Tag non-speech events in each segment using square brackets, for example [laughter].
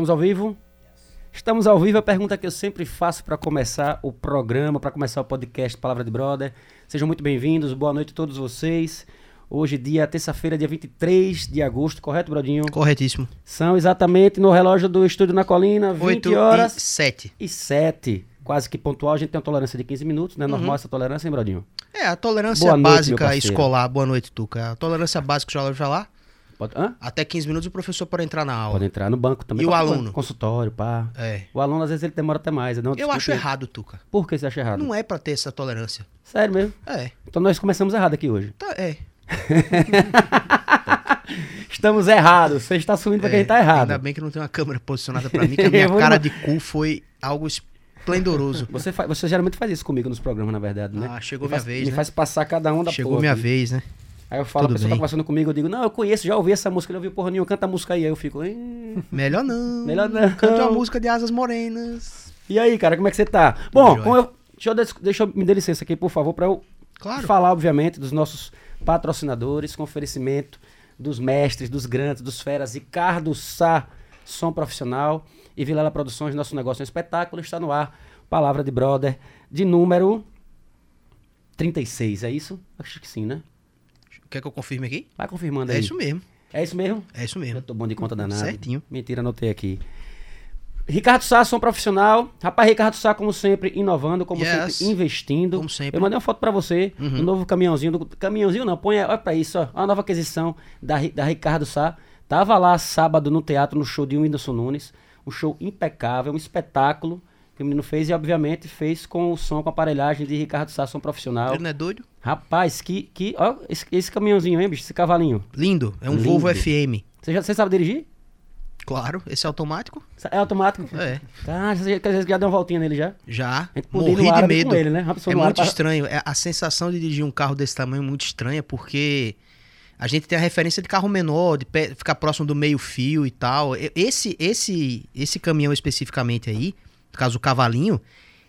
Estamos ao vivo? Estamos ao vivo. A pergunta que eu sempre faço para começar o programa, para começar o podcast Palavra de Brother. Sejam muito bem-vindos. Boa noite a todos vocês. Hoje, dia terça-feira, dia 23 de agosto, correto, Brodinho? Corretíssimo. São exatamente no relógio do Estúdio na Colina, 20 8 horas e 7. e 7. Quase que pontual. A gente tem uma tolerância de 15 minutos, né? Normal essa tolerância, hein, Brodinho? É, a tolerância Boa básica escolar. Boa noite, Tuca. A tolerância básica já já lá. Pode? Até 15 minutos o professor pode entrar na aula. Pode entrar no banco também. E o aluno? Consultório, pá. É. O aluno, às vezes, ele demora até mais. Não, Eu acho errado, Tuca. Por que você acha errado? Não é pra ter essa tolerância. Sério mesmo? É. Então nós começamos errado aqui hoje. Tá, é. [laughs] Estamos errados. Você está assumindo pra quem é. tá errado. Ainda bem que não tem uma câmera posicionada pra mim, que a [laughs] minha cara de cu foi algo esplendoroso. [laughs] Você, você geralmente faz isso comigo nos programas, na verdade, né? Ah, chegou me minha faz, vez, Me né? faz passar cada um da Chegou porra minha vez, né? Aí eu falo, a Tudo pessoa tá bem. conversando comigo, eu digo, não, eu conheço, já ouvi essa música, ele ouviu porra nenhuma, canta a música aí. Aí eu fico, "Ih". Melhor não. Melhor não. Cante uma música de asas morenas. E aí, cara, como é que você tá? Bom, eu- deixa, eu, deixa eu me dar licença aqui, por favor, pra eu Claro. falar, obviamente, dos nossos patrocinadores, com oferecimento dos mestres, dos grandes, dos feras, Ricardo Sá, som profissional, e Vilela Produções, nosso negócio é um espetáculo, está no ar, Palavra de Brother, de número 36, é isso? Acho que sim, né? Quer que eu confirme aqui? Vai confirmando aí. É isso mesmo. É isso mesmo? É isso Eu mesmo. tô bom de conta danado. Certinho. Mentira, anotei aqui. Ricardo Sá, som profissional. Rapaz, Ricardo Sá, como sempre, inovando, como Yes. sempre, investindo. Como sempre. Eu mandei uma foto pra você Uhum. do novo caminhãozinho. Do, caminhãozinho não, põe, olha pra isso, ó. A nova aquisição da, da Ricardo Sá. Tava lá sábado no teatro, no show de Whindersson Nunes. Um show impecável, um espetáculo que o menino fez e, obviamente, fez com o som, com a aparelhagem de Ricardo Sá, som profissional. Ele não é doido? Rapaz, que. que ó, esse, esse caminhãozinho, hein, bicho? Esse cavalinho. Lindo. É um Lindo. Volvo FM. Você, já, você sabe dirigir? Claro. Esse é automático? É automático? É. Cara, você já, já deu uma voltinha nele já? Já. Morri de medo. ele, né? É muito estranho. É, a sensação de dirigir um carro desse tamanho é muito estranha, porque a gente tem a referência de carro menor, de pé- ficar próximo do meio fio e tal. Esse, esse, esse caminhão especificamente aí, no caso o cavalinho,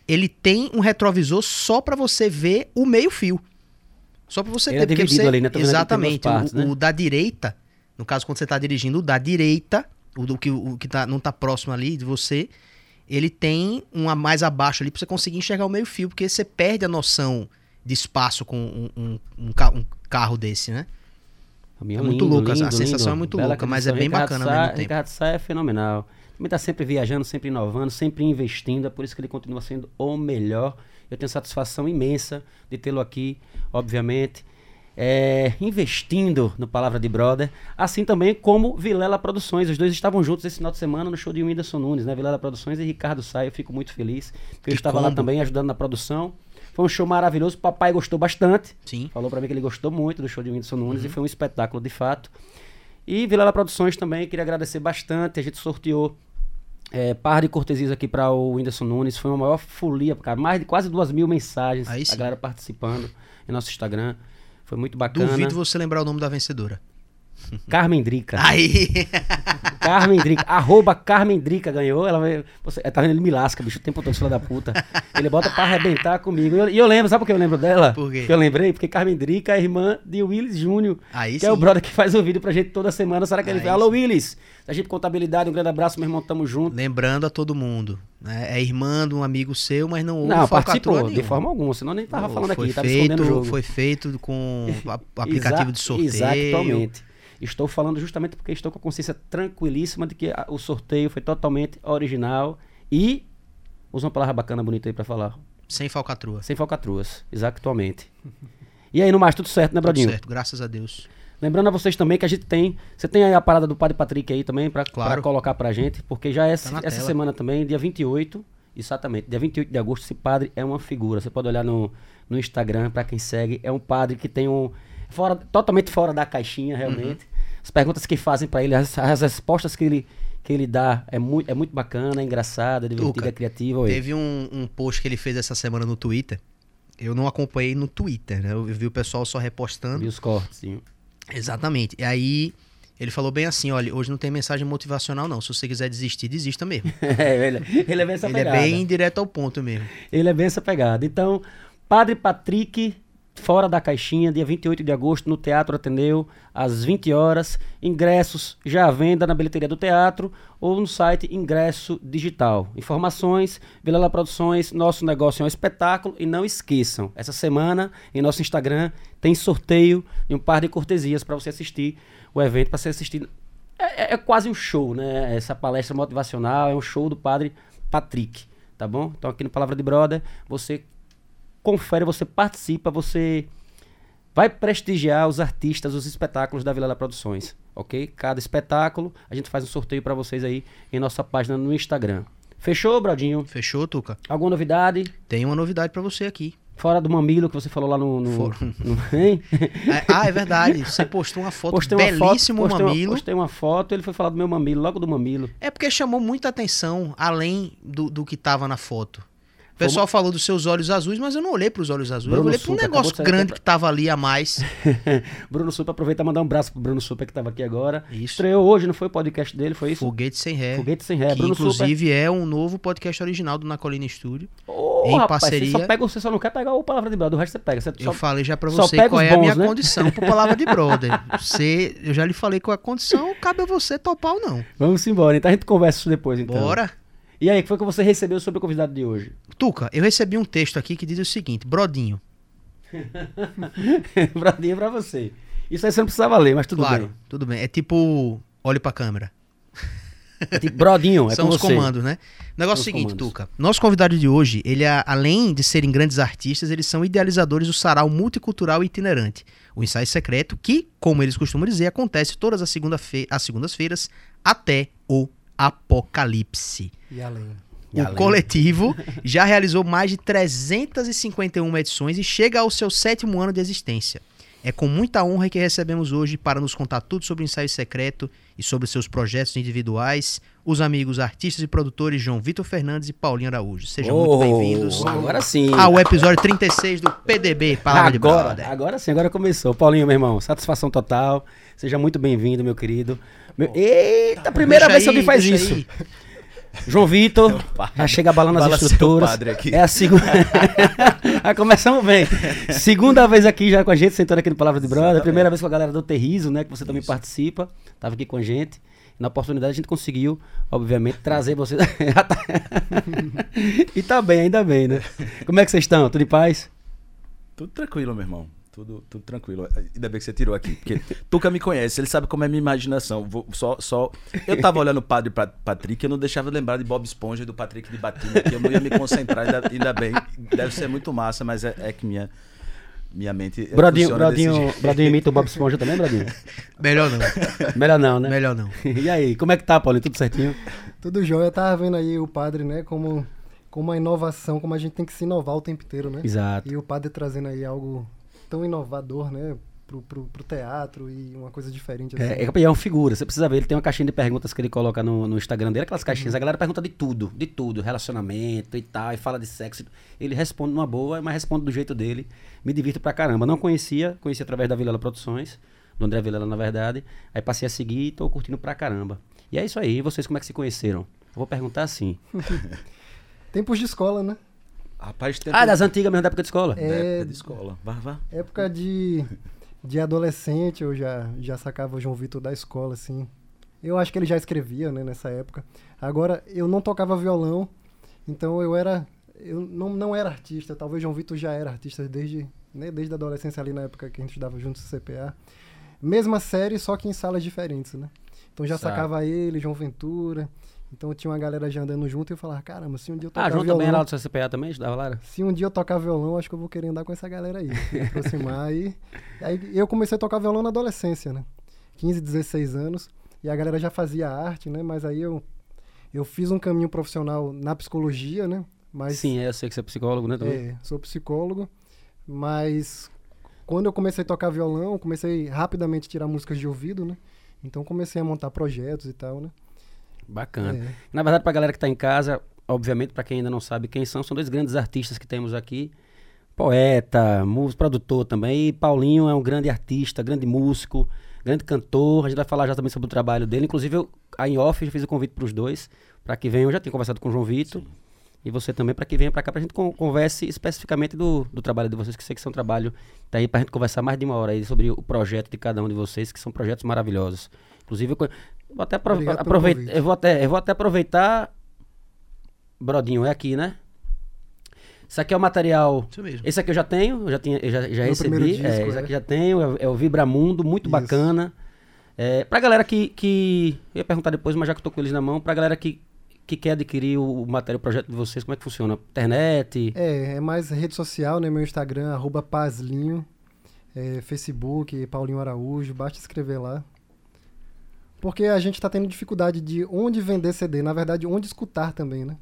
ele tem um retrovisor só pra você ver o meio fio. Só pra você Ele ter. é você- ali, né? Duas Exatamente. partes, o, né? o da direita, no caso quando você tá dirigindo, o da direita, o, do que, o que tá, não tá próximo ali de você, ele tem uma mais abaixo ali pra você conseguir enxergar o meio fio, porque você perde a noção de espaço com um, um- um ca- um carro desse, né? É muito lindo, louco, a lindo, sensação lindo. é muito Bela louca, mas é bem Ricardo bacana ao Sá, mesmo tempo. Ricardo Sá é fenomenal. Também tá sempre viajando, sempre inovando, sempre investindo. É por isso que ele continua sendo o melhor. Eu tenho satisfação imensa de tê-lo aqui, obviamente. é, investindo no Palavra de Brother, assim também como Vilela Produções. Os dois estavam juntos esse final de semana no show de Whindersson Nunes, né? Vilela Produções e Ricardo Sá. Eu fico muito feliz, porque eu estava lá combo. também ajudando na produção. Foi um show maravilhoso, o papai gostou bastante. Sim. Falou pra mim que ele gostou muito do show de Whindersson Nunes e foi um espetáculo de fato. E Vilela Produções também, queria agradecer bastante. A gente sorteou é, par de cortesias aqui para o Whindersson Nunes. Foi uma maior folia, cara. Mais de quase duas mil mensagens. Aí a galera participando em nosso Instagram. Foi muito bacana. Duvido você lembrar o nome da vencedora. Carmen Drica. Aí! Carmen Drica. Arroba Carmen Drica ganhou. Ela vai. Você, tá vendo? Ele me lasca, bicho, o tempo todo, filho da puta. Ele bota pra arrebentar comigo. E eu, e eu lembro, sabe por que eu lembro dela? Por quê? Que eu lembrei? Porque Carmen Drica é irmã de Willis Júnior. Aí que sim. é o brother que faz o vídeo pra gente toda semana. Será que ele fala? Alô. Willis? A gente contabilidade, um grande abraço, meu irmão, tamo junto. Lembrando a todo mundo, né? É irmã de um amigo seu, mas não houve Não, participou de forma alguma, senão nem tava Não, falando aqui, tava escondendo o feito, jogo. Foi feito com [laughs] aplicativo de sorteio. Exatamente. Estou falando justamente porque estou com a consciência tranquilíssima de que a- o sorteio foi totalmente original e. Usa uma palavra bacana, bonita aí pra falar. Sem falcatrua. Sem falcatruas, exatamente. E aí, no mais, tudo certo, né, Tudo Brodinho? certo, graças a Deus. Lembrando a vocês também que a gente tem. Você tem aí a parada do Padre Patrick aí também pra, Claro. pra colocar pra gente, porque já é Tá essa tela. semana também, dia 28. Exatamente, dia 28 de agosto, esse padre é uma figura. Você pode olhar no, no Instagram, pra quem segue. É um padre que tem um. Fora, totalmente fora da caixinha, realmente. Uhum. As perguntas que fazem pra ele, as, as respostas que ele, que ele dá é muito, é muito bacana, é engraçada, é divertida, Tuca, é criativa. Oi. Teve um, um post que ele fez essa semana no Twitter. Eu não acompanhei no Twitter, né? Eu vi o pessoal só repostando. Vi os cortes, sim. Exatamente. E aí ele falou bem assim: olha, hoje não tem mensagem motivacional, não. Se você quiser desistir, desista mesmo. [laughs] É, ele, ele é bem essa ele é pegada. bem direto ao ponto mesmo. Ele é bem essa pegada. Então, Padre Patrick Fora da Caixinha, dia 28 de agosto, no Teatro Ateneu, às 20 horas. Ingressos já à venda na bilheteria do teatro ou no site Ingresso Digital. Informações, Vilela Produções, nosso negócio é um espetáculo. E não esqueçam, essa semana em nosso Instagram tem sorteio de um par de cortesias para você assistir o evento, para você assistir. É, é, é quase um show, né? Essa palestra motivacional é um show do padre Patrick, tá bom? Então aqui no Palavra de Brother, você confere, você participa, você vai prestigiar os artistas, os espetáculos da Vila Produções, ok? Cada espetáculo a gente faz um sorteio para vocês aí em nossa página no Instagram. Fechou, Bradinho? Fechou, Tuca. Alguma novidade? Tem uma novidade para você aqui. Fora do mamilo que você falou lá no. no, [laughs] no? É, ah, é verdade. Você postou uma foto postei uma belíssimo foto, postei mamilo. Uma, postei uma foto, ele foi falar do meu mamilo, logo do mamilo. É porque chamou muita atenção, além do, do que tava na foto. O pessoal falou dos seus olhos azuis, mas eu não olhei para os olhos azuis. Bruno eu olhei para um negócio grande pra- que tava ali a mais. [laughs] Bruno Super, aproveita e mandar um abraço pro Bruno Super que tava aqui agora. Isso. Estreou hoje, não foi o podcast dele, foi isso? Foguete sem ré. Foguete sem ré, que Bruno inclusive é um novo podcast original do Na Colina Studio. Ô, em rapaz, parceria. Você só, pega, você só não quer pegar o Palavra de Brother, o resto você pega. Você Eu só- falei já só você qual os é a bons, minha né? condição por palavra de brother. [laughs] Você, eu já lhe falei qual é a condição, cabe a você topar ou não. Vamos embora, então a gente conversa isso depois, então. Bora. E aí, o que foi que você recebeu sobre o convidado de hoje? Tuca, eu recebi um texto aqui que diz o seguinte: Brodinho, [laughs] Bradinho pra você. Isso aí você não precisava ler, mas tudo claro, bem. tudo bem. É tipo, olhe pra câmera. É tipo, Brodinho, é São os você. comandos, né? O negócio é o seguinte, comandos. Tuca. Nosso convidado de hoje, ele, a- além de serem grandes artistas, eles são idealizadores do sarau multicultural itinerante. O ensaio secreto, que, como eles costumam dizer, acontece todas as, segunda-fe- as segundas-feiras até o apocalipse. E além. E o além. coletivo [laughs] já realizou mais de 351 edições e chega ao seu sétimo ano de existência. É com muita honra que recebemos hoje para nos contar tudo sobre o ensaio secreto e sobre seus projetos individuais, os amigos artistas e produtores João Vitor Fernandes e Paulinho Araújo. Sejam muito Oh, bem-vindos Agora sim. ao episódio 36 do PDB, Palavra de agora, Brother. agora sim, agora começou. Paulinho, meu irmão, satisfação total. Seja muito bem-vindo, meu querido. Meu- Eita, primeira Deixa vez que aí, alguém faz isso. aí. João Vitor, já chega abalando as Fala seu estruturas. É a segunda. [laughs] ah, começamos bem. Segunda vez aqui já com a gente, sentando aqui no Palavra de Brother. Primeira vez com a galera do Terrizo, né? Que você também participa. Tava aqui com a gente. Na oportunidade a gente conseguiu, obviamente, trazer você. [laughs] e tá bem, ainda bem, né? Como é que vocês estão? Tudo em paz? Tudo tranquilo, meu irmão. Tudo, tudo tranquilo. Ainda bem que você tirou aqui. Porque [laughs] Tuca me conhece, ele sabe como é minha imaginação. Vou só, só... Eu tava olhando o padre Pa- Patrick, eu não deixava de lembrar de Bob Esponja e do Patrick de Batina, que eu não ia me concentrar, ainda, ainda bem. Deve ser muito massa, mas é, é que minha, minha mente. Bradinho, Bradinho, jeito. Bradinho imita o Bob Esponja também, Bradinho? Melhor não, Melhor não, né? melhor não. E aí, como é que tá, Paulinho? Tudo certinho? Tudo jóia. Eu tava vendo aí o padre, né, como, como a inovação, como a gente tem que se inovar o tempo inteiro, né? Exato. E o padre trazendo aí algo tão inovador, né, pro, pro, pro teatro e uma coisa diferente assim. É, é, é um figura, você precisa ver, ele tem uma caixinha de perguntas que ele coloca no, no Instagram dele, aquelas caixinhas, a galera pergunta de tudo, de tudo, relacionamento e tal, e fala de sexo. Ele responde numa boa, mas responde do jeito dele. Me divirto pra caramba. Não conhecia, conheci através da Vilela Produções, do André Vilela, na verdade. Aí passei a seguir e tô curtindo pra caramba. E é isso aí, e vocês como é que se conheceram? Eu vou perguntar assim. [laughs] Tempos de escola, né? Rapaz, tempo Ah, das antigas mesmo da época de escola? da É- época de escola. Vá, vá. Época de, de adolescente, eu já, já sacava o João Vitor da escola, assim. Eu acho que ele já escrevia, né, nessa época. Agora, eu não tocava violão, então eu era... Eu não, não era artista, talvez o João Vitor já era artista desde, né, desde a adolescência ali, na época que a gente estudava juntos no CPA. Mesma série, só que em salas diferentes, né? Então já sacava ele, João Ventura. Então tinha uma galera já andando junto e eu falava, caramba, se um dia eu Ah, tocar João violão... também lá do CCPA também, estudava lá? era? Se um dia eu tocar violão, acho que eu vou querer andar com essa galera aí. me aproximar aí. [laughs] Aí eu comecei a tocar violão na adolescência, né? 15, 16 anos. E a galera já fazia arte, né? Mas aí eu, eu fiz um caminho profissional na psicologia, né? Mas, Sim, é, eu sei que você é psicólogo, né? também? é, sou psicólogo. Mas quando eu comecei a tocar violão, comecei rapidamente a tirar músicas de ouvido, né? Então comecei a montar projetos e tal, né? Bacana. É. Na verdade, pra galera que tá em casa, obviamente, pra quem ainda não sabe quem são, são dois grandes artistas que temos aqui. Poeta, músico, produtor também. E Paulinho é um grande artista, grande músico, grande cantor. A gente vai falar já também sobre o trabalho dele. Inclusive, eu, em off, já fiz o convite pros dois, pra que venham. Eu já tinha conversado com o João Vitor. E você também, para que venha para cá, para a gente con converse especificamente do, do trabalho de vocês, que sei que é um trabalho. Tá aí para a gente conversar mais de uma hora aí sobre o projeto de cada um de vocês, que são projetos maravilhosos. Inclusive, eu vou até aproveitar. Eu vou até, eu vou até aproveitar. Brodinho, é aqui, né? Isso aqui é o material. Isso mesmo. Esse aqui eu já tenho, eu já, tinha, eu já, já recebi. Disco, é, esse aqui é. já tenho, é, é o Vibramundo, muito Isso. bacana. É, pra galera que, que. Eu ia perguntar depois, mas já que eu tô com eles na mão, pra galera que, que quer adquirir o, material, o projeto de vocês, como é que funciona? Internet? É, é mais rede social, né? Meu Instagram, arroba Pazlinho. É, Facebook, Paulinho Araújo, basta escrever lá. Porque a gente está tendo dificuldade de onde vender CD, na verdade, onde escutar também, né?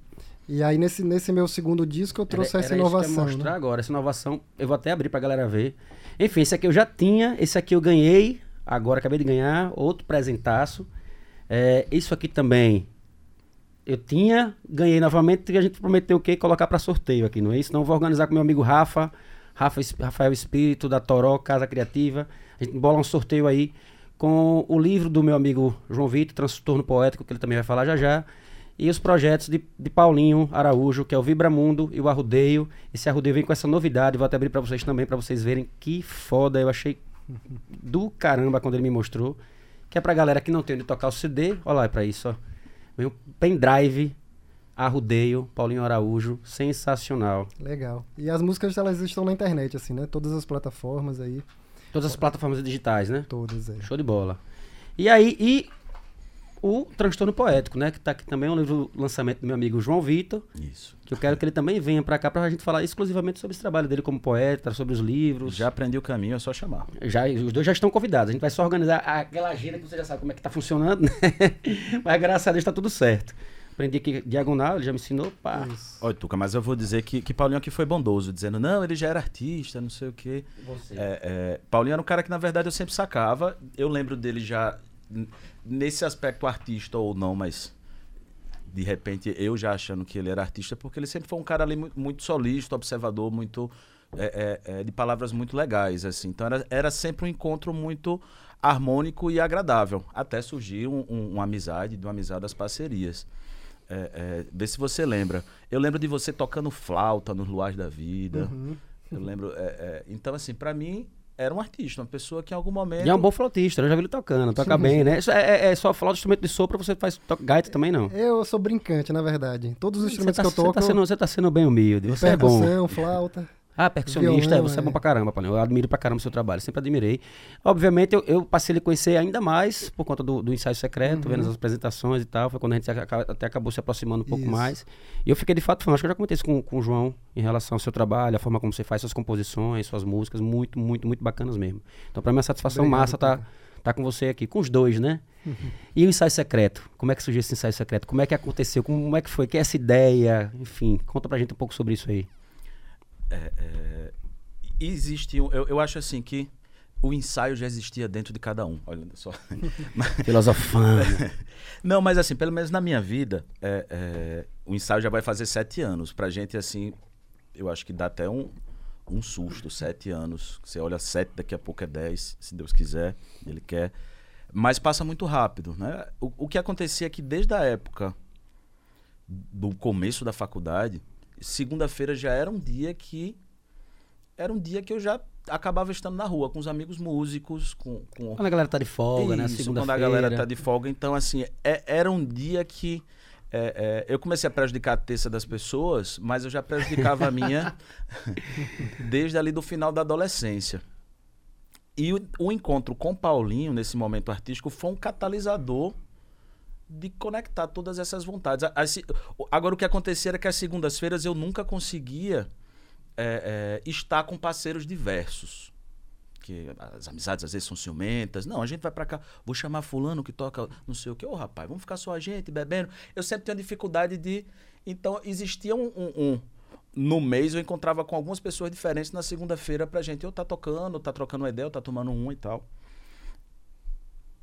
E aí, nesse, nesse meu segundo disco, eu trouxe era, essa era inovação. Isso que eu mostrar né? agora, essa inovação, eu vou até abrir pra galera ver. Enfim, esse aqui eu já tinha, esse aqui eu ganhei, agora acabei de ganhar, outro presentaço. É, isso aqui também eu tinha, ganhei novamente, e a gente prometeu o quê? Colocar para sorteio aqui, não é isso? Não vou organizar com meu amigo Rafa, Rafa Rafael Espírito, da Toró, Casa Criativa. A gente bola um sorteio aí com o livro do meu amigo João Vitor, Transtorno Poético, que ele também vai falar já já e os projetos de, de Paulinho Araújo, que é o Vibramundo e o Arrudeio. Esse Arrudeio vem com essa novidade, vou até abrir para vocês também, para vocês verem que foda. Eu achei do caramba quando ele me mostrou. Que é pra galera que não tem onde tocar o CD. Olha lá, é pra isso, ó. Vem um pendrive, Arrudeio, Paulinho Araújo, sensacional. Legal. E as músicas, elas estão na internet, assim, né? Todas as plataformas aí. Todas as plataformas digitais, né? Todas, é. Show de bola. E aí, e o Transtorno Poético, né? Que, tá, que também é um livro lançamento do meu amigo João Vitor. Isso. Que eu quero que ele também venha para cá para a gente falar exclusivamente sobre esse trabalho dele como poeta, sobre os livros. Já aprendi o caminho, é só chamar. Já, os dois já estão convidados. A gente vai só organizar aquela agenda que você já sabe como é que tá funcionando, [laughs] né? Mas graças a Deus está tudo certo. Aprendi aqui diagonal, ele já me ensinou, pá. Olha, Tuca, mas eu vou dizer que, que Paulinho aqui foi bondoso, dizendo, não, ele já era artista, não sei o quê. Você. É, é, Paulinho era um cara que, na verdade, eu sempre sacava. Eu lembro dele já nesse aspecto artista ou não, mas de repente eu já achando que ele era artista, porque ele sempre foi um cara ali muito, muito solista, observador, muito é, é, é, de palavras muito legais, assim. Então era, era sempre um encontro muito harmônico e agradável, até surgir um, um, uma amizade, de uma amizade das parcerias. É, é, vê se você lembra. Eu lembro de você tocando flauta nos Luares da Vida. Uhum. Eu lembro. É, então, assim, para mim, era um artista, uma pessoa que em algum momento. E é um bom flautista, eu já vi ele tocando, toca sim, bem, sim. né? É, é, é, só flauta, instrumento de sopro, você faz gaita também, não? Eu sou brincante, na verdade. Todos os instrumentos tá, que eu toco. Você tá, sendo, você tá sendo bem humilde, você é bom. flauta. Ah, percussionista, Violão, é, você é. é bom pra caramba, Paulinho. Eu admiro pra caramba o seu trabalho, sempre admirei. Obviamente, eu, eu passei a lhe conhecer ainda mais por conta do, do ensaio secreto, uhum. vendo as apresentações e tal. Foi quando a gente até acabou se aproximando um pouco isso. mais. E eu fiquei de fato fã. Acho que eu já comentei isso com, com o João em relação ao seu trabalho, a forma como você faz suas composições, suas músicas, muito, muito, muito bacanas mesmo. Então, pra mim, é uma satisfação Obrigado, massa tá, tá com você aqui, com os dois, né? Uhum. E o ensaio secreto? Como é que surgiu esse ensaio secreto? Como é que aconteceu? Como é que foi? Que é essa ideia? Enfim, conta pra gente um pouco sobre isso aí. É, é, existe um, eu, eu acho assim que o ensaio já existia dentro de cada um. Olha só. [laughs] Filosofando. [laughs] Não, mas assim, pelo menos na minha vida, é, é, o ensaio já vai fazer sete anos. Pra gente, assim, eu acho que dá até um, um susto. Sete anos. Você olha sete, daqui a pouco é dez, se Deus quiser, Ele quer. Mas passa muito rápido, né? O, o que acontecia é que desde a época do começo da faculdade, segunda-feira já era um dia que era um dia que eu já acabava estando na rua com os amigos músicos, com, com... quando a galera tá de folga, né? Isso, quando a galera tá de folga, então assim é, era um dia que é, é, eu comecei a prejudicar a terça das pessoas, mas eu já prejudicava a minha [laughs] desde ali do final da adolescência. E o, o encontro com Paulinho nesse momento artístico foi um catalisador de conectar todas essas vontades. Agora, o que acontecia era que às segundas-feiras eu nunca conseguia é, é, estar com parceiros diversos. Que as amizades às vezes são ciumentas. Não, a gente vai para cá, vou chamar fulano que toca não sei o que. Ô, rapaz, vamos ficar só a gente bebendo. Eu sempre tenho dificuldade de... Então, existia um, um, um no mês eu encontrava com algumas pessoas diferentes na segunda-feira pra gente. Eu tá tocando, tá trocando uma ideia, eu tá tomando um e tal.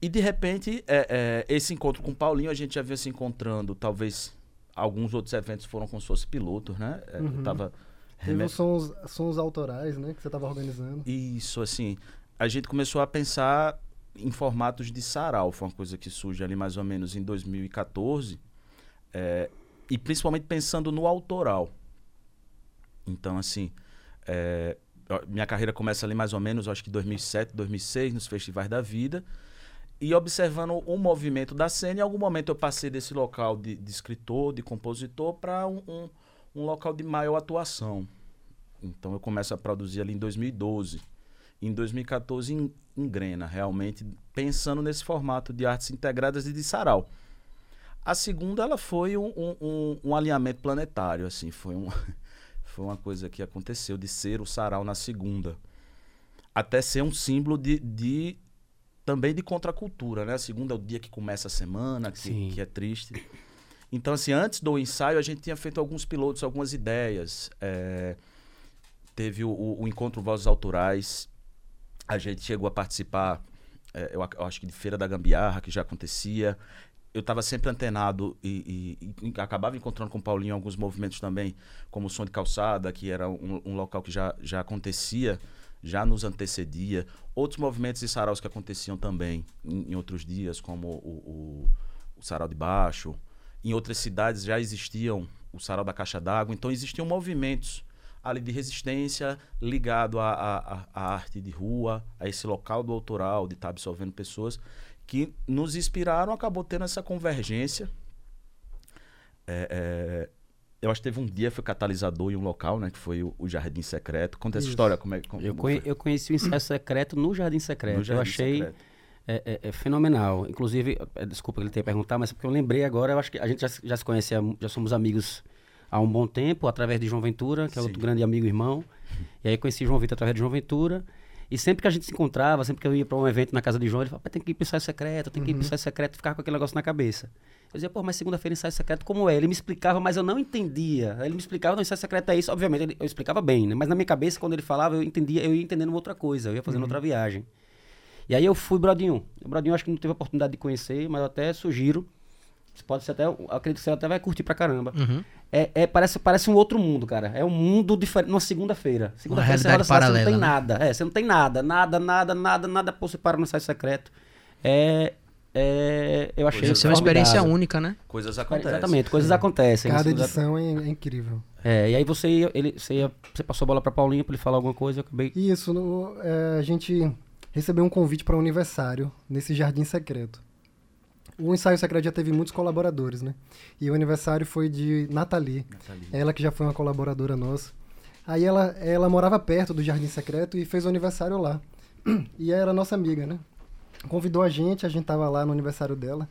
E de repente, é, é, esse encontro com o Paulinho, a gente já vinha se encontrando, talvez alguns outros eventos foram como se fosse pilotos, né? É, uhum. Eu tava Teve os sons, sons autorais, né? Que você estava organizando. Isso, assim. A gente começou a pensar em formatos de sarau. Foi uma coisa que surge ali mais ou menos em 2014. É, e principalmente pensando no autoral. Então, assim, é, minha carreira começa ali mais ou menos, acho que 2007, 2006, nos festivais da vida. E observando o movimento da cena, em algum momento eu passei desse local de, de escritor, de compositor, para um, um, um local de maior atuação. Então eu começo a produzir ali em 2012. Em 2014 en- engrena, realmente, pensando nesse formato de artes integradas e de sarau. A segunda, ela foi um- um- um alinhamento planetário, assim, foi, um, [laughs] foi uma coisa que aconteceu de ser o sarau na segunda. Até ser um símbolo de, de- também de contracultura, né? A segunda é o dia que começa a semana, que, que é triste. Então, assim, antes do ensaio, a gente tinha feito alguns pilotos, algumas ideias. é, teve o, o- encontro Vozes Autorais. A gente chegou a participar, é, eu, eu acho que de Feira da Gambiarra, que já acontecia. Eu estava sempre antenado e, e- e acabava encontrando com o Paulinho alguns movimentos também, como o Som de Calçada, que era um, um local que já, já acontecia, já nos antecedia. Outros movimentos e saraus que aconteciam também em, em outros dias, como o, o, o Sarau de Baixo. Em outras cidades já existiam o Sarau da Caixa d'Água, então existiam movimentos ali de resistência ligado à, arte de rua, a esse local do autoral, de estar absorvendo pessoas que nos inspiraram, acabou tendo essa convergência. É, é, eu acho que teve um dia, foi catalisador em um local, né? Que foi o, o Jardim Secreto. Conta essa Isso. história, como é como, Eu, conhe- eu conheci o ensaio secreto no Jardim Secreto. No eu Jardim achei Secreto. é, é- é fenomenal. Inclusive, é, desculpa ele ter perguntado, mas é porque eu lembrei agora, eu acho que a gente já, se- já se mu- já somos amigos há um bom tempo, através de João Ventura, que é outro Sim. grande amigo e irmão. [laughs] E aí eu conheci João Vitor através de João Ventura. E sempre que a gente se encontrava, sempre que eu ia para um evento na casa de João, ele falava, "Pai, tem que ir pro ensaio secreto, tem que ir pro ensaio secreto, ficava com aquele negócio na cabeça. Eu dizia, pô, mas segunda-feira ensaio secreto como é? Ele me explicava, mas eu não entendia. Ele me explicava, não, ensaio secreto é isso. Obviamente, ele- eu explicava bem, né? Mas na minha cabeça, quando ele falava, eu entendia, eu ia entendendo outra coisa, eu ia fazendo outra viagem. E aí eu fui Brodinho. O Brodinho acho que não teve a oportunidade de conhecer, mas eu até sugiro. Você pode ser até, acredito que você até vai curtir pra caramba. Uhum. É, é- parece, parece um outro mundo, cara. É um mundo diferente. Numa segunda-feira. Segunda-feira você olha você não tem paralela, nada. É, você não tem nada. Nada, nada, nada, nada. Pô, você para no site secreto. É. é eu achei. Isso é uma experiência única, né? Coisas acontecem. Exatamente, coisas acontecem. Cada Isso- edição é, é incrível. É, e aí você ia, ele, você, ia, você passou a bola pra Paulinho pra ele falar alguma coisa, eu acabei. E isso, no- é, a gente recebeu um convite para um aniversário nesse jardim secreto. O ensaio secreto já teve muitos colaboradores, né? E o aniversário foi de Nathalie, Nathalie. ela que já foi uma colaboradora nossa. Aí ela, ela morava perto do jardim secreto e fez o aniversário lá. [clears throat] E era nossa amiga, né? Convidou a gente, a gente tava lá no aniversário dela.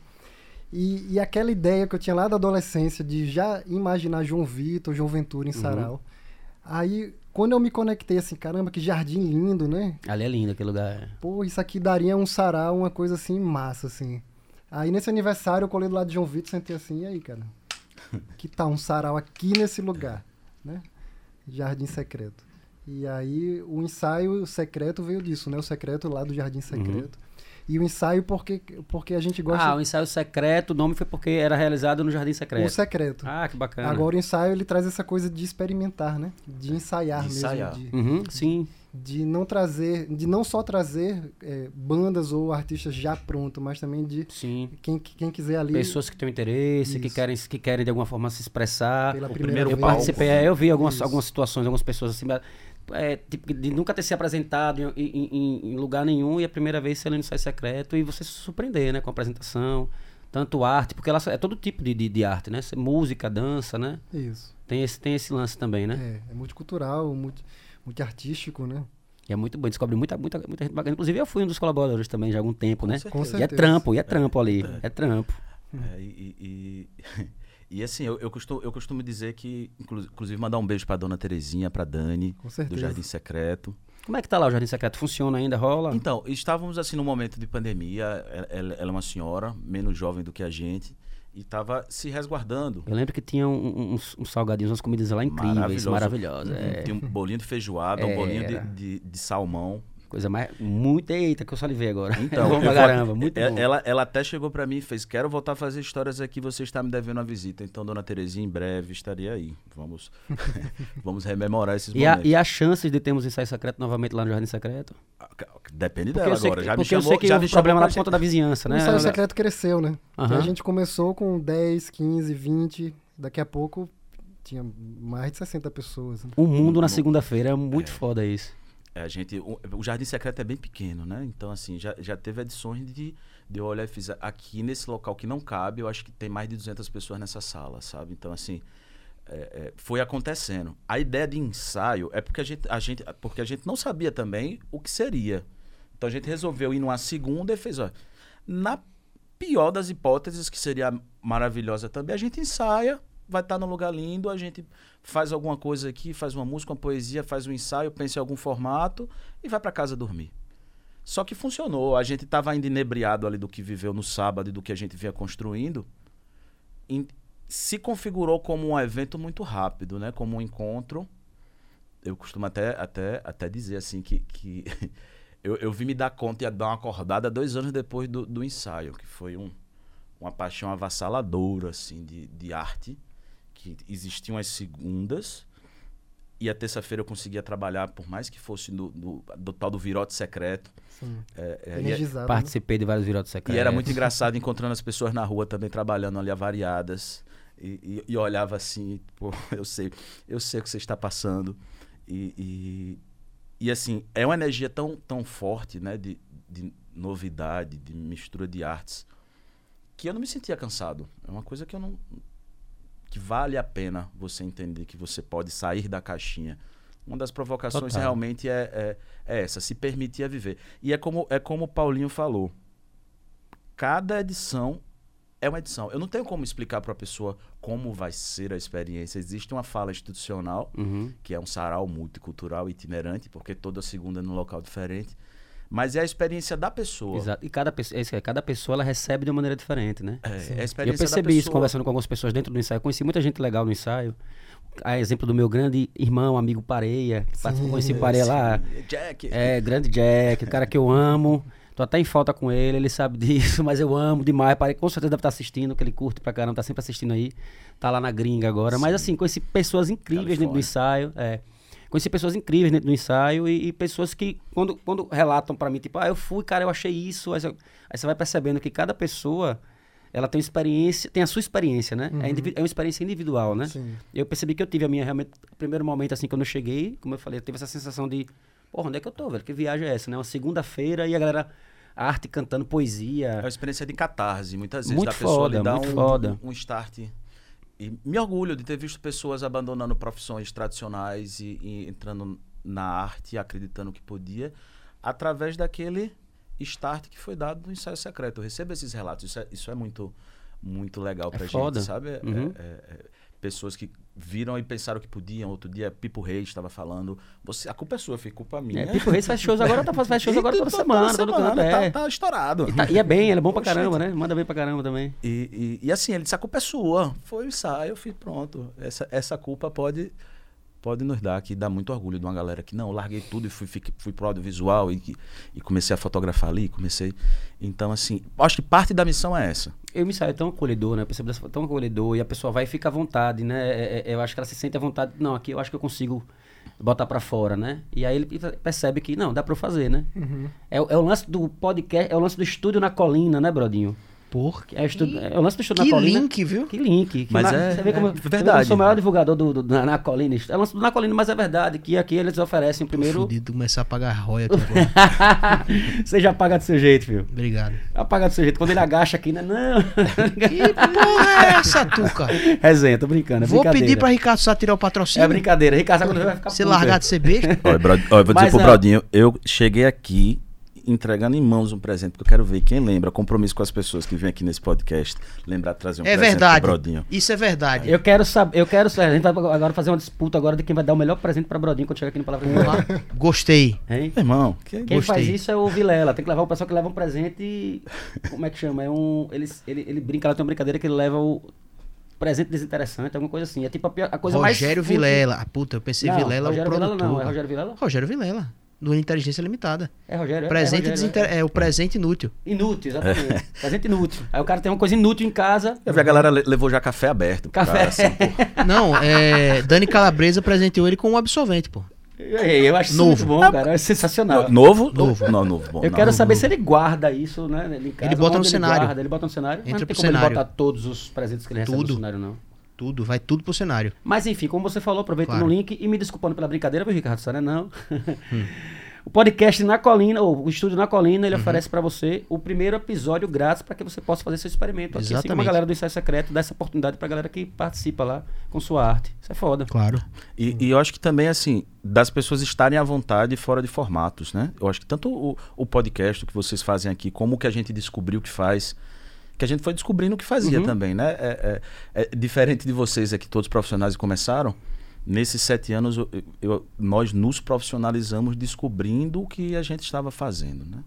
E, e aquela ideia que eu tinha lá da adolescência de já imaginar João Vitor, João Ventura em Sarau. Aí, quando eu me conectei assim, caramba, que jardim lindo, né? Ali é lindo aquele lugar. Pô, isso aqui daria um sarau, uma coisa assim, massa, assim. Aí nesse aniversário eu colei do lado de João Vitor, sentei assim, e aí, cara? [laughs] Que tal um sarau aqui nesse lugar, né? Jardim Secreto. E aí o ensaio secreto veio disso, né? O secreto lá do Jardim Secreto. E o ensaio porque, porque a gente gosta... Ah, o ensaio secreto, o nome foi porque era realizado no Jardim Secreto. o secreto. Ah, que bacana. Agora o ensaio ele traz essa coisa de experimentar, né? De ensaiar De mesmo. ensaiar. De, Uhum, sim. de não trazer, de não só trazer é, bandas ou artistas já prontos, mas também de Sim. quem, quem quiser ali Pessoas que têm interesse, que Isso. quem, que querem de alguma forma se expressar. pela o primeira primeiro vez. Eu participei, eu vi algumas, Isso. algumas situações, algumas pessoas assim, é, tipo, de nunca ter se apresentado em, em- em- em lugar nenhum e a primeira vez ser no ensaio secreto e você se surpreender, né, com a apresentação, tanto arte, porque ela é todo tipo de, de, de arte, né, música, dança, né, Isso. tem esse, tem esse lance também, né, É, é multicultural, multi, multiartístico, né? e é muito bom, descobre muita, muita, muita gente bacana, inclusive eu fui um dos colaboradores também já há algum tempo, né, Com e é certeza. trampo, e é trampo ali, é trampo. É, e, e, [laughs] e, assim, eu, eu, costumo, eu costumo dizer que, inclu- inclusive, mandar um beijo pra dona Terezinha, pra Dani, do. Jardim Secreto. Como é que tá lá o Jardim Secreto? Funciona ainda? Rola? Então, estávamos assim num momento de pandemia. Ela, ela- é uma senhora, menos jovem do que a gente, e estava se resguardando. Eu lembro que tinha um- um- uns, uns salgadinhos, umas comidas lá incríveis, Maravilhoso. maravilhosas. é. Tem um bolinho de feijoada, um bolinho de, de, de salmão. Coisa mais. Muito. Eita, que eu salivei agora. Então, [laughs] é bom eu pra caramba, muito é- bom. Ela, ela até chegou pra mim e fez: Quero voltar a fazer histórias aqui, você está me devendo uma visita. Então, dona Terezinha, em breve estaria aí. Vamos, [laughs] vamos rememorar esses E, a, momentos. e as chances de termos ensaio secreto novamente lá no Jardim Secreto? Depende Porque dela eu agora. que, já me porque eu chamou, sei que já houve me problema na pra conta da vizinhança, O né? ensaio secreto cresceu, né? Aham. A gente começou com 10, 15, 20 Daqui a pouco tinha mais de 60 pessoas. né? Um mundo na segunda-feira, é muito foda isso. A gente, o, o Jardim Secreto é bem pequeno, né? Então, assim, já, já teve edições de, de eu fiz aqui nesse local que não cabe, eu acho que tem mais de 200 pessoas nessa sala, sabe? Então, assim, é, é, foi acontecendo. A ideia de ensaio é porque a, gente, a gente, porque a gente não sabia também o que seria. Então, a gente resolveu ir numa segunda e fez, ó, na pior das hipóteses, que seria maravilhosa também, a gente ensaia, vai estar num lugar lindo, a gente faz alguma coisa aqui, faz uma música, uma poesia, faz um ensaio, pensa em algum formato e vai para casa dormir. Só que funcionou, a gente estava ainda inebriado ali do que viveu no sábado e do que a gente vinha construindo. Em- se configurou como um evento muito rápido, né? Como um encontro. Eu costumo até, até, até dizer assim que, que [laughs] eu, eu vim me dar conta e dar uma acordada dois anos depois do, do ensaio, que foi um, uma paixão avassaladora assim, de, de arte, que existiam as segundas, e a terça-feira eu conseguia trabalhar, por mais que fosse do, do, do tal do virote secreto. Sim. É, é, e, Energizado. né? Participei de vários virotes e secretos. era muito engraçado encontrando as pessoas na rua também trabalhando ali avariadas. E, e, e olhava assim, pô, eu sei, eu sei o que você está passando. E, e, e, assim, é uma energia tão, tão forte, né? De, de novidade, de mistura de artes, que eu não me sentia cansado. É uma coisa que eu não. Que vale a pena você entender que você pode sair da caixinha. Uma das provocações Total. realmente é, é, é essa, se permitir a viver. E é como, é como o Paulinho falou. Cada edição é uma edição. Eu não tenho como explicar para a pessoa como vai ser a experiência. Existe uma fala institucional, Uhum. que é um sarau multicultural itinerante, porque toda segunda é num local diferente. Mas é a experiência da pessoa. Exato. E cada pessoa, é cada pessoa ela recebe de uma maneira diferente, né? É, Sim. é a E eu experiência percebi da isso conversando com algumas pessoas dentro do ensaio. Conheci muita gente legal no ensaio. A exemplo do meu grande irmão, amigo Pareia, que participou, conheci o Pareia lá. Jack. É, grande Jack, o cara que eu amo. Tô até em falta com ele, ele sabe disso, [laughs] mas eu amo demais. Pareia com certeza deve estar assistindo, que ele curte pra caramba, tá sempre assistindo aí. Tá lá na gringa agora. Mas assim, conheci pessoas incríveis dentro do ensaio. É. Conheci pessoas incríveis dentro do ensaio e, e pessoas que, quando, quando relatam pra mim, tipo, ah, eu fui, cara, eu achei isso. Aí você, aí você vai percebendo que cada pessoa, ela tem experiência, tem a sua experiência, né? É, indivi- é uma experiência individual, né? Sim. Eu percebi que eu tive a minha realmente. Primeiro momento, assim, quando eu cheguei, como eu falei, eu tive essa sensação de. Porra, onde é que eu tô, velho? Que viagem é essa, né? Uma segunda-feira e a galera. Arte cantando É poesia. uma experiência de catarse, muitas vezes, Muito da pessoa foda, lhe dar muito um, foda. um start. E me orgulho de ter visto pessoas abandonando profissões tradicionais e, e entrando na arte, acreditando que podia, através daquele start que foi dado no ensaio secreto. Eu recebo esses relatos, isso é, isso é muito, muito legal pra gente, foda. sabe? É- Uhum. é- é- pessoas que viram e pensaram que podiam. Outro dia, Pipo Reis estava falando, você, a culpa é sua, foi culpa minha. É, Pipo Reis faz shows agora, tá faz shows agora toda Toda semana, todo semana, canto. É. tá, tá estourado. E, tá- e é bem, ele é bom pra Oxente. caramba, né? Manda bem pra caramba também. E, e, e assim, ele disse, a culpa é sua. Foi o ensaio, eu fiz, pronto. Essa, essa culpa pode, pode nos dar, que dá muito orgulho de uma galera que, não, eu larguei tudo e fui, fui, fui pro audiovisual e, e comecei a fotografar ali, comecei... Então, assim, acho que parte da missão é essa. Eu me saio tão acolhedor, né? Eu percebo dessa- tão acolhedor e a pessoa vai e fica à vontade, né? É- é- eu acho que ela se sente à vontade. Não, aqui eu acho que eu consigo botar pra fora, né? E aí ele percebe que, não, dá pra eu fazer, né? Uhum. É, o- é o lance do podcast, é o lance do estúdio na colina, né, Brodinho? Por É o, estu- é o lance do estúdio que na colina. link, viu? Que link. que Mas na- é- você vê como, é verdade. Eu sou o maior divulgador do, do- na, na colina. É o lance do na colina, mas é verdade que aqui eles oferecem o primeiro. Fudido, começar a pagar roia aqui [laughs] agora. você já paga do seu jeito, filho. Obrigado. Apaga do seu jeito. Quando ele agacha aqui, né? Não. Que porra é essa, Tuca? Resenha, tô brincando. É Vou pedir pra Ricardo Sá tirar o patrocínio. É brincadeira. Ricardo, sabe quando vai ficar Você puto, largar de ser besta. Olha, Brod- olha, eu vou dizer Mas pro não. Brodinho, eu cheguei aqui entregando em mãos um presente, porque eu quero ver quem lembra, compromisso com as pessoas que vêm aqui nesse podcast, lembrar de trazer um É presente verdade. pro Brodinho. Isso é verdade. Eu quero saber, eu quero saber. A gente vai agora fazer uma disputa agora de quem vai dar o melhor presente pra Brodinho quando chegar aqui no Palavra. Porra, Gostei. Hein? Meu irmão, que... Quem Gostei. faz isso é o Vilela. Tem que levar o pessoal que leva um presente e. Como é que chama? É um. Ele, ele, ele brinca, ela tem uma brincadeira que ele leva o presente desinteressante, alguma coisa assim. É tipo a, pior- a coisa mais. Rogério. Vilela. Ah, puta, eu pensei Não, Vilela, Rogério o Vilela produtor. não, é Rogério Vilela? Rogério Vilela, do Inteligência Limitada. É Rogério. é- Presente é, Rogério, desinter... é. é o presente inútil. Inútil, exatamente. [laughs] presente inútil. Aí o cara tem uma coisa inútil em casa. Eu vi a galera le- levou já café aberto. Café. cara, assim, pô. [laughs] Não, é. Dani Calabresa presenteou ele com um absolvente, pô. Eu, acho isso Novo. muito bom, cara. É sensacional. Novo? Novo. Não, novo. Bom, Eu não. quero saber se ele guarda isso, né? Ele, em casa, Ele bota no cenário. guarda, ele bota no cenário. Mas Entra não tem como ele cenário. botar todos os presentes que ele recebe Tudo. no cenário, não. Tudo, vai tudo pro cenário. Mas enfim, como você falou, aproveita Claro. no link e me desculpando pela brincadeira, viu, Ricardo? Não é não. [laughs] O podcast na Colina, ou o estúdio na Colina, Uhum. ele oferece pra você o primeiro episódio grátis para que você possa fazer seu experimento aqui. Assim como a Exatamente. galera do Ensaio Secreto dá essa oportunidade pra galera que participa lá com sua arte. Isso é foda. Claro. E, e eu acho que também, assim, das pessoas estarem à vontade fora de formatos, né? Eu acho que tanto o, o podcast que vocês fazem aqui, como o que a gente descobriu que faz, que a gente foi descobrindo o que fazia Uhum. também, né? É, é- é diferente de vocês aqui, todos profissionais que começaram. Nesses sete anos, eu- eu- nós nos profissionalizamos descobrindo o que a gente estava fazendo, né?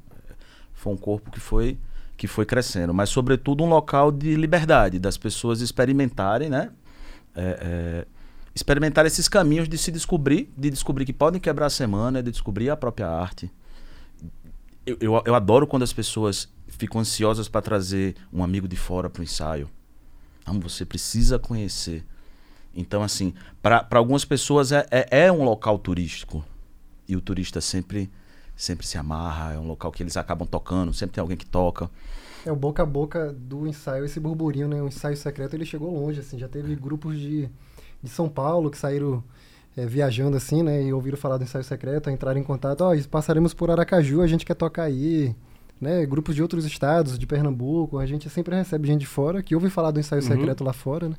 Foi um corpo que foi que foi crescendo, mas sobretudo um local de liberdade das pessoas experimentarem, né? É, é, experimentar esses caminhos de se descobrir, de descobrir que podem quebrar a semana, de descobrir a própria arte. Eu, eu, eu adoro quando as pessoas ficam ansiosas para trazer um amigo de fora para o ensaio. Amo, você precisa conhecer. Então, assim, para algumas pessoas é, é, é um local turístico. E o turista sempre, sempre se amarra, é um local que eles acabam tocando, sempre tem alguém que toca. É o boca a boca do ensaio, esse burburinho, né? O ensaio secreto ele chegou longe, assim, já teve grupos de, de São Paulo que saíram é, viajando assim, né? E ouviram falar do ensaio secreto, entraram em contato, ó, passaremos por Aracaju, a gente quer tocar aí, né? Grupos de outros estados, de Pernambuco, a gente sempre recebe gente de fora que ouve falar do ensaio Uhum. secreto lá fora, né?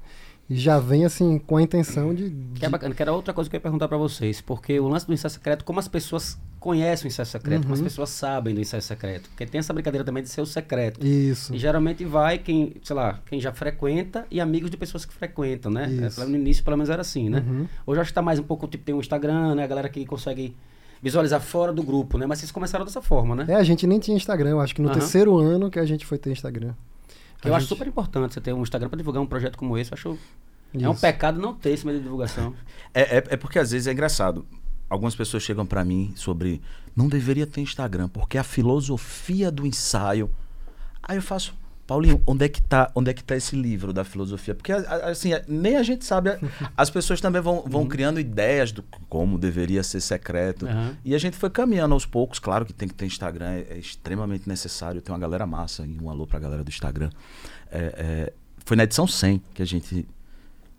E já vem assim com a intenção de, Que é de- bacana, que era outra coisa que eu ia perguntar pra vocês. Porque o lance do ensaio secreto, como as pessoas conhecem o ensaio secreto, como as Uhum. pessoas sabem do ensaio secreto. Porque tem essa brincadeira também de ser o secreto. isso. E geralmente vai quem, sei lá, quem já frequenta e amigos de pessoas que frequentam, né? É, No início, pelo menos, era assim, né? Uhum. Hoje acho que tá mais um pouco, tipo, tem o Instagram, né? A galera que consegue visualizar fora do grupo, né? Mas vocês começaram dessa forma, né? É, a gente nem tinha Instagram, eu acho que no Aham. terceiro ano que a gente foi ter Instagram. Que eu acho gente- super importante você ter um Instagram pra divulgar um projeto como esse. Eu acho. É um Isso. pecado não ter esse meio de divulgação. [laughs] É, é, é porque às vezes é engraçado. Algumas pessoas chegam para mim sobre não deveria ter Instagram, porque a filosofia do ensaio. Aí eu faço, Paulinho, onde é que tá, onde é que tá esse livro da filosofia? Porque a- a- assim, a- nem a gente sabe, a- [laughs] as pessoas também vão, vão criando ideias do como deveria ser secreto. Aham. E a gente foi caminhando aos poucos, claro que tem que ter Instagram, é, é extremamente necessário, tem uma galera massa, e um alô pra galera do Instagram. É, é, foi na edição 100 que a gente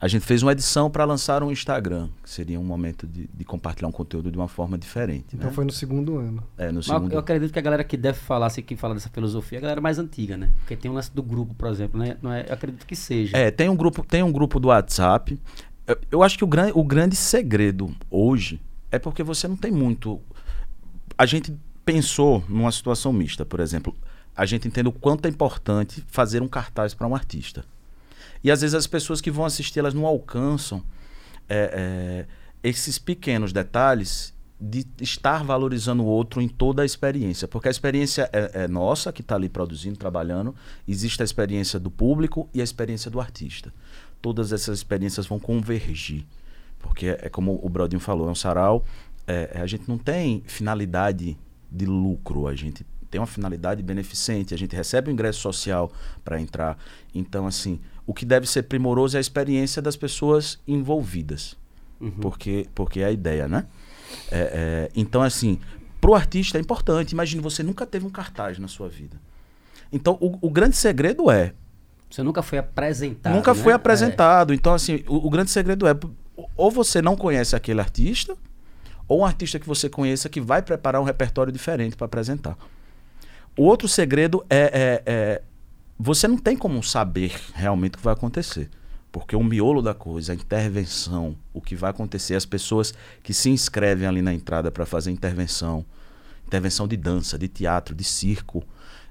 a gente fez uma edição para lançar um Instagram, que seria um momento de, de compartilhar um conteúdo de uma forma diferente. Então né? foi no segundo ano. É, no Mas segundo. eu acredito que a galera que deve falar, assim, que fala dessa filosofia, é a galera mais antiga, né? Porque tem um lance do grupo, por exemplo, né? Não é, eu acredito que seja. É, tem um grupo, tem um grupo do WhatsApp. Eu, eu acho que o, gran, o grande segredo hoje é porque você não tem muito. A gente pensou numa situação mista, por exemplo. A gente entende o quanto é importante fazer um cartaz para um artista. E às vezes as pessoas que vão assistir, elas não alcançam é, é, esses pequenos detalhes de estar valorizando o outro em toda a experiência. Porque a experiência é, é nossa, que está ali produzindo, trabalhando, existe a experiência do público e a experiência do artista. Todas essas experiências vão convergir. Porque é como o Brodinho falou, é um sarau. é, a gente não tem finalidade de lucro, a gente tem uma finalidade beneficente, a gente recebe o ingresso social para entrar. Então, assim, o que deve ser primoroso é a experiência das pessoas envolvidas. Uhum. Porque, porque é a ideia, né? É, é, então, assim, pro artista é importante. Imagine, você nunca teve um cartaz na sua vida. Então, o, o grande segredo é. Você nunca foi apresentado. nunca né? foi apresentado. Então, assim, o, o grande segredo é. Ou você não conhece aquele artista, ou um artista que você conheça que vai preparar um repertório diferente para apresentar. O outro segredo é, é- é você não tem como saber realmente o que vai acontecer. Porque o miolo da coisa, a intervenção, o que vai acontecer, as pessoas que se inscrevem ali na entrada para fazer intervenção, intervenção de dança, de teatro, de circo,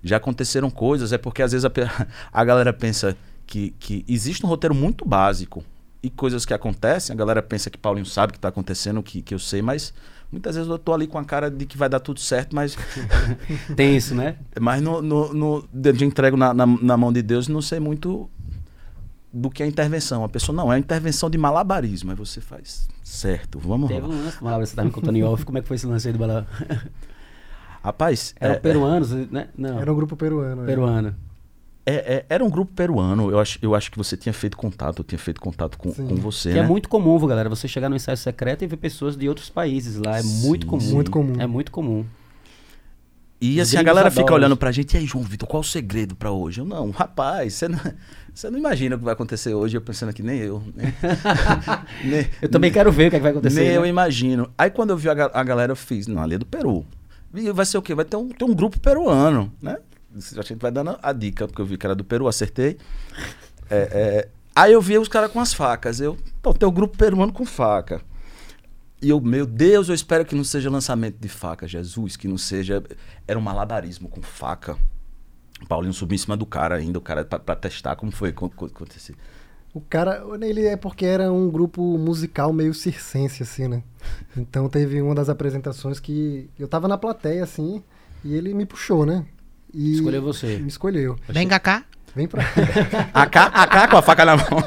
já aconteceram coisas, é porque às vezes a, [laughs] a galera pensa que, que existe um roteiro muito básico e coisas que acontecem, a galera pensa que Paulinho sabe o que está acontecendo, que, que eu sei, mas muitas vezes eu tô ali com a cara de que vai dar tudo certo, mas É, [laughs] tem isso, né? mas no, no, no, de entrego na, na, na mão de Deus, não sei muito do que é intervenção. A pessoa não, é uma intervenção de malabarismo. Aí você faz certo, vamos Teve lá. um lance, Malabra, você tava me contando em off, como é que foi esse lance aí do balão? Rapaz, Eram é- peruanos, né? Não, Era um grupo peruano. é. peruano. é- é- era um grupo peruano. Eu acho, eu acho que você tinha feito contato, eu tinha feito contato com, Sim. com você, Que é né? muito comum, viu, galera, você chegar no ensaio secreto e ver pessoas de outros países lá. É muito Sim, comum. muito comum. É muito comum. E assim, a galera fica olhando pra gente, e aí, João Vitor, qual o segredo pra hoje? Eu, não, rapaz, você não, você não imagina o que vai acontecer hoje, eu pensando aqui, nem eu. Nem, [laughs] nem- Eu também quero ver o que, é que vai acontecer. nem eu né? imagino. Aí quando eu vi a, a galera, eu fiz, não, ali é do Peru. E vai ser o quê? Vai ter um, ter um grupo peruano, né? A gente vai dando a dica, porque eu vi que era do Peru, acertei. É, é, aí eu vi os caras com as facas. Eu, pô, tem o grupo peruano com faca. E eu, meu Deus, eu espero que não seja lançamento de faca, Jesus, que não seja. Era um malabarismo com faca. O Paulinho subiu em cima do cara ainda, o cara pra, pra testar como foi co- co- acontecer. O cara, ele é porque era um grupo musical meio circense, assim, né? Então teve uma das apresentações que eu tava na plateia, assim, e ele me puxou, né? E Escolheu você. Me escolheu. Vem cá, Vem pra [laughs] AK, AK com a faca na mão.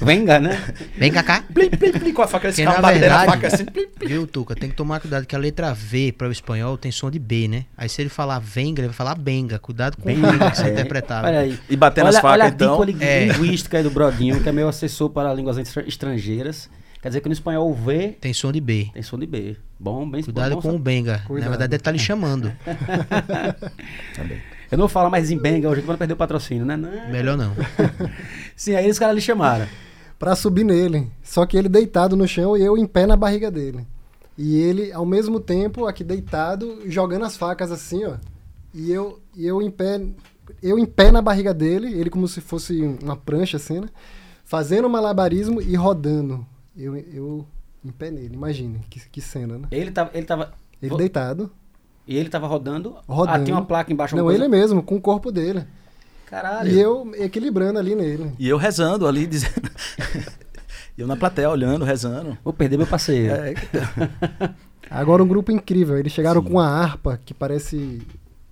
Venga, [laughs] né? vem cá. plim, plim, plim, com a faca, esse Porque, carro na batendo a verdade- faca assim, plim, plim. Viu, Tuca? Tem que tomar cuidado que a letra V para o espanhol tem som de B, né? Aí se ele falar venga, ele vai falar benga. Cuidado com o Benga, que você é. interpretava. Olha aí. E batendo olha, as facas, olha a então. li- É. linguística aí do Brodinho, que é meu assessor para línguas estra- estrangeiras. Quer dizer que no espanhol o V Tem som de B. tem som de B. Bom, bem Cuidado bom, com o benga. Cuidado. Na verdade, ele tá lhe chamando. [laughs] Eu não vou falar mais em Benga hoje, que vai perder o patrocínio, né? Não. Melhor não. [laughs] Sim, aí os caras lhe chamaram. pra subir nele. Só que ele deitado no chão e eu em pé na barriga dele. E ele, ao mesmo tempo, aqui deitado, jogando as facas assim, ó. E eu, e eu em pé, eu em pé na barriga dele, ele como se fosse uma prancha assim, né? Fazendo malabarismo e rodando. Eu, eu em pé nele, imagine, que, que cena, né? Ele tava. Ele tava Ele Vo- deitado, E ele tava rodando. rodando. Ah, tinha uma placa embaixo. Não, alguma ele coisa? mesmo, com o corpo dele. Caralho. E eu equilibrando ali nele. E eu rezando ali, dizendo. E [laughs] eu na plateia olhando, rezando. Vou perder meu parceiro. É, [laughs] Agora um grupo incrível. Eles chegaram Sim. com uma harpa que parece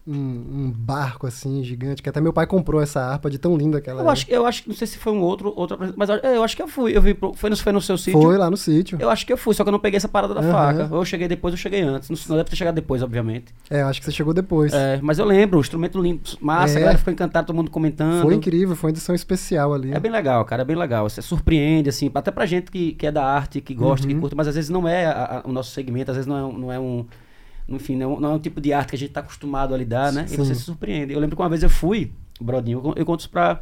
um, um barco assim gigante. Que até meu pai comprou essa harpa de tão linda que ela Eu é. acho, eu acho que não sei se foi um outro, outro mas eu, eu acho que eu fui. Eu vi, foi no, foi no seu sítio? Foi lá no sítio. Eu acho que eu fui, só que eu não peguei essa parada da Aham. faca. Ou eu cheguei depois, ou eu cheguei antes. Não, não deve ter chegado depois, obviamente. É, eu acho que você chegou depois. É, mas eu lembro, o instrumento limpo, massa, É. a galera ficou encantada, todo mundo comentando. Foi incrível, foi uma edição especial ali. É bem legal, cara, é bem legal. Você surpreende, assim, até pra gente que, que é da arte, que gosta, que Uhum. curta, mas às vezes não é a- a- o nosso segmento, às vezes não é, não é um. Enfim, não é um, não é um tipo de arte que a gente tá acostumado a lidar, né? E Sim. você se surpreende. Eu lembro que uma vez eu fui, Brodinho, eu, eu conto isso pra.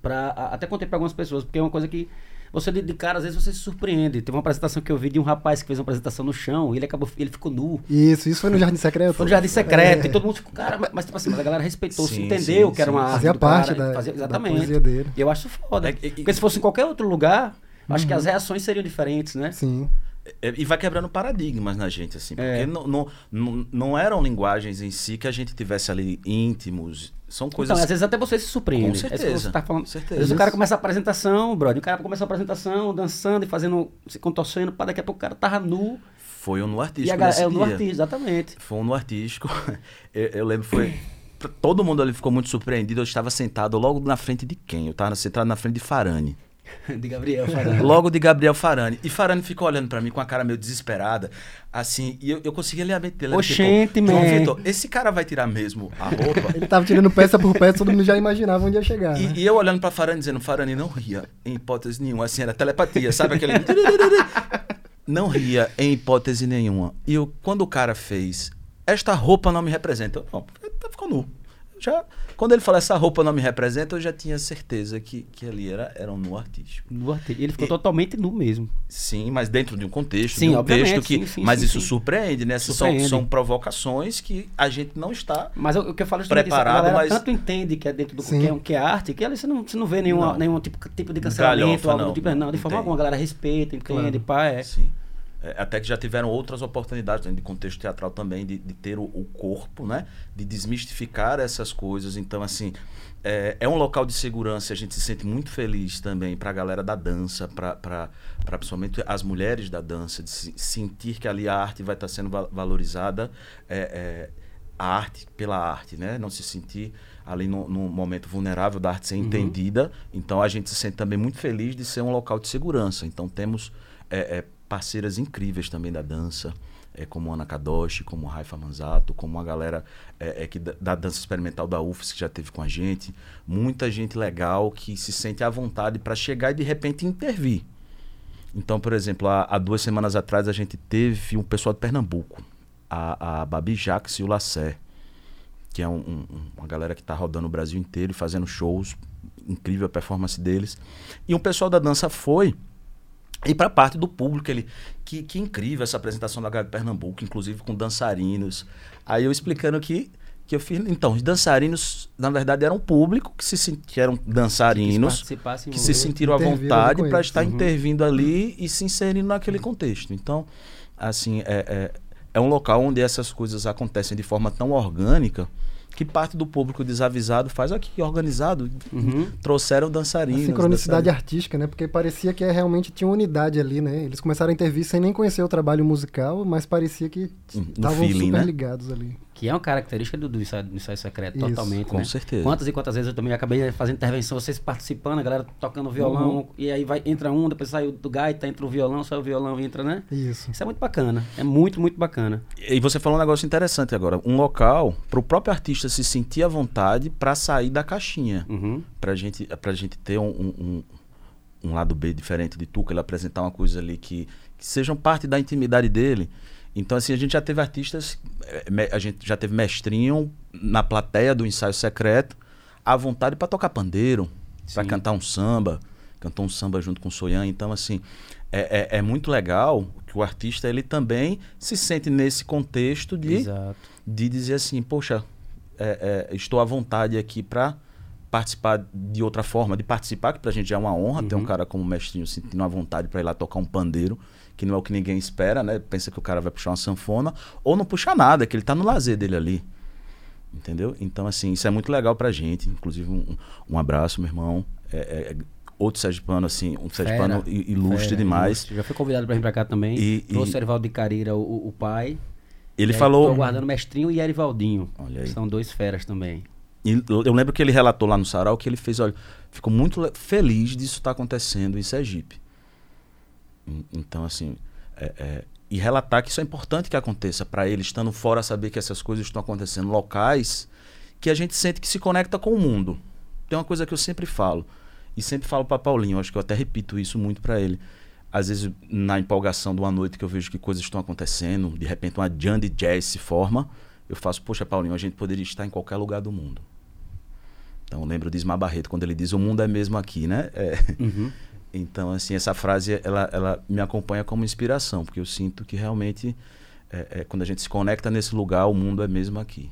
pra até contei pra algumas pessoas, porque é uma coisa que. Você de, de cara, às vezes você se surpreende. Teve uma apresentação que eu vi de um rapaz que fez uma apresentação no chão e ele acabou, ele ficou nu. Isso, isso foi no Jardim Secreto. Foi no jardim secreto É. e todo mundo ficou, cara, mas, mas tipo assim, mas a galera respeitou, se Sim, entendeu sim, que era uma arte Fazia parte cara, da, fazia- da exatamente. poesia dele. E eu acho foda. É, e- Porque se fosse em qualquer outro lugar, acho que as reações seriam diferentes, né? Sim. É, E vai quebrando paradigmas na gente, assim. Porque É. não, não, não, não eram linguagens em si que a gente tivesse ali íntimos. São coisas. Então, às vezes até você se surpreende. Com É certeza, você tá falando. com certeza. Às vezes o cara começa a apresentação, brother. O cara começa a apresentação, dançando e fazendo, se contorcendo, para daqui a pouco o cara tava nu. Foi um no e artístico. a galera nesse é o dia. artista, exatamente. Foi um no artístico. [laughs] Eu, eu lembro, foi. Todo mundo ali ficou muito surpreendido. Eu estava sentado logo na frente de quem? Eu estava sentado na frente de Farane. [laughs] De Gabriel falando. Logo de Gabriel Farane. E Farane ficou olhando pra mim com a cara meio desesperada, assim, e eu, eu conseguia ler a mente dele. Ele Oxente, ficou, João. Vitor, esse cara vai tirar mesmo a roupa? [laughs] Ele tava tirando peça por peça, todo mundo já imaginava onde ia chegar. né? E, e eu olhando pra Farane dizendo, Farane não ria em hipótese nenhuma, assim, era telepatia, sabe aquele... [laughs] não ria em hipótese nenhuma. E eu, quando o cara fez, esta roupa não me representa, eu, não, tá- ficou nu. Já, quando ele falou essa roupa não me representa, eu já tinha certeza que, que ali era, era um nu artístico. No artista. Ele ficou E- totalmente nu mesmo. Sim, mas dentro de um contexto, Sim, de um obviamente, texto que. sim, sim, mas sim, isso sim. surpreende, né? São- Surpreende. São, provocações que a gente não está. Mas o, que eu falo isso, a Preparado, galera mas- tanto entende que é dentro do que é, que é arte, que ali você não, você não vê nenhuma, Não. nenhum tipo, tipo de cancelamento, Galhofa, algo do não. tipo, não, de Não forma alguma, a galera respeita, entende, Claro. pá, é. Sim. É, até que já tiveram outras oportunidades dentro de contexto teatral também de, de ter o, o corpo, né? De desmistificar essas coisas. Então, assim, é, é um local de segurança. A gente se sente muito feliz também para a galera da dança, para principalmente as mulheres da dança, de se, sentir que ali a arte vai estar sendo va- valorizada. é, é, a arte pela arte, né? Não se sentir ali num, num momento vulnerável da arte ser entendida. Então a gente se sente também muito feliz de ser um local de segurança. Então temos é, é, parceiras incríveis também da dança, é, como Ana Kadoshi, como Raifa Manzato, como a galera é, é, que da, da dança experimental da UFS que já teve com a gente. Muita gente legal que se sente à vontade para chegar e de repente intervir. Então, por exemplo, há, há duas semanas atrás a gente teve um pessoal de Pernambuco a, a Babi Jax e o Lacer, que é um, um, uma galera que está rodando o Brasil inteiro e fazendo shows, incrível a performance deles. E um pessoal da dança foi. E para parte do público, ele, que, que incrível essa apresentação da de Pernambuco, inclusive com dançarinos. Aí eu explicando que, que eu fiz. Então, os dançarinos, na verdade, eram público que, se, que eram dançarinos que, se sentiram à vontade para estar uhum. intervindo ali e se inserindo naquele contexto. Então, assim, é, é, é um local onde essas coisas acontecem de forma tão orgânica que parte do público desavisado faz aqui organizado uhum. trouxeram dançarinos a sincronicidade dançarinos. artística né porque parecia que realmente tinha unidade ali né eles começaram a intervir sem nem conhecer o trabalho musical mas parecia que estavam super né? ligados ali que é uma característica do, do, ensaio, do ensaio secreto, Isso, totalmente. Com né? certeza. Quantas e quantas vezes eu também acabei fazendo intervenção, vocês participando, a galera tocando violão, uhum. e aí vai, entra um, depois sai do gaita, entra o violão, sai o violão, entra, né? Isso. Isso é muito bacana. É muito, muito bacana. E você falou um negócio interessante agora. Um local para o próprio artista se sentir à vontade para sair da caixinha. Uhum. Pra, gente, pra gente ter um, um, um lado B diferente de tu, que ele apresentar uma coisa ali que, que sejam parte da intimidade dele. Então, assim, a gente já teve artistas, eh, a gente já teve mestrinho na plateia do ensaio secreto, à vontade para tocar pandeiro, para cantar um samba, cantou um samba junto com o Soyan. Então, assim, é, é, é, muito legal que o artista ele também se sente nesse contexto de, de dizer assim, poxa, é, é, estou à vontade aqui para participar de outra forma, de participar, que para a gente é uma honra uhum. ter um uhum. cara como mestrinho sentindo a vontade para ir lá tocar um pandeiro que não é o que ninguém espera, né? Pensa que o cara vai puxar uma sanfona, ou não puxa nada, que ele tá no lazer dele ali. Entendeu? Então, assim, isso é muito legal pra gente. Inclusive, um, um abraço, meu irmão. É, é, é outro Sergipano, assim, um Sergipano ilustre fera, demais. Ilustre. Já foi convidado para vir para cá também. E, Trouxe e... Erivaldo de Careira, o, o pai. Ele falou. Estou guardando Mestrinho e Erivaldinho. Olha aí. São dois feras também. E eu lembro que ele relatou lá no Sarau que ele fez, olha, ficou muito feliz disso estar tá acontecendo em Sergipe. Então, assim, é, é, e relatar que isso é importante que aconteça para ele, estando fora, saber que essas coisas estão acontecendo locais, que a gente sente que se conecta com o mundo. Tem uma coisa que eu sempre falo, e sempre falo para Paulinho, acho que eu até repito isso muito para ele. Às vezes, na empolgação de uma noite que eu vejo que coisas estão acontecendo, de repente uma jam de jazz se forma, eu faço, poxa, Paulinho, a gente poderia estar em qualquer lugar do mundo. Então, eu lembro de Ismar Barreto, quando ele diz o mundo é mesmo aqui, né? É, uhum. [laughs] Então, assim, essa frase ela, ela me acompanha como inspiração, porque eu sinto que realmente, é, é, quando a gente se conecta nesse lugar, o mundo é mesmo aqui.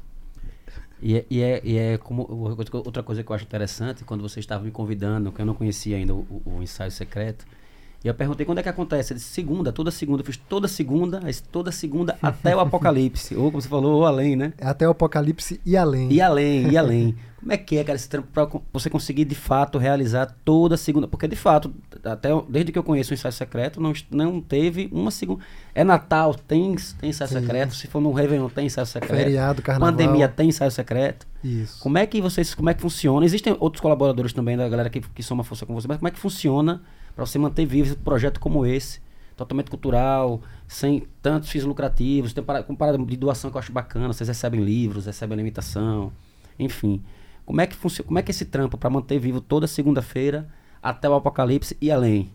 E é, e é, e é como outra coisa que eu acho interessante, quando você estava me convidando, que eu não conhecia ainda o, o ensaio secreto, e eu perguntei quando é que acontece. Ele disse, segunda, toda segunda. Eu fiz toda segunda, toda segunda até o apocalipse. ou como você falou, ou além, né? É até o apocalipse e além. E além, e além. Como é que é, cara, esse trampo pra você conseguir de fato realizar toda segunda? Porque de fato, até desde que eu conheço o ensaio secreto, não, não teve uma segunda. É Natal, tem, tem ensaio Sim. secreto. Se for no Réveillon, tem ensaio secreto. Feriado, carnaval. Pandemia, tem ensaio secreto. Isso. Como é que vocês, como é que funciona? Existem outros colaboradores também da galera que, que soma força com você, mas como é que funciona para você manter vivo um projeto como esse? Totalmente cultural, sem tantos fins lucrativos, tem para, com parada de doação que eu acho bacana, vocês recebem livros, recebem alimentação, enfim. Como é que funciona? Como é que é esse trampo para manter vivo toda segunda-feira até o apocalipse e além?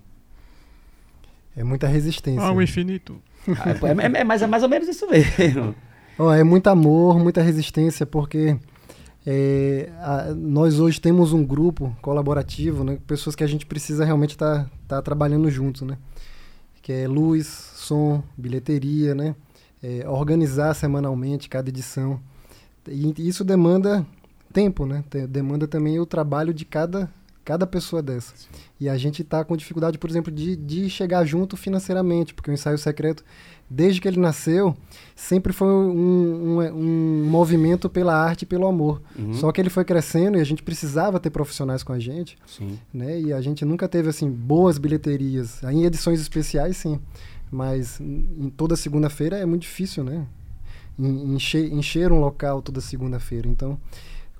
É muita resistência. Ah, o infinito. Ah, é, é, é, mais, é mais ou menos isso mesmo. Oh, é muito amor, muita resistência, porque é, a, nós hoje temos um grupo colaborativo, né, pessoas que a gente precisa realmente estar tá, tá trabalhando juntos, né? Que é luz, som, bilheteria, né? É, organizar semanalmente cada edição. E isso demanda tempo, né? Demanda também o trabalho de cada, cada pessoa dessa. E a gente está com dificuldade, por exemplo, de, de chegar junto financeiramente, porque o ensaio secreto, desde que ele nasceu, sempre foi um, um, um movimento pela arte e pelo amor. Uhum. Só que ele foi crescendo e a gente precisava ter profissionais com a gente, sim. né? E a gente nunca teve assim boas bilheterias. Em edições especiais, sim, mas em toda segunda-feira é muito difícil, né? Encher, encher um local toda segunda-feira. Então,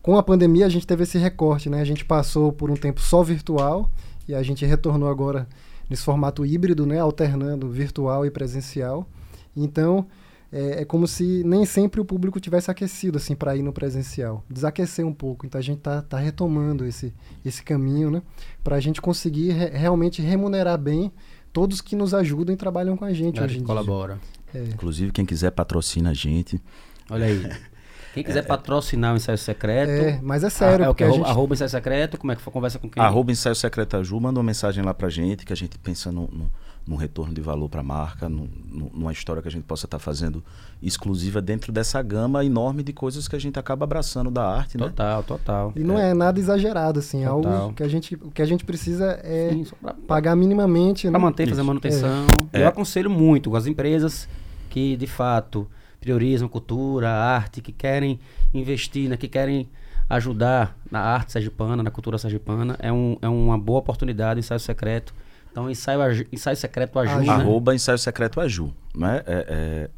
com a pandemia, a gente teve esse recorte, né? A gente passou por um tempo só virtual e a gente retornou agora nesse formato híbrido, né? Alternando virtual e presencial. Então, é, é como se nem sempre o público tivesse aquecido assim para ir no presencial. Desaquecer um pouco. Então, a gente está tá retomando esse, esse caminho, né? Para a gente conseguir re realmente remunerar bem todos que nos ajudam e trabalham com a gente hoje em colabora. É. Inclusive, quem quiser patrocina a gente. Olha aí. [laughs] Quem quiser patrocinar o ensaio secreto. É, mas é sério, ah, é o que? a Arroba, gente... arroba ensaio secreto, como é que foi? Conversa com quem? Arroba ensaio secreto Aju, manda uma mensagem lá pra gente, que a gente pensa no, no, no retorno de valor pra marca, no, no- numa história que a gente possa estar fazendo exclusiva dentro dessa gama enorme de coisas que a gente acaba abraçando da arte, né? Total, total. E não é nada exagerado, assim. é Total. Algo que a gente, o que a gente precisa é Sim, pra, pagar minimamente, pra né? manter, fazer Isso. manutenção. É. Eu aconselho muito as empresas que, de fato, priorizam cultura, arte, que querem investir, né, que querem ajudar na arte sergipana, na cultura sergipana. É, um, é uma boa oportunidade, ensaio secreto. Então, ensaio, ensaio secreto ajuda. Aju. né? Arroba ensaio secreto Aju. Né? É, é,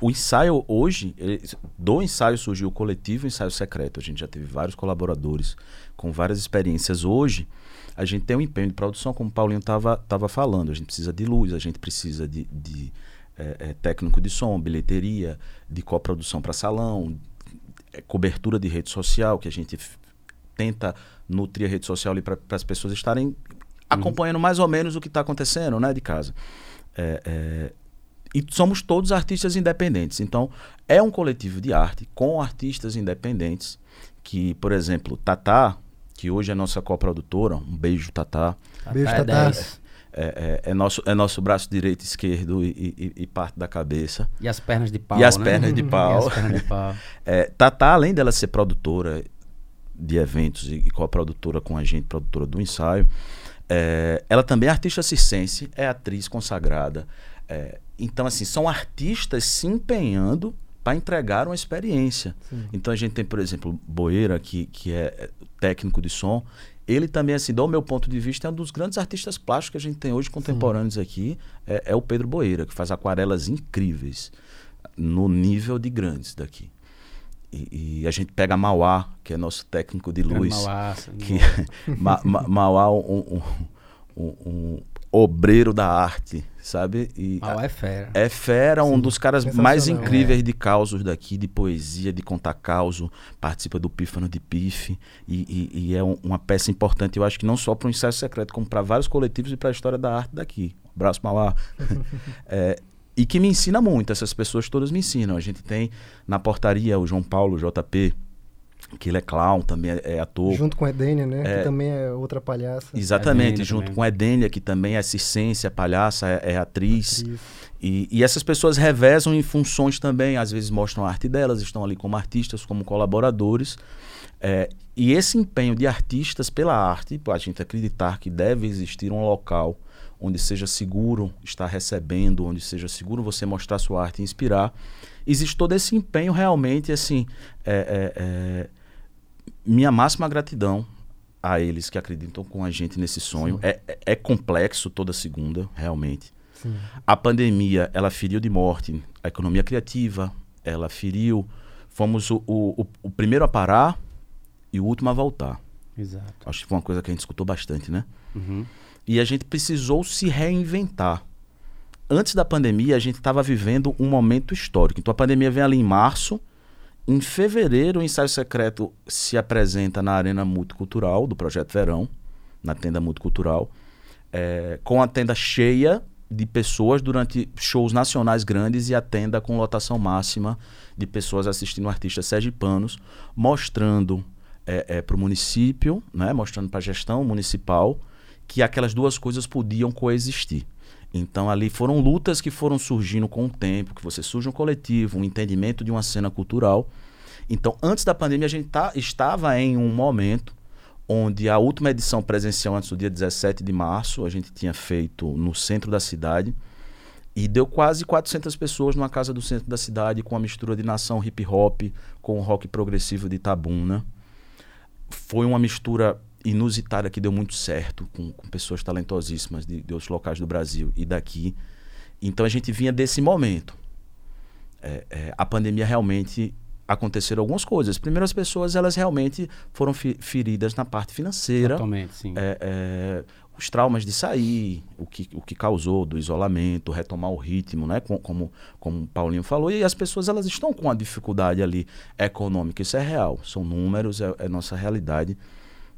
o ensaio hoje, ele- do ensaio surgiu o coletivo Ensaio Secreto. A gente já teve vários colaboradores com várias experiências. Hoje, a gente tem um empenho de produção, como o Paulinho estava falando. A gente precisa de luz, a gente precisa de, de, é, é, técnico de som, bilheteria, de coprodução para salão, é, cobertura de rede social, que a gente tenta nutrir a rede social para as pessoas estarem acompanhando mais ou menos o que está acontecendo né, de casa. É, é, e somos todos artistas independentes. Então, é um coletivo de arte com artistas independentes que, por exemplo, Tatá, que hoje é nossa coprodutora, um beijo, Tatá, Beijo, é Tatá. 10. é, é- é nosso, é nosso braço direito esquerdo e, e- e parte da cabeça. E as pernas de pau. E as né? pernas de [laughs] pau. as pernas de pau. [laughs] É, Tatá, além dela ser produtora de eventos e, e co-produtora com a gente, produtora do ensaio, é, ela também é artista circense, é atriz consagrada. é, então, assim, são artistas se empenhando para entregar uma experiência. Sim. Então a gente tem, por exemplo, Boeira, que, que é técnico de som. Ele também, assim, do meu ponto de vista, é um dos grandes artistas plásticos que a gente tem hoje contemporâneos aqui. É, é o Pedro Boeira, que faz aquarelas incríveis no nível de grandes daqui. E, e a gente pega Mauá, que é nosso técnico de luz. Mauá, [laughs] Que Ma, Ma, Mauá, um, um, um, um obreiro da arte, sabe? E Mauá é fera. é fera, um Sim, dos caras mais incríveis É. de causos daqui, de poesia, de contar causo, participa do Pífano de Pife e, e- e é um- uma peça importante, eu acho que não só para o ensaio secreto, como para vários coletivos e para a história da arte daqui. Um abraço, Mauá. [laughs] É, e que me ensina muito, essas pessoas todas me ensinam. A gente tem na portaria o João Paulo, JP, que ele é clown, também é, é ator. Junto com a Edênia, né? É. Que também é outra palhaça. Exatamente, Edênia junto também. com a Edênia, que também é circense, é palhaça, é, é atriz. Atriz. E, e essas pessoas revezam em funções também, às vezes mostram a arte delas, estão ali como artistas, como colaboradores. É, e esse empenho de artistas pela arte, a gente acreditar que deve existir um local onde seja seguro estar recebendo, onde seja seguro você mostrar sua arte e inspirar, existe todo esse empenho realmente, assim, é, é, é, minha máxima gratidão a eles que acreditam com a gente nesse sonho. É, é- é complexo toda segunda, realmente. Sim. A pandemia, ela feriu de morte a economia criativa, ela feriu. Fomos o, o, o- o primeiro a parar e o último a voltar. Exato. Acho que foi uma coisa que a gente escutou bastante, né? Uhum. E a gente precisou se reinventar. Antes da pandemia, a gente estava vivendo um momento histórico. Então a pandemia vem ali em março. Em fevereiro, o ensaio secreto se apresenta na Arena Multicultural do Projeto Verão, na tenda multicultural, eh, com a tenda cheia de pessoas durante shows nacionais grandes e a tenda com lotação máxima de pessoas assistindo artistas sergipanos, mostrando para o município, né, mostrando para a gestão municipal que aquelas duas coisas podiam coexistir. Então ali foram lutas que foram surgindo com o tempo, que você surge um coletivo, um entendimento de uma cena cultural. Então, antes da pandemia, a gente tá, estava em um momento onde a última edição presencial, antes do dia 17 de março, a gente tinha feito no centro da cidade e deu quase 400 pessoas numa casa do centro da cidade com a mistura de nação hip hop com rock progressivo de Tabuna. Foi uma mistura inusitada que deu muito certo com, com pessoas talentosíssimas de, de outros locais do Brasil e daqui. Então a gente vinha desse momento. É, é, a pandemia realmente aconteceram algumas coisas. Primeiro, as pessoas elas realmente foram fi- feridas na parte financeira. Totalmente, sim. É, é, os traumas de sair, o que, o que causou do isolamento, retomar o ritmo, né? Com- como, como o Paulinho falou, e as pessoas elas estão com uma dificuldade ali econômica, isso é real, são números, é, é nossa realidade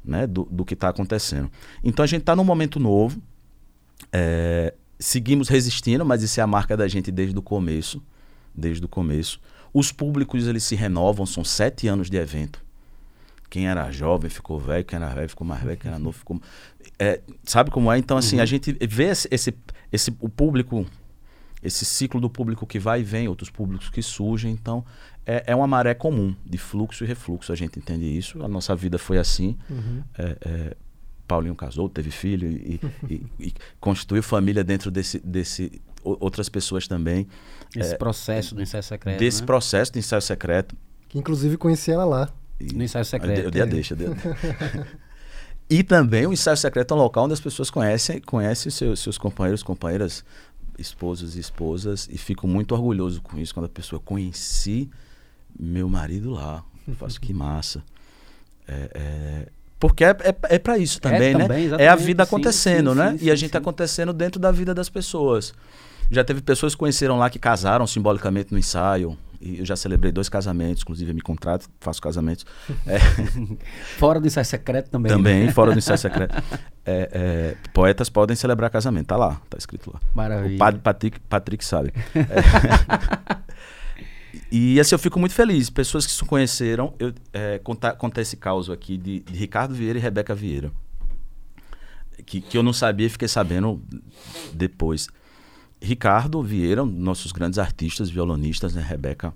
né? do, do que está acontecendo. Então a gente está num momento novo, é, seguimos resistindo, mas isso é a marca da gente desde o começo. Desde o começo. Os públicos eles se renovam, são sete anos de evento. Quem era jovem ficou velho, quem era velho ficou mais velho, quem era novo ficou. É, sabe como é? Então, assim, Uhum. a gente vê esse, esse, esse- o público, esse ciclo do público que vai e vem, outros públicos que surgem. Então, é, é uma maré comum de fluxo e refluxo. A gente entende isso. A nossa vida foi assim. Uhum. É, é, Paulinho casou, teve filho e, e- e constituiu família dentro desse, desse outras pessoas também. Esse processo do ensaio secreto. desse né? processo de ensaio secreto. Que inclusive conheci ela lá. E- No ensaio secreto. eu dei a é. deixa. dei a deixa. [laughs] e também o ensaio secreto é um local onde as pessoas conhecem, conhecem seus, seus companheiros, companheiras, esposos e esposas. E fico muito orgulhoso com isso, quando a pessoa conheci meu marido lá. [laughs] Eu faço que massa. É, é, porque é, é, é para isso também, né? também, É a vida sim, acontecendo, sim, né? sim, e a sim, gente sim. acontecendo dentro da vida das pessoas. Já teve pessoas que conheceram lá que casaram simbolicamente no ensaio. E eu já celebrei dois casamentos, inclusive eu me contrato, faço casamentos. [laughs] É, Fora do ensaio secreto também. também, né? fora do ensaio secreto. É, é, poetas podem celebrar casamento, tá lá, tá escrito lá. Maravilha. O padre Patrick, Patrick sabe. [laughs] É. E assim, eu fico muito feliz. Pessoas que se conheceram, eu é, contar, contar esse caso aqui de, de Ricardo Vieira e Rebeca Vieira. Que, que eu não sabia fiquei sabendo depois. Ricardo Vieira, um nossos grandes artistas, violonistas, né? Rebeca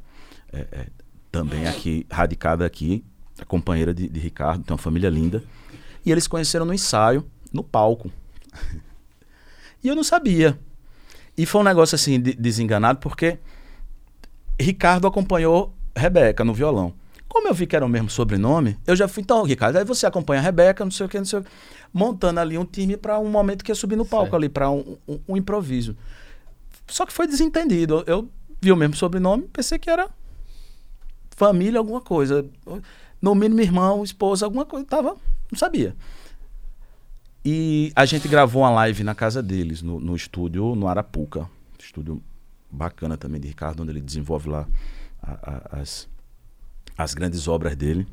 é, é, também aqui, radicada aqui, a companheira de, de Ricardo, tem uma família linda. E eles conheceram no ensaio, no palco. [laughs] E eu não sabia. E foi um negócio assim, de- desenganado, porque Ricardo acompanhou Rebeca no violão. Como eu vi que era o mesmo sobrenome, eu já fui, então, Ricardo, aí você acompanha a Rebeca, não sei o que, não sei o que. Montando ali um time para um momento que ia subir no palco Certo. ali, para um, um- um improviso. Só que foi desentendido. Eu vi o mesmo sobrenome, pensei que era família, alguma coisa. No mínimo, irmão, esposa, alguma coisa. Tava, não sabia. E a gente gravou uma live na casa deles, no, no estúdio no Arapuca. Estúdio bacana também de Ricardo, onde ele desenvolve lá a- a- as, as grandes obras dele.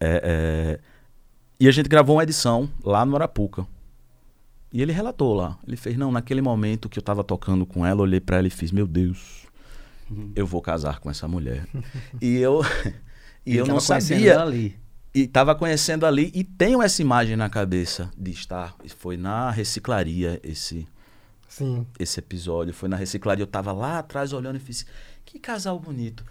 É, é, e a gente gravou uma edição lá no Arapuca. E ele relatou lá. Ele fez, não, naquele momento que eu tava tocando com ela, olhei pra ela e fiz, meu Deus, eu vou casar com essa mulher. [laughs] e eu, e Ele eu não sabia ali. e estava conhecendo ali e tenho essa imagem na cabeça de estar foi na reciclaria esse Sim. esse episódio foi na reciclaria eu tava lá atrás olhando e fiz que casal bonito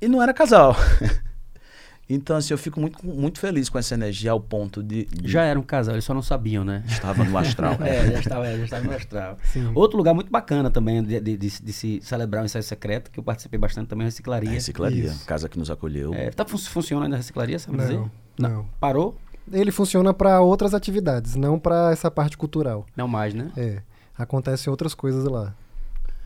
e não era casal [laughs] então assim eu fico muito muito feliz com essa energia ao ponto de, de- Já era um casal, eles só não sabiam, né? estava no astral [laughs] É, já estava, já estava no astral. Sim. Outro lugar muito bacana também de, de- de- de se celebrar um ensaio secreto, que eu participei bastante também, é a A reciclaria. reciclaria Isso. casa que nos acolheu É, tá, fun- funciona ainda a reciclaria, sabe Não, dizer? não. Parou? Ele funciona para outras atividades, não para essa parte cultural. Não mais, né? É. Acontecem outras coisas lá.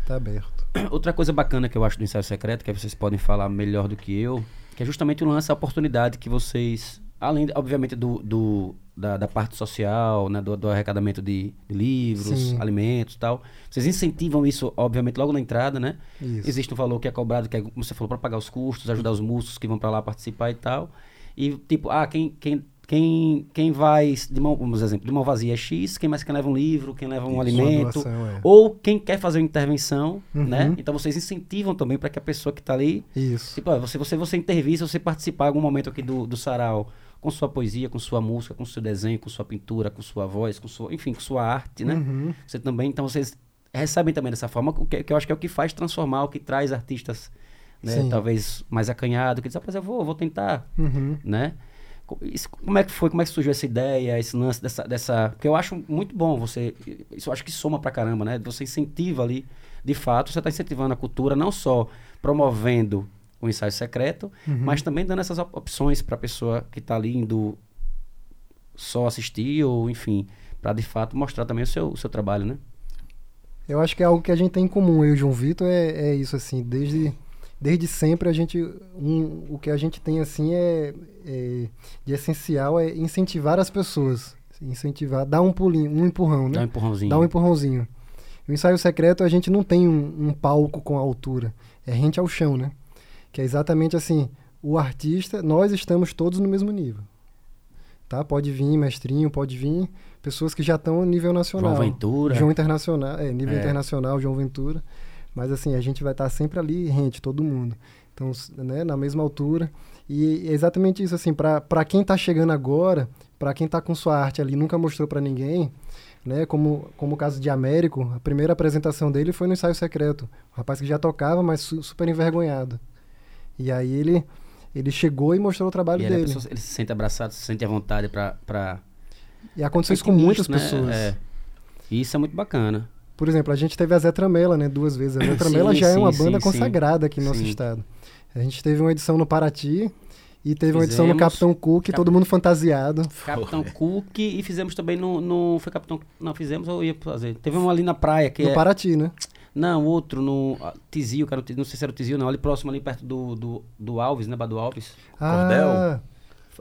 Tá aberto. [clears throat] Outra coisa bacana que eu acho do ensaio secreto, que vocês podem falar melhor do que eu, que é justamente o lance, a oportunidade que vocês, além, obviamente, do, do- da, da parte social, né, do, do arrecadamento de, de livros, Sim. alimentos e tal, vocês incentivam isso, obviamente, logo na entrada, né? Isso. Existe um valor que é cobrado, que é, como você falou, para pagar os custos, ajudar os músicos que vão para lá participar e tal. E, tipo, ah, quem, quem, quem, quem vai, de mão, vamos exemplo, de mão vazia é X, quem mais quem leva um livro, quem leva um Isso, alimento, doação, é. ou quem quer fazer uma intervenção, Uhum. né? Então vocês incentivam também para que a pessoa que está ali, Isso. tipo, ó, você, você, você intervir, se você participar em algum momento aqui do, do sarau, com sua poesia, com sua música, com seu desenho, com sua pintura, com sua voz, com sua, enfim, com sua arte, né? Uhum. Você também, então vocês recebem também dessa forma, o que, que eu acho que é o que faz transformar, o que traz artistas, né, talvez mais acanhado, que diz, rapaz, eu vou, vou tentar, Uhum. né? Isso- como é que foi, como é que surgiu essa ideia, esse lance dessa, dessa, porque eu acho muito bom você, isso eu acho que soma pra caramba, né? Você incentiva ali, de fato, você está incentivando a cultura, não só promovendo o ensaio secreto, Uhum. mas também dando essas op- opções para a pessoa que está ali indo só assistir ou, enfim, para de fato mostrar também o seu, o seu trabalho, né? Eu acho que é algo que a gente tem em comum, eu e o João Vitor, é, é isso, assim, desde, desde sempre a gente, um, o que a gente tem, assim, é, é- de essencial é incentivar as pessoas, incentivar, dar um pulinho, um empurrão, Dá um né? empurrãozinho. Dar um empurrãozinho. O ensaio secreto, a gente não tem um, um palco com altura, é rente ao chão, né? Que é exatamente assim, o artista, nós estamos todos no mesmo nível. tá? Pode vir mestrinho, pode vir pessoas que já estão a nível nacional. João Ventura. João Internacional, é, nível É. internacional, João Ventura. Mas assim, a gente vai estar sempre ali, rente, todo mundo. Então, né, na mesma altura. E é exatamente isso, assim, para quem está chegando agora, para quem está com sua arte ali, nunca mostrou para ninguém, né? Como, como o caso de Américo, a primeira apresentação dele foi no ensaio secreto. Um rapaz que já tocava, mas su- super envergonhado. E aí ele, ele chegou e mostrou o trabalho E dele. pessoa- ele se sente abraçado, se sente à vontade pra. pra... E aconteceu isso Muito com muitas né? pessoas. É. E isso é muito bacana. Por exemplo, a gente teve a Zé Tramela, né, duas vezes. A [coughs] Zé Sim, Tramela já é sim, uma sim, banda sim. consagrada aqui no nosso Sim. estado. A gente teve uma edição no Paraty e teve uma edição no Fizemos. Capitão Cook, Cap- todo mundo fantasiado. Capitão Cook e fizemos também no, no. Foi Capitão. Não, fizemos ou ia fazer? Teve um ali na praia que no é. Paraty, né? Não, outro no ah, Tizio, cara, não sei se era o Tizio, não, ali próximo, ali perto do, do, do Alves, né, Bado Alves. Ah,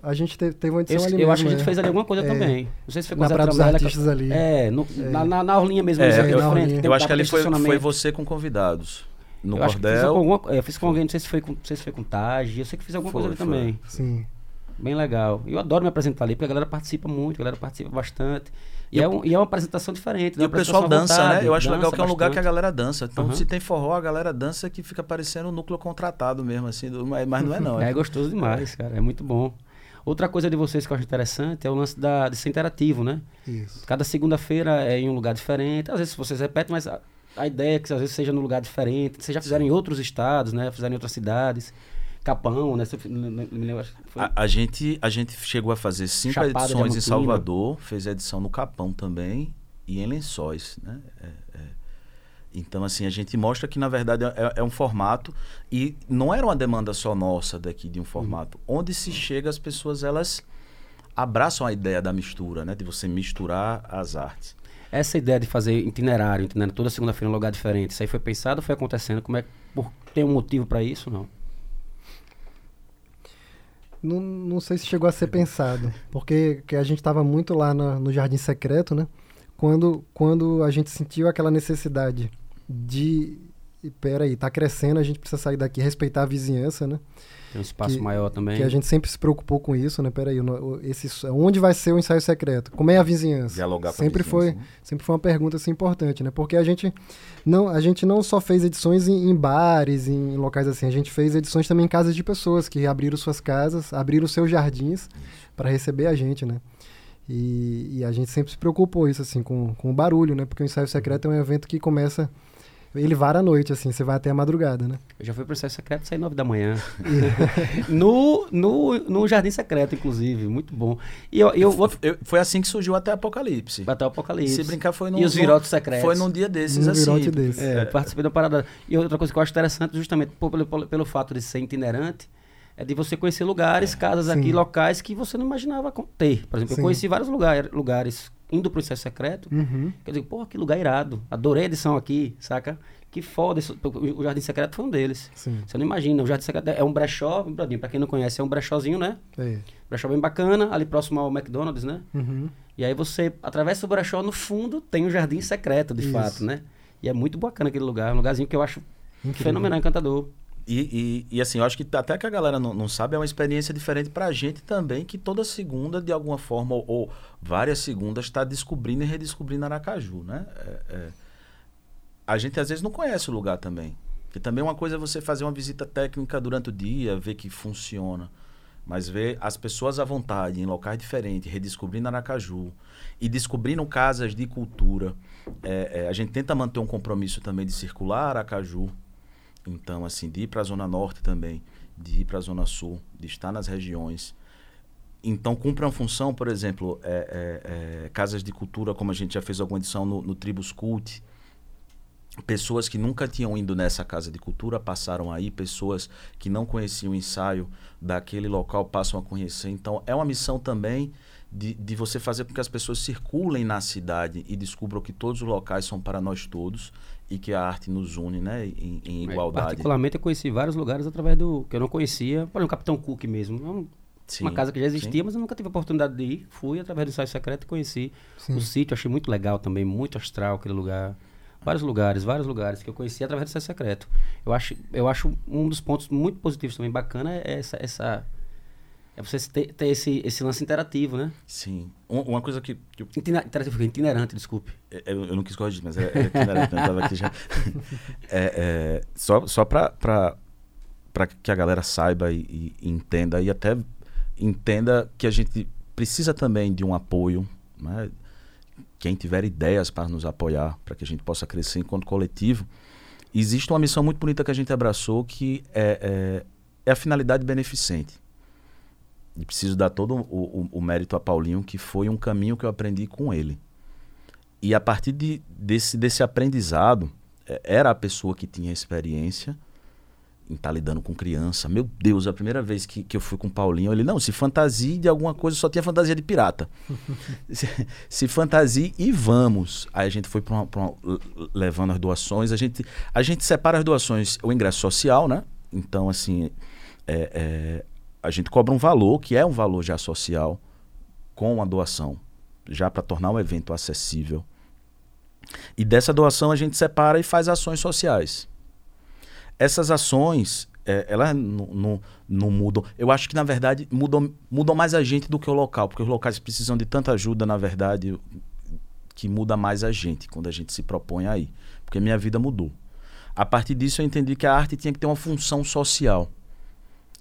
a gente te- teve uma edição Esse- ali eu mesmo, acho que a gente é. fez ali alguma coisa É. também. Não sei se foi com Na a Zé Praia dos Tramela, Artistas ali. É, no- Na, na, na orlinha mesmo, É, ali eu- na frente, eu Eu acho que ali foi, foi você com convidados. No eu acho que fiz com, Cordel. alguma, é, fiz com alguém, não sei se foi com, não sei se foi com Taj, eu sei que fiz alguma Foi, coisa ali foi. também. Sim. Bem legal. Eu adoro me apresentar ali, porque a galera participa muito, a galera participa bastante. E, é, um- e é uma apresentação diferente. E né? o pessoal dança, né? vontade, Eu acho legal que é um lugar que a galera dança. Então, Aham. se tem forró, a galera dança que fica parecendo um núcleo contratado mesmo, assim. do- mas, mas não é não. [laughs] É gostoso demais, cara. É muito bom. Outra coisa de vocês que eu acho interessante é o lance da, de ser interativo, né? Isso. Cada segunda-feira é em um lugar diferente. Às vezes vocês repetem, mas a, a ideia é que às vezes seja num lugar diferente. Vocês já fizeram em outros estados, né? Fizeram em outras cidades. Capão, né? A, a gente, a gente chegou a fazer cinco Chapada edições em. Salvador, fez a edição no Capão também e em Lençóis, né? É. Então, assim, a gente mostra que, na verdade, é, é um formato e não era uma demanda só nossa daqui de um formato. Onde se chega, as pessoas, elas abraçam a ideia da mistura, né? De você misturar as artes. Essa ideia de fazer itinerário, itinerário toda segunda-feira em um lugar diferente, isso aí foi pensado ou foi acontecendo? Como é, por, tem um motivo para isso não? Não, não sei se chegou a ser pensado, porque que a gente estava muito lá na- no Jardim Secreto, né? Quando, quando a gente sentiu aquela necessidade de. e Peraí, tá crescendo, a gente precisa sair daqui, respeitar a vizinhança, né? Tem um espaço Que- maior também. Que a gente sempre se preocupou com isso, né? No- o- esse, onde vai ser o ensaio secreto? Como é a vizinhança? Dialogar com a sempre vizinhança, foi né? sempre foi uma pergunta assim, importante, né? Porque a gente não a gente não só fez edições em, em bares, em locais assim, a gente fez edições também em casas de pessoas que abriram suas casas, abriram seus jardins para receber a gente, né? E, e a gente sempre se preocupou isso assim com, com o barulho, né? Porque o ensaio secreto é um evento que começa ele vara à noite, assim, você vai até a madrugada, né? Eu já fui pro ensaio secreto e saí nove da manhã. [laughs] no, no, no Jardim Secreto, inclusive. Muito bom. E eu, eu Eu- foi assim que surgiu até Apocalipse. até o Apocalipse. Se brincar, foi num, E os virotes secretos. Foi num dia desses, Num assim. virote desse. É, participei da parada. E outra coisa que eu acho interessante, justamente por- pelo, pelo, pelo fato de ser itinerante, é de você conhecer lugares, casas aqui, Sim. locais que você não imaginava ter. Por exemplo, Sim. eu conheci vários lugar, lugares indo pro ensaio secreto. Uhum. Quer dizer, porra, que lugar irado. Adorei a edição aqui, saca? Que foda. isso- o Jardim Secreto foi um deles. Sim. Você não imagina, o Jardim Secreto é um brechó, Bradinho, pra quem não conhece, é um brechózinho, né? É. Brechó bem bacana, ali próximo ao McDonald's, né? Uhum. E aí você atravessa o brechó, no fundo tem um jardim secreto, de Isso. fato, né? E é muito bacana aquele lugar, um lugarzinho que eu acho Incrível. fenomenal, encantador. E, e, e, assim, eu acho que até que a galera não, não sabe, é uma experiência diferente pra gente também, que toda segunda, de alguma forma, ou, ou várias segundas, está descobrindo e redescobrindo Aracaju, né? É, é. A gente às vezes não conhece o lugar também. Porque também uma coisa é você fazer uma visita técnica durante o dia, ver que funciona. Mas ver as pessoas à vontade, em locais diferentes, redescobrindo Aracaju e descobrindo casas de cultura. É, é, a gente tenta manter um compromisso também de circular Aracaju. Então, assim, de ir para a Zona Norte também, de ir para a Zona Sul, de estar nas regiões. Então, cumpre uma função, por exemplo, é, é, é, casas de cultura, como a gente já fez alguma edição no, no Tribus Cult. Pessoas que nunca tinham ido nessa casa de cultura passaram aí, pessoas que não conheciam o ensaio daquele local passam a conhecer. Então, é uma missão também de, de você fazer com que as pessoas circulem na cidade e descubram que todos os locais são para nós todos e que a arte nos une né, em, em É, igualdade. Particularmente eu conheci vários lugares através do que eu não conhecia, por exemplo, o Capitão Cook mesmo. É um- Sim, uma casa que já existia, sim. mas eu nunca tive a oportunidade de ir. Fui através do ensaio secreto e conheci Sim. o sítio, achei muito legal também, muito astral aquele lugar. Vários lugares, vários lugares que eu conheci através do ensaio secreto. Eu acho, eu acho um dos pontos muito positivos também bacana é essa, essa É você ter, ter esse, esse lance interativo, né? Sim. Um- Uma coisa que, que eu, Interativo, itinerante, desculpe. é, eu, eu não quis corrigir, mas é, é itinerante, né? Eu tava aqui já. [laughs] É, é, só só para que a galera saiba e, e entenda, e até entenda que a gente precisa também de um apoio, né? Quem tiver ideias para nos apoiar, para que a gente possa crescer enquanto coletivo. Existe uma missão muito bonita que a gente abraçou, que é, é, é a finalidade beneficente. E preciso dar todo o, o- o mérito a Paulinho, que foi um caminho que eu aprendi com ele. E a partir de, desse, desse aprendizado, eh, era a pessoa que tinha experiência em estar lidando com criança. Meu Deus, a primeira vez que, que eu fui com o Paulinho, ele, não, se fantasie de alguma coisa, só tinha fantasia de pirata. [laughs] se, se fantasie e vamos. Aí a gente foi pra uma, pra uma- levando as doações. A gente, a gente separa as doações, o ingresso social, né? Então, assim, é, é, a gente cobra um valor, que é um valor já social, com a doação, já para tornar o evento acessível. E dessa doação a gente separa e faz ações sociais. Essas ações, é, elas não, não, mudam. Eu acho que, na verdade, mudam, mudam mais a gente do que o local, porque os locais precisam de tanta ajuda, na verdade, que muda mais a gente quando a gente se propõe aí. Porque minha vida mudou. A partir disso, eu entendi que a arte tinha que ter uma função social.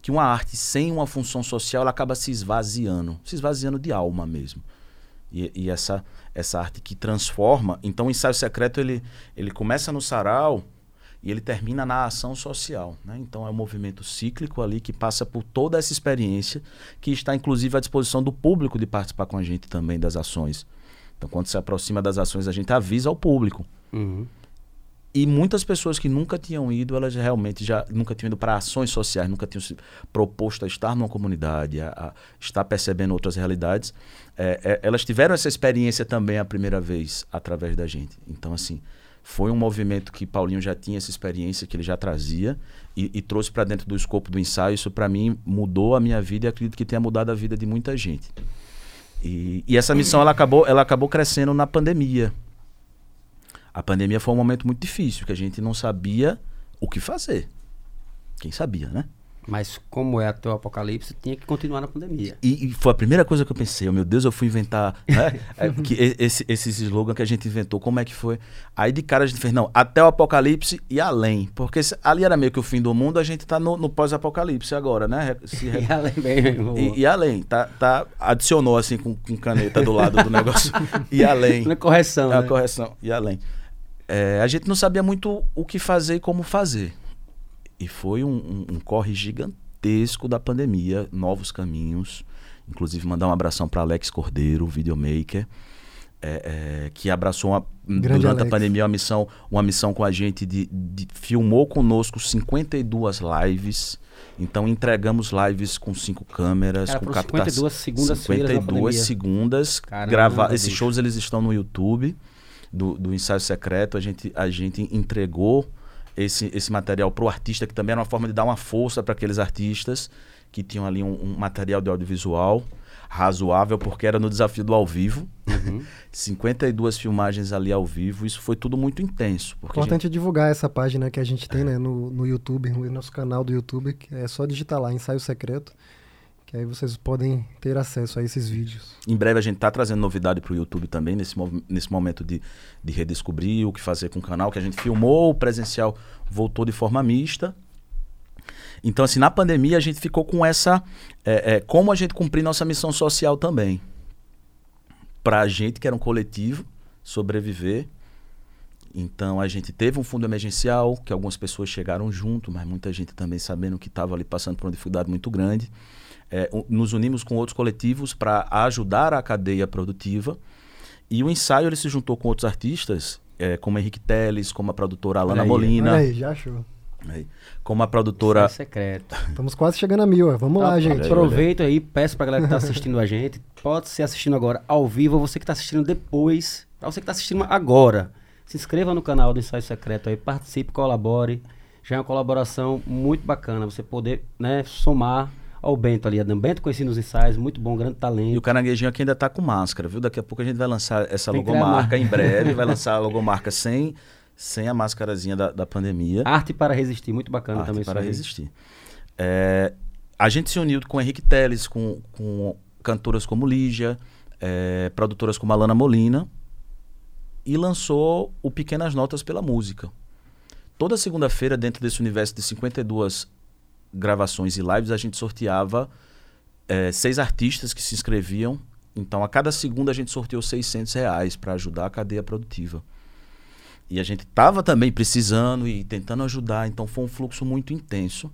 Que uma arte sem uma função social, ela acaba se esvaziando se esvaziando de alma mesmo. E, e essa, essa arte que transforma. Então, o ensaio secreto ele, ele começa no sarau e ele termina na ação social. Né? Então, é um movimento cíclico ali que passa por toda essa experiência, que está inclusive à disposição do público de participar com a gente também das ações. Então, quando se aproxima das ações, a gente avisa ao público. Uhum. E muitas pessoas que nunca tinham ido, elas realmente já nunca tinham ido para ações sociais, nunca tinham se proposto a estar numa comunidade, a, a estar percebendo outras realidades. É, é, elas tiveram essa experiência também a primeira vez através da gente. Então, assim, foi um movimento que Paulinho já tinha essa experiência, que ele já trazia e, e trouxe para dentro do escopo do ensaio. Isso, para mim, mudou a minha vida e acredito que tenha mudado a vida de muita gente. E, e essa missão ela acabou, ela acabou crescendo na pandemia. A pandemia foi um momento muito difícil, que a gente não sabia o que fazer. Quem sabia, né? Mas como é até o apocalipse, tinha que continuar na pandemia. E, e foi a primeira coisa que eu pensei, oh, meu Deus, eu fui inventar né? [laughs] É, que esse, esse slogan que a gente inventou, como é que foi? Aí de cara a gente fez, não, até o apocalipse e além. Porque se- ali era meio que o fim do mundo, a gente tá no, no pós-apocalipse agora, né? Se [laughs] E além bem, e, e além, tá, tá, adicionou assim com, com caneta do lado do negócio. [laughs] e além. Na correção, É né? correção. E além. É, a gente não sabia muito o que fazer e como fazer. E foi um, um- um corre gigantesco da pandemia, novos caminhos. Inclusive, mandar um abração para Alex Cordeiro, videomaker, é, é, que abraçou uma- durante a Alex. pandemia uma missão, uma missão com a gente de, de- filmou conosco 52 lives. Então entregamos lives com cinco câmeras, Cara, com foram captação. 52 segundas-feiras na 52 pandemia. segundas. Caramba, grava- esses shows eles estão no YouTube do, do ensaio secreto. A gente, a gente entregou esse, esse material pro artista, que também era uma forma de dar uma força para aqueles artistas que tinham ali um, um material de audiovisual razoável, porque era no desafio do ao vivo. Uhum. [laughs] 52 filmagens ali ao vivo. Isso foi tudo muito intenso. Porque a gente- Importante divulgar essa página que a gente tem né, no, no YouTube, no nosso canal do YouTube, que é só digitar lá, Ensaio Secreto, que aí vocês podem ter acesso a esses vídeos. Em breve a gente está trazendo novidade para o YouTube também, nesse, nesse momento de, de redescobrir o que fazer com o canal, que a gente filmou, o presencial voltou de forma mista. Então, assim, na pandemia a gente ficou com essa. é, é, como a gente cumprir nossa missão social também. Para a gente, que era um coletivo, sobreviver. Então a gente teve um fundo emergencial, que algumas pessoas chegaram junto, mas muita gente também sabendo que estava ali passando por uma dificuldade muito grande. É, nos unimos com outros coletivos para ajudar a cadeia produtiva. E o ensaio ele se juntou com outros artistas, é, como Henrique Teles, como a produtora Alana aí, Molina, aí, já achou. aí, como a produtora. Isso é secreto. Estamos quase chegando a mil, vamos lá, Ah, gente. olha aí. Aproveita aí, peço pra galera que tá assistindo a gente, pode ser assistindo agora ao vivo, ou você que tá assistindo depois, pra você que tá assistindo agora, se inscreva no canal do Ensaio Secreto aí, participe, colabore. Já é uma colaboração muito bacana, você poder, né, somar ao Bento ali. Adam Bento conheci nos ensaios, muito bom, grande E o talento. caranguejinho aqui ainda tá com máscara, viu? Daqui a pouco a gente vai lançar essa Tem logomarca marca. em breve, vai lançar a [laughs] logomarca sem, sem a máscarazinha da, da pandemia. Arte para resistir, muito bacana Arte também isso para resistir. É, a gente se uniu com o Henrique Teles, com, com cantoras como Lígia, eh, produtoras como Alana Molina, e lançou o Pequenas Notas pela Música. Toda segunda-feira, dentro desse universo de 52 gravações e lives, a gente sorteava eh, seis artistas que se inscreviam. Então, a cada segunda, a gente sorteou 600 reais para ajudar a cadeia produtiva. E a gente estava também precisando e tentando ajudar, então foi um fluxo muito intenso.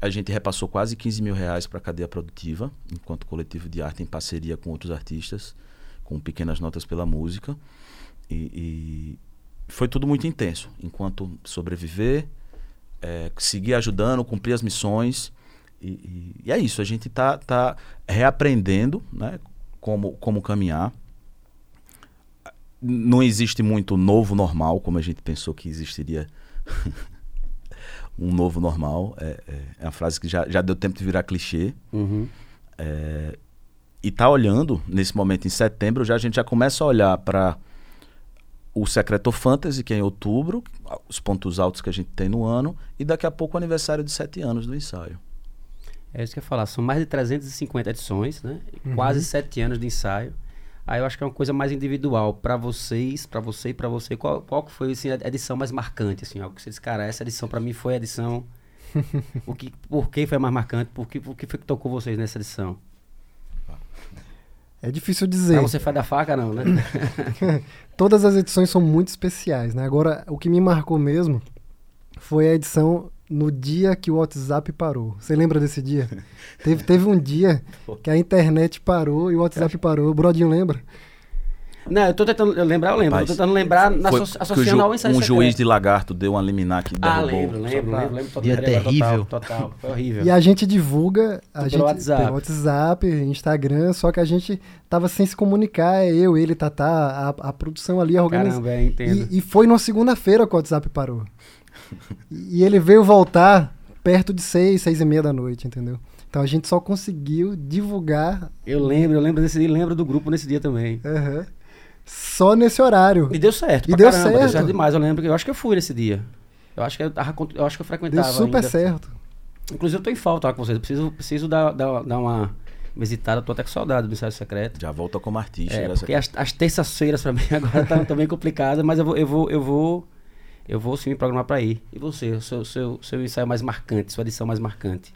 A gente repassou quase 15 mil reais para a cadeia produtiva, enquanto coletivo de arte em parceria com outros artistas, com pequenas notas pela música. E, e foi tudo muito intenso. Enquanto sobreviver, é, seguir ajudando, cumprir as missões. E, e- e é isso, a gente está tá reaprendendo né, como, como caminhar. Não existe muito novo normal, como a gente pensou que existiria [laughs] um novo normal. É, é, é uma frase que já, já deu tempo de virar clichê. Uhum. É, e tá olhando, nesse momento em setembro, já a gente já começa a olhar para o Secreto Fantasy, que é em outubro, os pontos altos que a gente tem no ano, e daqui a pouco o aniversário de sete anos do ensaio. É isso que eu ia falar. São mais de 350 edições, né? Uhum. Quase sete anos de ensaio. Aí eu acho que é uma coisa mais individual. Pra vocês, pra você e pra você, qual, qual que foi assim, a edição mais marcante? Assim, algo que você disse, cara, essa edição pra mim foi a edição. [laughs] o que, por que foi a mais marcante? Por que, por que foi que tocou vocês nessa edição? É difícil dizer. Pra você faz da faca, não, né? [laughs] Todas as edições são muito especiais, né? Agora, o que me marcou mesmo foi a edição no dia que o WhatsApp parou. Você lembra desse dia? [laughs] teve, teve um dia que a internet parou e o WhatsApp parou. O Brodinho lembra? Não, eu tô tentando eu lembrar, eu lembro. Rapaz, tô tentando lembrar na Foi asso- que o associando ju- ao ensaio um secreto. juiz de lagarto deu uma liminar que Ah, derrubou. lembro, lembro, lembro, lembro. Dia lembrei agora, terrível. Total, total, foi horrível. E a gente divulga a Pelo gente, WhatsApp. pelo WhatsApp, Instagram, só que a gente tava sem se comunicar, é eu, ele, Tatá, a, a produção ali organizada. Caramba, é, entendo. E, e foi numa segunda-feira que o WhatsApp parou. E ele veio voltar perto de seis, seis e meia da noite, entendeu? Então a gente só conseguiu divulgar Eu lembro, eu lembro desse dia, lembro do grupo nesse dia também. aham, só nesse horário. E deu certo. E pra deu caramba, Deu certo. certo demais. Eu lembro que eu acho que eu fui nesse dia. Eu acho que eu, tava, eu acho que eu Deu frequentava. super ainda. certo. Inclusive, eu tô em falta lá com vocês. Eu preciso, preciso dar, dar, dar uma visitada. Eu tô até com saudade do ensaio secreto. Já volta como artista. É, essa- porque as, as terças-feiras pra [laughs] mim agora tá, tá bem complicada, mas eu vou, eu vou, eu vou, eu vou sim me programar pra ir. E você, o seu, seu, seu ensaio mais marcante, sua edição mais marcante?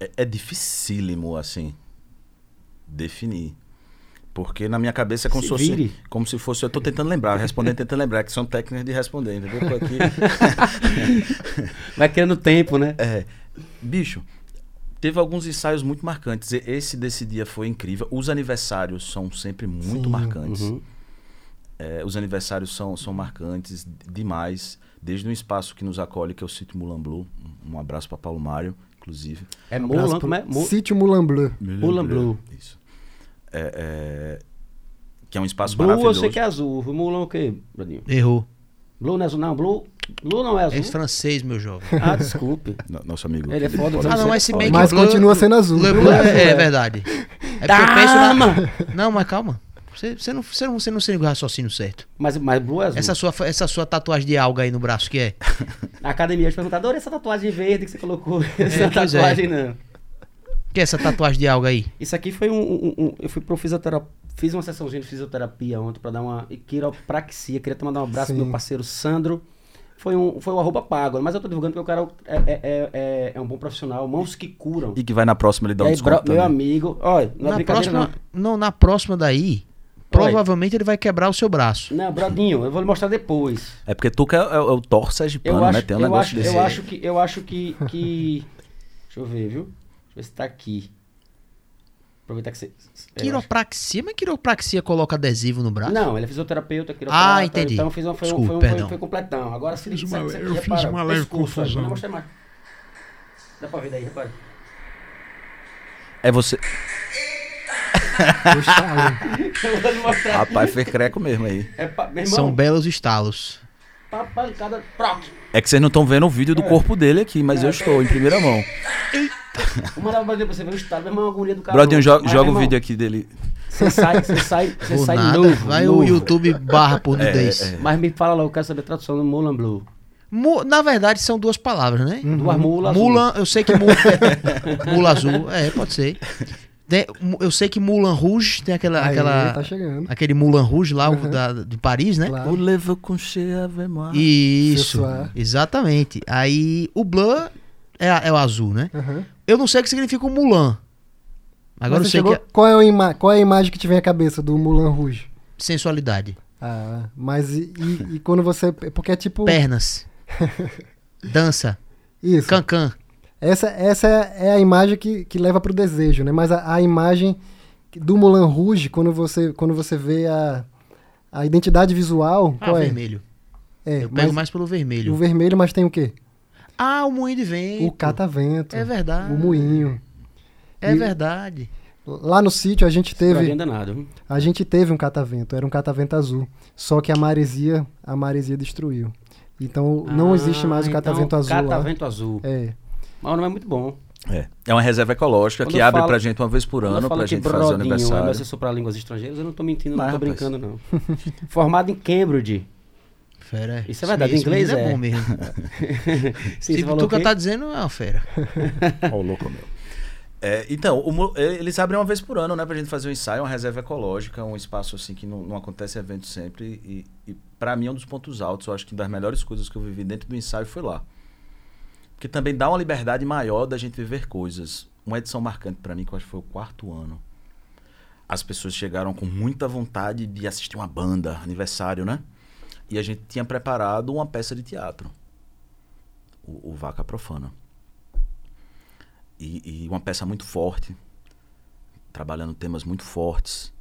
É, é dificílimo, assim, definir. Porque na minha cabeça é como Se se, fosse, como se fosse. Eu tô tentando lembrar, respondendo, tentando lembrar, que são técnicas de responder, entendeu? Tô aqui. [laughs] Vai criando tempo, né? É, bicho, teve alguns ensaios muito marcantes. E- Esse desse dia foi incrível. Os aniversários são sempre muito Sim, marcantes. Uhum. É, os aniversários são, são marcantes demais. Desde um espaço que nos acolhe, que é o Sítio Mulan Blue. Um abraço para Paulo Mário, inclusive. É Um Mulan, pro como é? Sítio Mulan Bleu. Mulan Blue. Isso. É, é, que é um espaço Blue eu maravilhoso. sei que é azul. O Mulan é o quê, Bradinho? Errou. Blue não é azul, não. Blue, Blue não é azul. É francês, meu jovem. Ah, desculpe. [laughs] No- Nosso amigo. Ele é foda. Ah, não, mas se bem que Mas continua sendo azul. Le Bleu é, é verdade. É porque eu penso na... Não, mas calma. Você, você, não, você, não, você não segue o raciocínio certo. Mas, mas Blue é azul. Essa sua, essa sua tatuagem de alga aí no braço, que é? [laughs] Na academia, eles perguntaram, adorei essa tatuagem verde que você colocou. essa pois é. tatuagem, não. Que é essa tatuagem de alga aí? Isso aqui foi um. um- um- eu fui pro fisioterapia. Fiz uma sessãozinha de fisioterapia ontem pra dar uma quiropraxia. Queria te mandar um abraço pro meu parceiro Sandro. Foi um, foi um arroba pago, mas eu tô divulgando porque o cara é, é, é, é- é um bom profissional, mãos que curam. E que vai na próxima ele dá um aí, desconto meu também. amigo, olha, não é na brincadeira próxima, não. na próxima daí, provavelmente ele vai quebrar o seu braço. não. Não, Brodinho, eu vou lhe mostrar depois. É porque Tuca é, é, é o Thor sergipano, né? Tem um eu, negócio acho, desse. eu aí. acho que. Eu acho que, que. [laughs] Deixa eu ver, viu? Deixa eu ver se tá aqui. Aproveitar que você. eu Quiropraxia? Mas quiropraxia coloca adesivo no braço? Não, ele é fisioterapeuta, quiroprata. Ah, entendi. Então fiz uma, foi, um- Desculpa, foi, um- foi, perdão. foi completão. Agora se uma- aqui, eu fiz repara, uma leve confusão. Vou mostrar mais. Dá pra ver daí, repara. É você. Eu. [laughs] Rapaz, fez creco mesmo aí. É pa, meu irmão, São belos estalos. pa, pancada, proc. É que vocês não estão vendo o vídeo do corpo dele aqui, mas eu estou em primeira mão. [laughs] Vou mandar pra você ver o estado, meu irmão, a agonia do cara. Brodinho, joga, joga o vídeo aqui dele. Você sai, você [laughs] sai, você sai nada. novo. vai novo. o YouTube barra por É, nudez. é. Mas me fala lá, eu quero saber a tradução do Mulan Blue. Mu- na verdade, são duas palavras, né? Duas mula azul. Mulan, eu sei que mula, [laughs] mula azul, é, pode ser. Tem- eu sei que Mulan Rouge tem aquela, Aí, aquela tá aquele Mulan Rouge lá Uhum. da, de Paris, né? Claro. Isso, exatamente. Aí o Blanc é, é o azul, né? Aham. Eu não sei o que significa o Mulan. Agora eu sei chegou- que é qual, é a ima- qual é a imagem que te vem à cabeça do Mulan Rouge? sensualidade. Ah, mas e, e- e quando você. Porque é tipo. Pernas. [laughs] Dança. Isso. Cancan. Essa, essa é é a imagem que, que leva pro desejo, né? Mas a, a imagem do Mulan Rouge, quando você, quando você vê a, a identidade visual, Ah, qual é? vermelho. É, Eu pego mais pelo o vermelho. vermelho, mas tem o quê? Ah, o moinho de vento. O catavento, É verdade. o moinho. É E- verdade. Lá no sítio a gente teve, a gente teve um catavento, era um catavento azul. Só que a maresia, a maresia destruiu. Então não Ah, existe mais o então, catavento azul lá. Catavento azul. É. Mas o nome é muito bom. É. É uma reserva ecológica Quando que eu abre falo- pra gente uma vez por eu ano, pra gente fazer o é aniversário. meu assessor para línguas estrangeiras, eu não tô mentindo, não, Mas, tô rapaz. brincando, não. [laughs] Formado em Cambridge. Fera. Isso é verdade, em inglês menino é. bom mesmo. [laughs] Sim, Se tu o quê? tá dizendo, é uma fera. Ó, o louco meu. É, então, o é, eles abrem uma vez por ano, né, pra gente fazer um ensaio, uma reserva ecológica, um espaço assim que não, não acontece evento sempre. E, e para mim é um dos pontos altos. Eu acho que das melhores coisas que eu vivi dentro do ensaio foi lá. Porque também dá uma liberdade maior da gente viver coisas. Uma edição marcante pra mim, que eu acho que foi o quarto ano. As pessoas chegaram com muita vontade de assistir uma banda, aniversário, né? E a gente tinha preparado uma peça de teatro. O, o Vaca Profana e, e uma peça muito forte, trabalhando temas muito fortes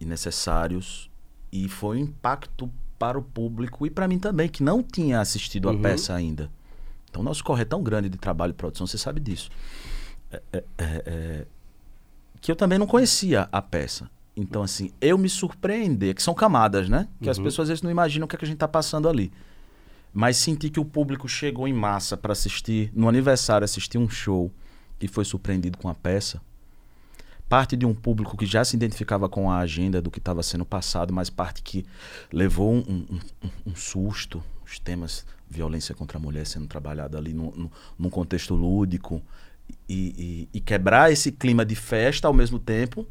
e necessários. E foi um impacto para o público e para mim também, que não tinha assistido Uhum. a peça ainda. Então, nosso corre é tão grande de trabalho e produção, você sabe disso. É- é- é- é, que eu também não conhecia a peça. Então, assim, eu me surpreender, que são camadas, né? Que as Uhum. pessoas às vezes não imaginam o que, é que a gente tá passando ali. Mas senti que o público chegou em massa para assistir, no aniversário, assistir um show e foi surpreendido com a peça. Parte de um público que já se identificava com a agenda do que estava sendo passado, mas parte que levou um, um- um- susto, os temas violência contra a mulher sendo trabalhado ali num, num- num contexto lúdico e, e- e quebrar esse clima de festa ao mesmo tempo.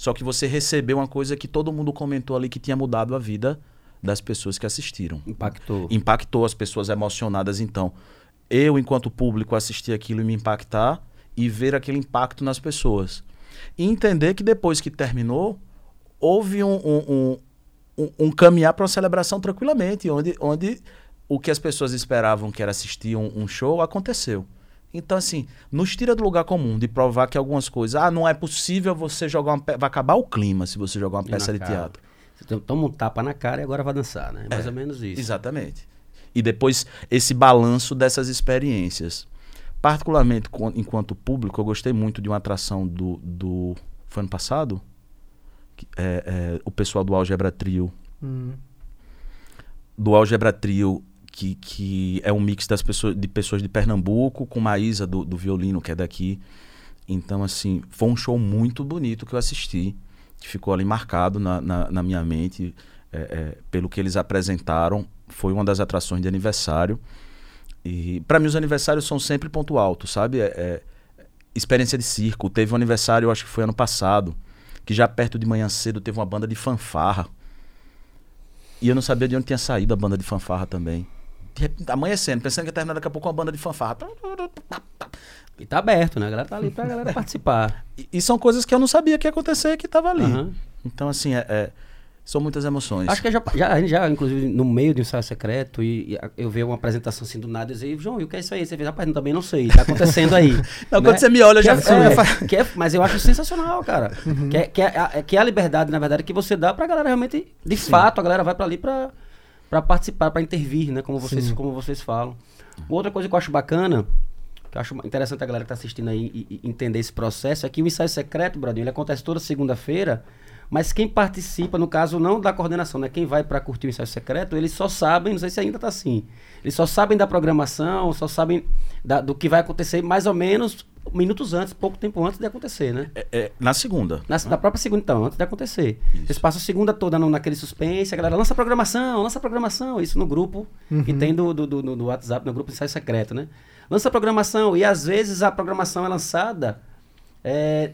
Só que você recebeu uma coisa que todo mundo comentou ali que tinha mudado a vida das pessoas que assistiram Impactou. impactou as pessoas emocionadas. Então, eu, enquanto público, assistir aquilo e me impactar e ver aquele impacto nas pessoas. E entender que depois que terminou, houve um, um, um, um- caminhar para uma celebração tranquilamente, onde, onde o que as pessoas esperavam que era assistir um, um show aconteceu. Então, assim, nos tira do lugar comum de provar que algumas coisas. Ah, não é possível você jogar uma. pe- Vai acabar o clima se você jogar uma peça de cara. teatro. Você toma um tapa na cara e agora vai dançar, né? Mais ou menos isso. Exatamente. E depois esse balanço dessas experiências. Particularmente com- enquanto público, eu gostei muito de uma atração do. do foi ano passado? Que- é, é, o pessoal do Algebra Trio. Hum. Do Algebra Trio, que, que é um mix das pessoas, de pessoas de Pernambuco com Maísa do, do violino, que é daqui. Então, assim, foi um show muito bonito que eu assisti, que ficou ali marcado na, na, na minha mente é, é, pelo que eles apresentaram. Foi uma das atrações de aniversário. E para mim os aniversários são sempre ponto alto, sabe? É, é, experiência de circo. Teve um aniversário, eu acho que foi ano passado, que já perto de manhã cedo teve uma banda de fanfarra. E eu não sabia de onde tinha saído a banda de fanfarra também. Amanhecendo, pensando que ia terminar daqui a pouco uma banda de fanfarra. E tá aberto, né? A galera tá ali pra galera participar. [laughs] E, e são coisas que eu não sabia que ia acontecer que tava ali. Aham. Então, assim, é, é- são muitas emoções. Acho que já, já, a gente já, inclusive, no meio de um ensaio secreto, e, e eu ver uma apresentação assim do nada e dizer, João, e o que é isso aí? Você fez, rapaz, também não sei, tá acontecendo aí. [laughs] Não, né? quando você me olha, eu já é- sou. é, que é- mas eu acho sensacional, cara. Que, é, que, é, a- é- que é a liberdade, na verdade, que você dá pra galera realmente, de fato, a galera vai pra ali pra, pra participar, pra intervir, né? Como vocês, Sim. como vocês falam. Outra coisa que eu acho bacana, que eu acho interessante a galera que tá assistindo aí e, e entender esse processo, é que o ensaio secreto, Bradinho, ele acontece toda segunda-feira, mas quem participa, no caso, não da coordenação, né? Quem vai pra curtir o ensaio secreto, eles só sabem, não sei se ainda tá assim, eles só sabem da programação, só sabem da- do que vai acontecer mais ou menos minutos antes, pouco tempo antes de acontecer, né? É, é, na segunda. Na, na própria segunda, então, antes de acontecer. Isso. Eles passam a segunda toda no- naquele suspense, a galera lança programação, lança programação, isso no grupo que tem do, do, do, do WhatsApp, no grupo de ensaio secreto, né? Lança programação, e às vezes a programação é lançada, é,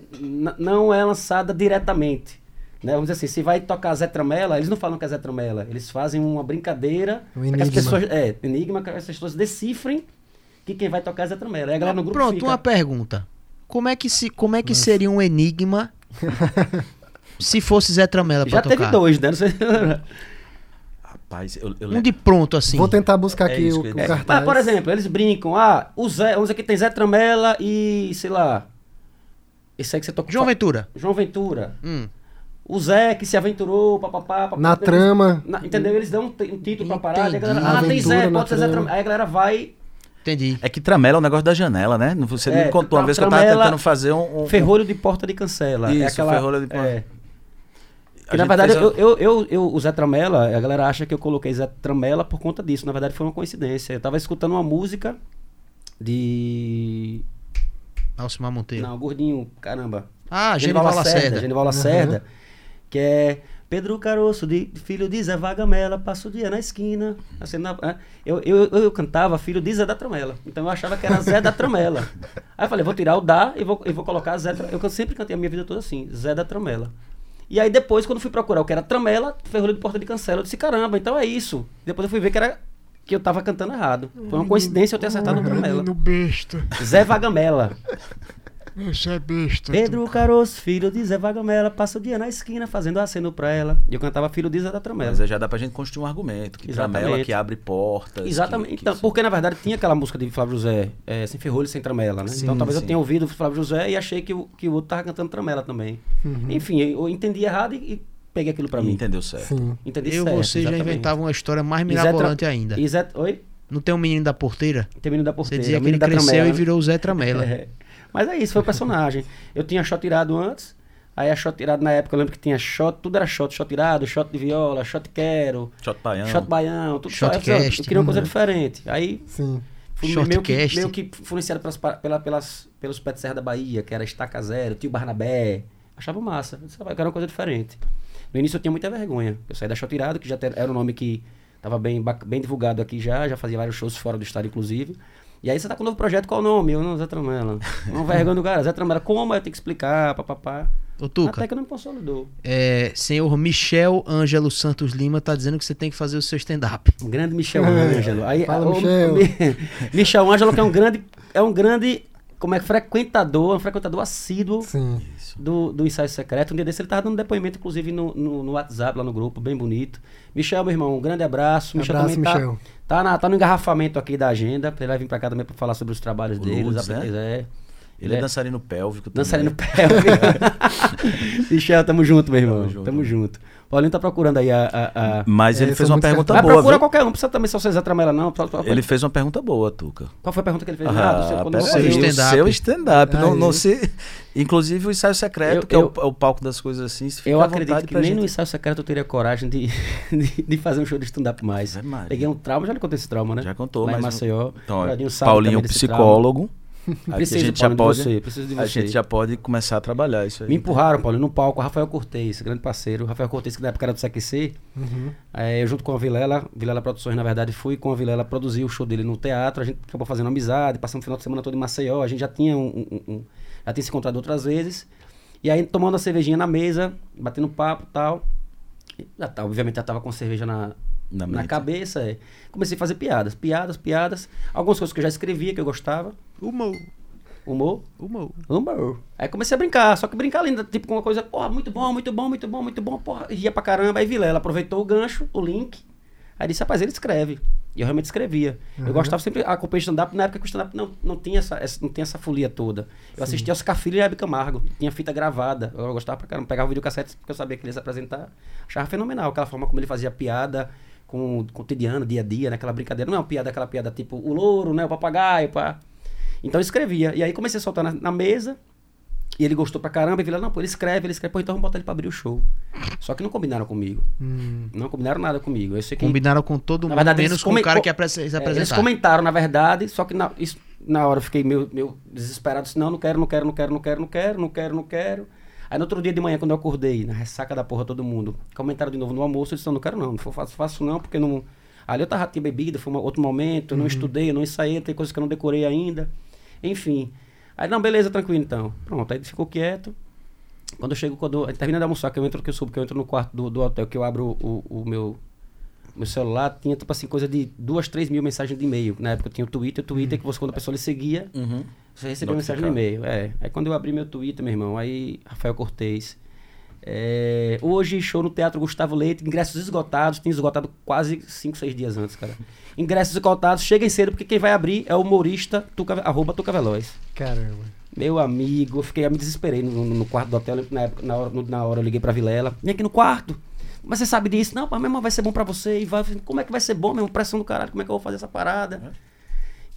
não é lançada diretamente. Né? Vamos dizer assim, se vai tocar Zé Tramela, eles não falam que é Zé Tramela, eles fazem uma brincadeira Um para que as enigma. pessoas, é, enigma, que as pessoas decifrem que quem vai tocar é Zé Tramela. Aí a galera no grupo Pronto, fica, uma pergunta. Como é que, se, como é que seria um enigma [laughs] se fosse Zé Tramela pra já tocar? teve dois, né? Não sei- Rapaz, eu, eu Um de pronto, assim. Vou tentar buscar É aqui o, que o dizer. cartaz. Mas, por exemplo, eles brincam, ah, o Zé, vamos dizer que tem Zé Tramela e, sei lá, esse aí que você tocou. João Ventura. João Ventura. Hum. O Zé que se aventurou, papapá, papapá. Na Eles- trama. na- entendeu? Eles dão um, um título pra parada, e a galera, Entendi. ah, tem Zé, pode ser Zé trama. Tramela. Aí a galera vai, Entendi. É que tramela é um negócio da janela, né? Você É, me contou uma vez que eu tava tentando fazer um. um- ferrolho de porta de cancela. é Isso, aquela, ferrolho de porta. É. Que, na verdade, fez eu, eu, eu, eu- o Zé Tramela, a galera acha que eu coloquei Zé Tramela por conta disso. Na verdade, foi uma coincidência. Eu tava escutando uma música de. Alcimar Monteiro. Não, gordinho, caramba. Ah, Genival Lacerda. Genival Lacerda. Que é Pedro Caroço, de, filho de Zé Vagamela, passa o dia na esquina. Assim, na- ah, eu, eu, eu, cantava filho de Zé da Tramela. Então eu achava que era Zé da Tramela. Aí eu falei, vou tirar o da e vou, e vou colocar Zé. Eu sempre cantei a minha vida toda assim, Zé da Tramela. E aí depois, quando fui procurar o que era Tramela, Ferrolho de Porta de Cancela, eu disse, caramba, então é isso. Depois eu fui ver que era que eu tava cantando errado. Foi uma coincidência eu ter acertado o Tramela. Besta. Zé Vagamela. Isso é besta. Pedro Caroço, filho de Zé Vagamela, passa o dia na esquina fazendo aceno pra ela. E eu cantava filho de Zé da Tramela. Mas aí já dá pra gente construir um argumento. Que tramela que abre portas. Exatamente. que- que então, isso- porque na verdade tinha aquela música de Flávio José, é, Sem Ferrolho, Sem Tramela, né? Sim, então talvez sim. eu tenha ouvido o Flávio José e achei que o, que o outro tava cantando Tramela também. Uhum. Enfim, eu entendi errado e, e peguei aquilo pra mim. Entendeu certo. Sim. Entendi Eu, certo, você já inventava uma história mais mirabolante ainda. E Zé, oi? Não tem um menino da porteira? Tem menino da Você porteira. dizia que ele cresceu Tramela, e né? virou o Zé Tramela. É. Mas é isso, foi o personagem. Eu tinha shot tirado antes. Aí a shot tirado na época, eu lembro que tinha shot, tudo era shot, shot tirado, shot de viola, shot quero, Shot Baião. shot baião, tudo Shot só. Eu, eu queria uma coisa Uhum. diferente. Aí Sim. fui meio que, meio que influenciado pelas, pela, pelas, pelos pés de Serra da Bahia, que era Estaca Zero, Tio Barnabé. Achava massa. Eu disse, "Ah, eu quero uma coisa diferente. No início eu tinha muita vergonha. Eu saí da Shot Tirado, que já era um nome que estava bem, bem divulgado aqui já, já fazia vários shows fora do estado, inclusive. E aí você tá com um novo projeto, qual o nome? Eu não, Zé Tramela. Não [laughs] vergonha do cara, Zé Tramela. Como? Eu tenho que explicar, papapá. Ô, Tuca, Até que eu não me consolidou. é, senhor Michel Ângelo Santos Lima tá dizendo que você tem que fazer o seu stand-up. Um grande Michel É. Ângelo. Aí, Fala, o- Michel. Mi- [laughs] Michel Ângelo, que é um grande, é um grande, como é, frequentador, um frequentador assíduo Sim. do, do ensaio secreto. Um dia desse ele tava dando depoimento, inclusive, no, no, no WhatsApp, lá no grupo, bem bonito. Michel, meu irmão, um grande abraço. Michel Abraço, também tá, Michel. tá, na- tá no engarrafamento aqui da agenda. Ele vai vir pra cá também pra falar sobre os trabalhos O dele. os Lourdes, né? é. Ele é dançarino pélvico também. Dançarino pélvico. [laughs] Michel, tamo junto, meu irmão. Tamo Tamo junto. junto. Paulinho tá procurando aí a. a, a... Mas É, ele são fez uma pergunta Mas boa. procura viu? qualquer um, não precisa também só Zé Tramela, não. Ele fez uma pergunta boa, Tuca. Qual foi a pergunta que ele fez? Ah, Ah, do seu- quando o o stand-up. seu stand-up. Não, Aí. não se... Inclusive o ensaio secreto, Eu- que é o- eu- é, o, palco das coisas assim. Eu acredito que nem gente- no ensaio secreto eu teria coragem de, [laughs] de, de fazer um show de stand-up mais. Maria. Peguei um trauma, já lhe contei esse trauma, né? Já contou, Lá mas... Maceió. Então, Paulinho psicólogo. [laughs] Aqui Preciso, a gente já pode... de você, preciso de A gente já pode começar a trabalhar isso aí. Me empurraram, Paulo, no palco, Rafael Cortez, grande parceiro. Rafael Cortez, que na época era do CQC. Uhum. É, eu junto com a Vilela, Vilela Produções, na verdade, fui com a Vilela produzir o show dele no teatro. A gente acabou fazendo amizade, passamos o final de semana todo em Maceió. A gente já tinha um, um- um- já tinha se encontrado outras vezes. E aí, tomando a cervejinha na mesa, batendo papo e tal. Já tá, obviamente, já tava com cerveja na, Na na, cabeça. é. Comecei a fazer piadas, piadas, piadas. Algumas coisas que eu já escrevia, que eu gostava. Humor, Humor. humor. Humor. Aí comecei a brincar, só que brincar ainda, tipo, com uma coisa, porra, muito bom, muito bom, muito bom, muito bom, porra, ia pra caramba. Aí Vilela aproveitou o gancho, o link, aí disse, rapaz, ele escreve. E eu realmente escrevia. Eu gostava sempre, acompanhei stand-up na época que o stand-up não, não, tinha essa, essa- não tinha essa folia toda. Eu assistia Oscar Filho e Hebe Camargo, tinha fita gravada. Eu gostava pra caramba, pegava o videocassete porque eu sabia que ele ia se apresentar. Achava fenomenal aquela forma como ele fazia piada com o cotidiano, dia a dia, naquela brincadeira. Não é uma piada, aquela piada tipo o louro, né, o papagaio, pá. Então eu escrevia. E aí comecei a soltar na, na mesa. E ele gostou pra caramba. E Vila, não, pô, ele escreve, ele escreve. Pô, então vamos botar ele pra abrir o show. Só que não combinaram comigo. Hum. Não combinaram nada comigo. Eu sei que, Combinaram com todo mundo, verdade, menos com o cara que ia apre- se é, eles apresentar. comentaram, na verdade, só que na- isso na hora eu fiquei meio, meio desesperado, disse, não, não quero, não quero, não quero, não quero, não quero, não quero, não quero. Aí no outro dia de manhã, quando eu acordei, na ressaca da porra todo mundo, comentaram de novo no almoço, eu disse, não, não quero não, não faço, faço não, porque não... Ali eu tava, tinha bebida, foi um outro momento, eu não estudei, eu não ensaiei, tem coisas que eu não decorei ainda. Enfim. Aí, não, beleza, tranquilo então. Pronto, aí ele ficou quieto. Quando eu chego, quando eu termina de almoçar, que eu entro, que eu subo, que eu entro no quarto do, do hotel, que eu abro o, o meu meu celular, tinha tipo assim, coisa de duas, três mil mensagens de e-mail. Na época eu tinha o Twitter, o Twitter que você, quando a pessoa lhe seguia, Uhum. você recebia mensagem de e-mail. É. Aí quando eu abri meu Twitter, meu irmão, aí Rafael Cortez. É, hoje, show no Teatro Gustavo Leite, ingressos esgotados, tem esgotado quase 5, 6 dias antes, cara. [laughs] Ingressos esgotados, cheguem cedo, porque quem vai abrir é o humorista Tuca, arroba Tuca Veloz. Caramba. Meu amigo, eu fiquei, eu me desesperei no, no- no quarto do hotel, na, época, na, hora, no- na hora eu liguei pra Vilela, vem aqui no quarto. Mas você sabe disso? Não, meu irmão, vai ser bom pra você. E vai, como é que vai ser bom, meu irmão? Pressão do caralho, como é que eu vou fazer essa parada?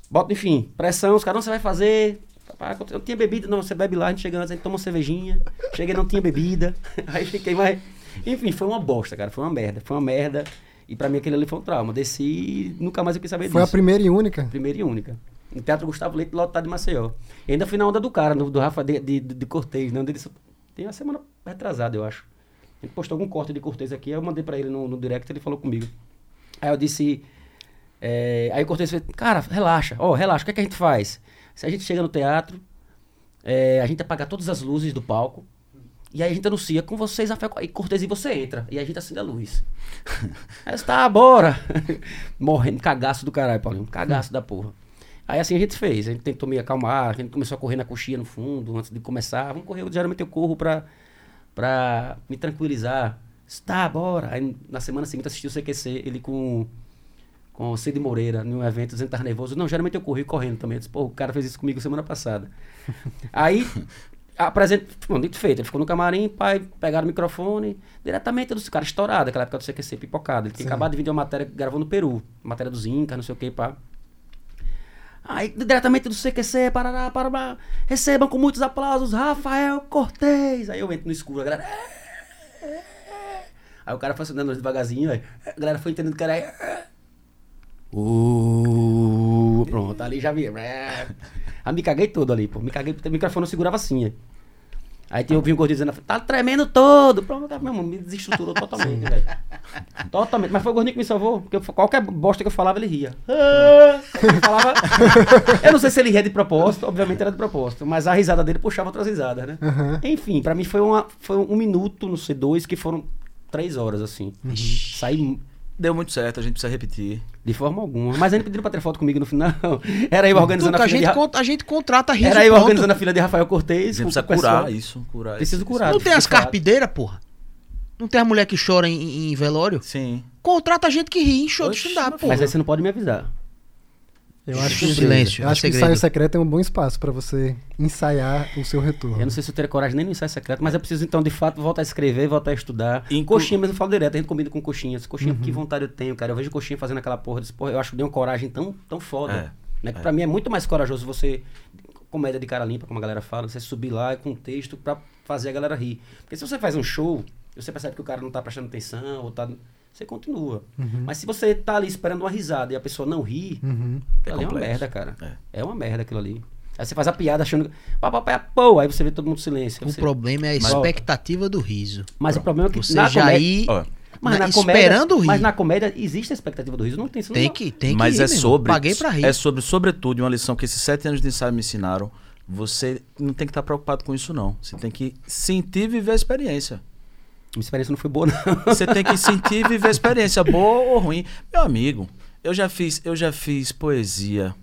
Bota, enfim, pressão, os caras, não, você vai fazer. Eu não tinha bebida, não, você bebe lá, a gente chega antes, a gente toma uma cervejinha. Cheguei, não tinha bebida. [laughs] Aí fiquei mais. Enfim, foi uma bosta, cara, foi uma merda, foi uma merda. E pra mim aquele ali foi um trauma. Desci e nunca mais eu quis saber Foi a disso. primeira e única? Primeira e única. No Teatro Gustavo Leite, lotado de Maceió. E ainda fui na onda do cara, no- do Rafa de, de, de Cortez, né? Onde ele, tem uma semana retrasada, eu acho. Ele postou algum corte de Cortez aqui, eu mandei pra ele no, no direct, ele falou comigo. Aí eu disse. é, aí o Cortez fez, cara, relaxa, ó, relaxa, o que, é que a gente faz? Se a gente chega no teatro, é, a gente apaga todas as luzes do palco, e aí a gente anuncia com vocês, Rafael, e Cortez, e você entra, e a gente acende a luz. [laughs] Aí eu disse, tá, bora! [laughs] Morrendo, cagaço do caralho, Paulinho, cagaço da porra. Aí assim a gente fez, a gente tentou me acalmar, a gente começou a correr na coxinha no fundo, antes de começar. Vamos correr, geralmente eu corro pra, pra me tranquilizar. Tá, bora. Aí na semana seguinte assisti o CQC, ele com, com o Cid Moreira, num evento, dizendo que tava nervoso. Não, geralmente eu corri correndo também. Eu disse, pô, o cara fez isso comigo semana passada. [laughs] Aí, apresenta, bom, dito feito, ele ficou no camarim, pai, pegaram o microfone, diretamente do cara estourado, aquela época do CQC, pipocado. Ele tinha Sim. acabado de vir de uma matéria que gravou no Peru, matéria dos Incas, não sei o que, pá. Aí, diretamente do CQC, parará, parará, recebam com muitos aplausos Rafael Cortez. Aí eu entro no escuro, a galera. "É, é, é". Aí o cara foi acendendo devagarzinho, aí a galera foi entendendo que era. "É". Uh, pronto, ali já vi. Aí me caguei todo ali, pô. Me caguei, o microfone não segurava assim. aí. Aí tem, eu vi um gordinho dizendo, tá tremendo todo. Pronto, tá, meu irmão, me desestruturou [laughs] totalmente, velho. Totalmente. Mas foi o gordinho que me salvou. Porque eu- qualquer bosta que eu falava, ele ria. Ah, eu, falava, [laughs] eu não sei se ele ria de propósito, obviamente era de propósito. Mas a risada dele puxava outras risadas, né? Aham. Enfim, pra mim foi, uma, foi um minuto no C2 que foram três horas, assim. Saí Deu muito certo, a gente precisa repetir. de forma alguma. Mas ainda pediram pra ter foto comigo no final. [laughs] Era eu organizando Tuca, a a, fila gente de... Ra- a gente contrata riso Era eu pronto. organizando a fila de Rafael A Cortez. gente com precisa curar isso, curar Preciso esse- curar. Não tem as de carpideiras, porra? Não tem a mulher que chora em, em velório? Sim. Contrata a gente que ri em show de Oxe, stand-up, mas porra. Mas aí você não pode me avisar. Eu acho que, Silêncio, eu é acho que o segredo. ensaio secreto é um bom espaço pra você ensaiar o seu retorno. Eu não sei se eu teria coragem nem no ensaio secreto, mas eu preciso então, de fato, voltar a escrever, voltar a estudar. Inclu- Coxinha mesmo, eu falo direto, a gente combina com coxinhas. Coxinha, que vontade eu tenho, cara. Eu vejo coxinha fazendo aquela porra, eu disse, porra, eu acho que deu uma coragem tão, tão foda. É, Né? Que pra mim é muito mais corajoso você, comédia de cara limpa, como a galera fala, você subir lá com texto pra fazer a galera rir. Porque se você faz um show, você percebe que o cara não tá prestando atenção, ou tá. Você continua. Mas se você tá ali esperando uma risada e a pessoa não ri, Uhum. ali é uma merda, cara. É. É. uma merda aquilo ali. Aí você faz a piada achando. Pá, pá, pá, pô, aí você vê todo mundo em silêncio. O Você- problema é a Mas- expectativa do riso. Mas o problema é que Você na já comédia- ir mas na- na comédia, esperando rir. Mas na comédia existe a expectativa do riso. Não tem isso. Tem não. que, tem que Mas rir, é sobre. Paguei pra rir. É sobre, sobretudo, uma lição que esses sete anos de ensaio me ensinaram. Você não tem que estar preocupado com isso, não. Você tem que sentir e viver a experiência. Minha experiência não foi boa, [laughs] não. Você tem que sentir e viver a experiência, boa ou ruim. Meu amigo, eu já fiz, eu já fiz poesia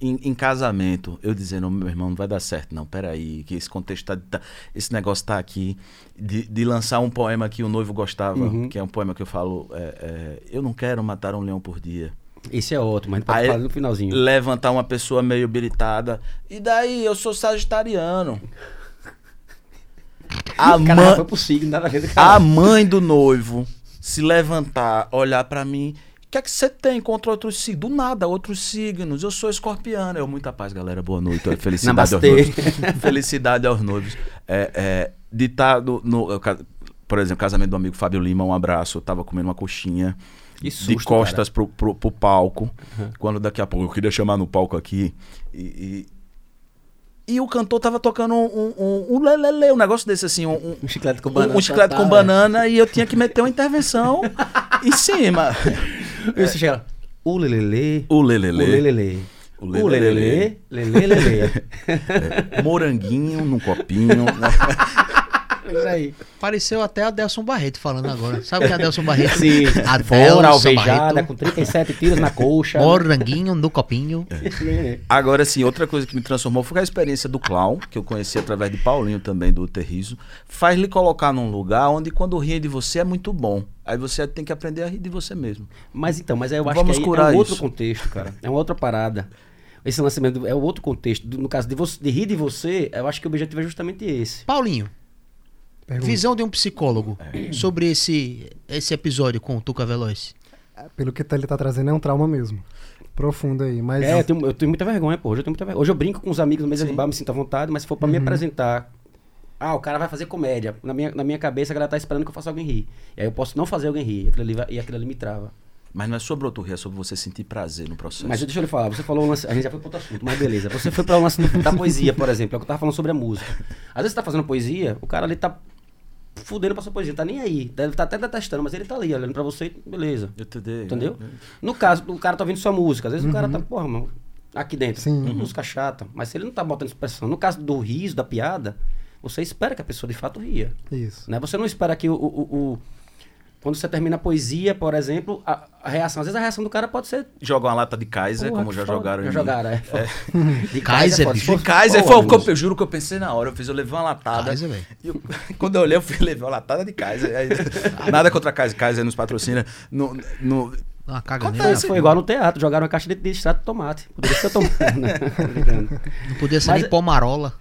em, em casamento. Eu dizendo, meu irmão, não vai dar certo, não. Peraí, que esse contexto tá, tá- esse negócio tá aqui. De, de lançar um poema que o noivo gostava, Uhum. que é um poema que eu falo. é, é, eu não quero matar um leão por dia. Esse é outro, mas pode Aí- falar no finalzinho. Levantar uma pessoa meio habilitada. E daí, eu sou sagitariano. A mãe, foi pro signo, nada a ver. a Cara. mãe do noivo se levantar, olhar pra mim. O que é que você tem contra outros signos? Do nada, outros signos. Eu sou escorpiano. Eu, muita paz, galera. Boa noite. Felicidade aos noivos. [laughs] Felicidade aos noivos. É, é, ditado no, eu ca- por exemplo, casamento do amigo Fábio Lima, um abraço. Eu tava comendo uma coxinha. Que de susto, costas pro, pro, pro palco. Quando daqui a pouco eu queria chamar no palco aqui. E, e, e o cantor tava tocando um, um, um, um lelele, um negócio desse assim, um, um, chiclete com um- banana. um chiclete com banana e eu tinha que meter uma intervenção [laughs] em cima. é. E você chega lá, o lelele, O o lelele, lelele, O o lelele, lelele, [laughs] moranguinho num copinho. [laughs] Isso aí. Pareceu até Adelson Barreto falando agora. Sabe o que é Adelson Barreto? Sim, Adelson fora alvejada, Barreto. com 37 tiros na coxa. Moranguinho no copinho. Agora, sim, outra coisa que me transformou foi a experiência do clown, que eu conheci através de Paulinho também, do Terrizo. Faz lhe colocar num lugar onde quando ri de você é muito bom. Aí você tem que aprender a rir de você mesmo. Mas então, mas aí eu acho Vamos que é um outro isso. contexto, cara. É uma outra parada. Esse lançamento é outro contexto. No caso de, você, de rir de você, eu acho que o objetivo é justamente esse. Paulinho, Pergunta. visão de um psicólogo É. sobre esse, esse episódio com o Tuca Veloz. Pelo que ele tá trazendo, é um trauma mesmo. Profundo aí. Mas É, eu tenho, eu tenho muita vergonha, pô. Hoje eu tenho muita vergonha. Hoje eu brinco com os amigos no mesa de bar, me sinto à vontade, mas se for pra me apresentar. Ah, o cara vai fazer comédia. Na minha, na minha cabeça, a galera tá esperando que eu faça alguém rir. E aí eu posso não fazer alguém rir. E aquilo ali, e aquilo ali me trava. Mas não é sobre outro rir, é sobre você sentir prazer no processo. Mas deixa eu lhe falar, você falou um lance, a gente já foi para outro assunto, mas beleza. Você foi para o lance do- da poesia, por exemplo, é o que eu tava falando sobre a música. Às vezes você tá fazendo poesia, o cara ali tá fudendo pra sua poesia, tá nem aí. Deve tá até detestando, mas ele tá ali olhando pra você e beleza. Eu te dei, Entendeu? né? No caso, o cara tá ouvindo sua música, às vezes o cara tá, porra, mano, aqui dentro, Sim. hum, música chata, mas se ele não tá botando expressão, no caso do riso, da piada, você espera que a pessoa de fato ria. Isso. Né? Você não espera que o, o- o- quando você termina a poesia, por exemplo, a, a reação, às vezes a reação do cara pode ser Joga uma lata de Kaiser, Porra, como já foda. jogaram Já mim. jogaram, é. [laughs] De Kaiser. Se De Kaiser, foi o que eu, juro que eu pensei na hora. Eu fiz, eu levei uma latada. Kaiser, velho. Eu- [laughs] quando eu olhei, eu fui levar uma latada de Kaiser. Aí- [laughs] nada contra a Kaiser, Kaiser nos patrocina. No, no, Uma Foi, caganeira. foi igual no teatro, jogaram uma caixa de, de extrato de tomate. Poderia ser tomate, [laughs] né? Não podia ser Mas- nem pomarola.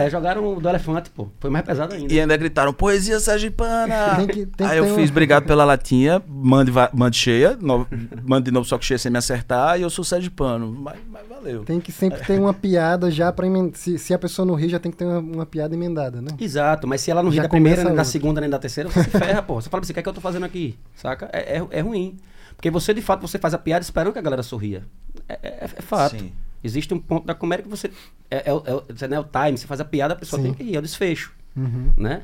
É, jogaram o do elefante, pô. Foi mais pesado ainda. e ainda gritaram, poesia sergipana. [laughs] Tem que- tem que Aí eu fiz, obrigado pela latinha, mande, mande cheia, no- mande de novo só que cheia sem me acertar, e eu sou sergipano. Mas, mas valeu. Tem que sempre ter uma piada já pra emendar. Se, se a pessoa não rir, já tem que ter uma, uma piada emendada, né? Exato, mas se ela não rir da primeira, nem da segunda, nem da terceira, você se ferra, pô. Você fala pra você, o que é que eu tô fazendo aqui? Saca? É, é, é ruim. Porque você, de fato, você faz a piada esperando que a galera sorria. É, é- é fato. Sim. Existe um ponto da comédia que você. É, é, o- é, é o time, você faz a piada, a pessoa Sim. tem que rir, é o desfecho. Uhum. né?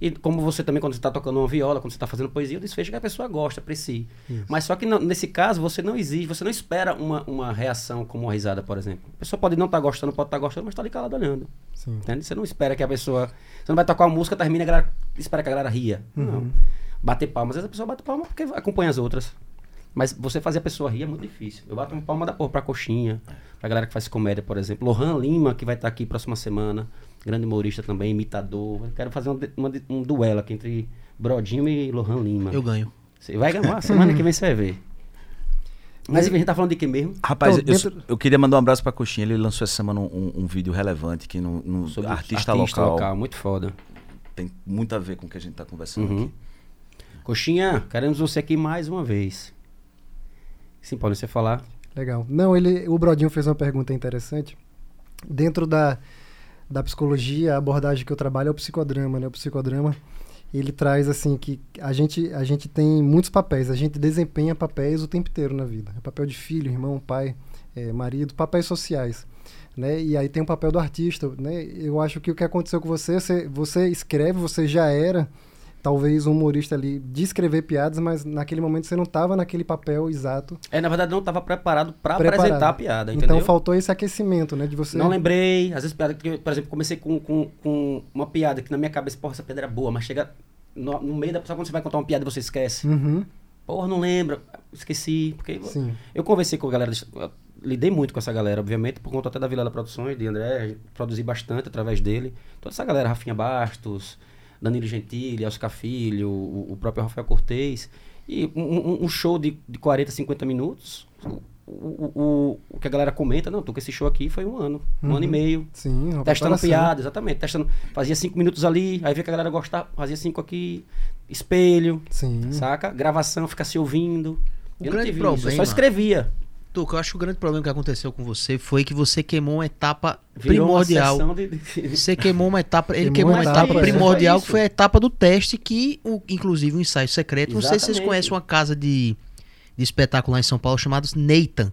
E como você também, quando você está tocando uma viola, quando você está fazendo poesia, o desfecho é que a pessoa gosta, aprecia. Mas só que não- nesse caso, você não exige, você não espera uma, uma reação como uma risada, por exemplo. A pessoa pode não estar gostando, pode estar gostando, mas está ali calado olhando. Sim. Entende? Você não espera que a pessoa. Você não vai tocar uma música, termina e a galera espera que a galera ria. Não. Bater palma. Às vezes a pessoa bate palma porque acompanha as outras. Mas você fazer a pessoa rir é muito difícil. Eu bato uma palma da porra pra coxinha, pra galera que faz comédia, por exemplo. Lohan Lima, que vai estar aqui próxima semana. Grande humorista também, imitador. Eu quero fazer um, uma de- um duelo aqui entre Brodinho e Lohan Lima. Eu ganho. Você vai ganhar. Semana que vem você vai ver. Mas a gente tá falando de quem mesmo? Rapaz, Então, eu, dentro- eu queria mandar um abraço pra Coxinha. Ele lançou essa semana um, um vídeo relevante que no, no Sobre artista, local, Muito foda. tem muito a ver com o que a gente tá conversando Uhum. aqui. Coxinha, queremos você aqui mais uma vez. Sim, pode você falar. Legal. Não, ele, o Brodinho fez uma pergunta interessante. Dentro da, da psicologia, a abordagem que eu trabalho é o psicodrama, né? O psicodrama, ele traz assim que a gente, a gente tem muitos papéis, a gente desempenha papéis o tempo inteiro na vida. É papel de filho, irmão, pai, eh, marido, papéis sociais. Né? E aí tem o papel do artista, né? Eu acho que o que aconteceu com você, você, você escreve, você já era talvez um humorista ali de escrever piadas, mas naquele momento você não estava naquele papel exato É, na verdade, não estava preparado para apresentar a piada, entendeu? Então faltou esse aquecimento, né? De você. Não lembrei, às vezes, piada que, por exemplo, comecei com, com, com uma piada que na minha cabeça, porra, essa piada era boa, mas chega no, no meio da pessoa, quando você vai contar uma piada você esquece. Uhum, Porra, não lembra, esqueci. Porque sim. eu conversei com a galera, lidei muito com essa galera, obviamente, por conta até da Vilela Produções, de André, produzi bastante através dele. Toda essa galera, Rafinha Bastos, Danilo Gentili, Oscar Filho, o, o próprio Rafael Cortez. E um, um- show de, de 40, 50 minutos, o, o, o, o que a galera comenta, não, tô com esse show aqui foi um ano, um ano e meio. Sim, Testando piada, exatamente. Testando, fazia cinco minutos ali, aí via que a galera gostava, fazia cinco aqui, espelho, Sim. saca? Gravação, ficar se ouvindo. O eu não grande tive isso, eu problema- só escrevia. Tuca, eu acho que o grande problema que aconteceu com você foi que você queimou uma etapa Virou uma primordial. sessão de- [laughs] Você queimou uma etapa, ele Queimou queimou uma uma etapa etapa, é. primordial, Foi que foi a etapa do teste, que, o, inclusive, o ensaio secreto. Não sei se vocês Exatamente. conhecem uma casa de, de espetáculo lá em São Paulo chamado Nathan.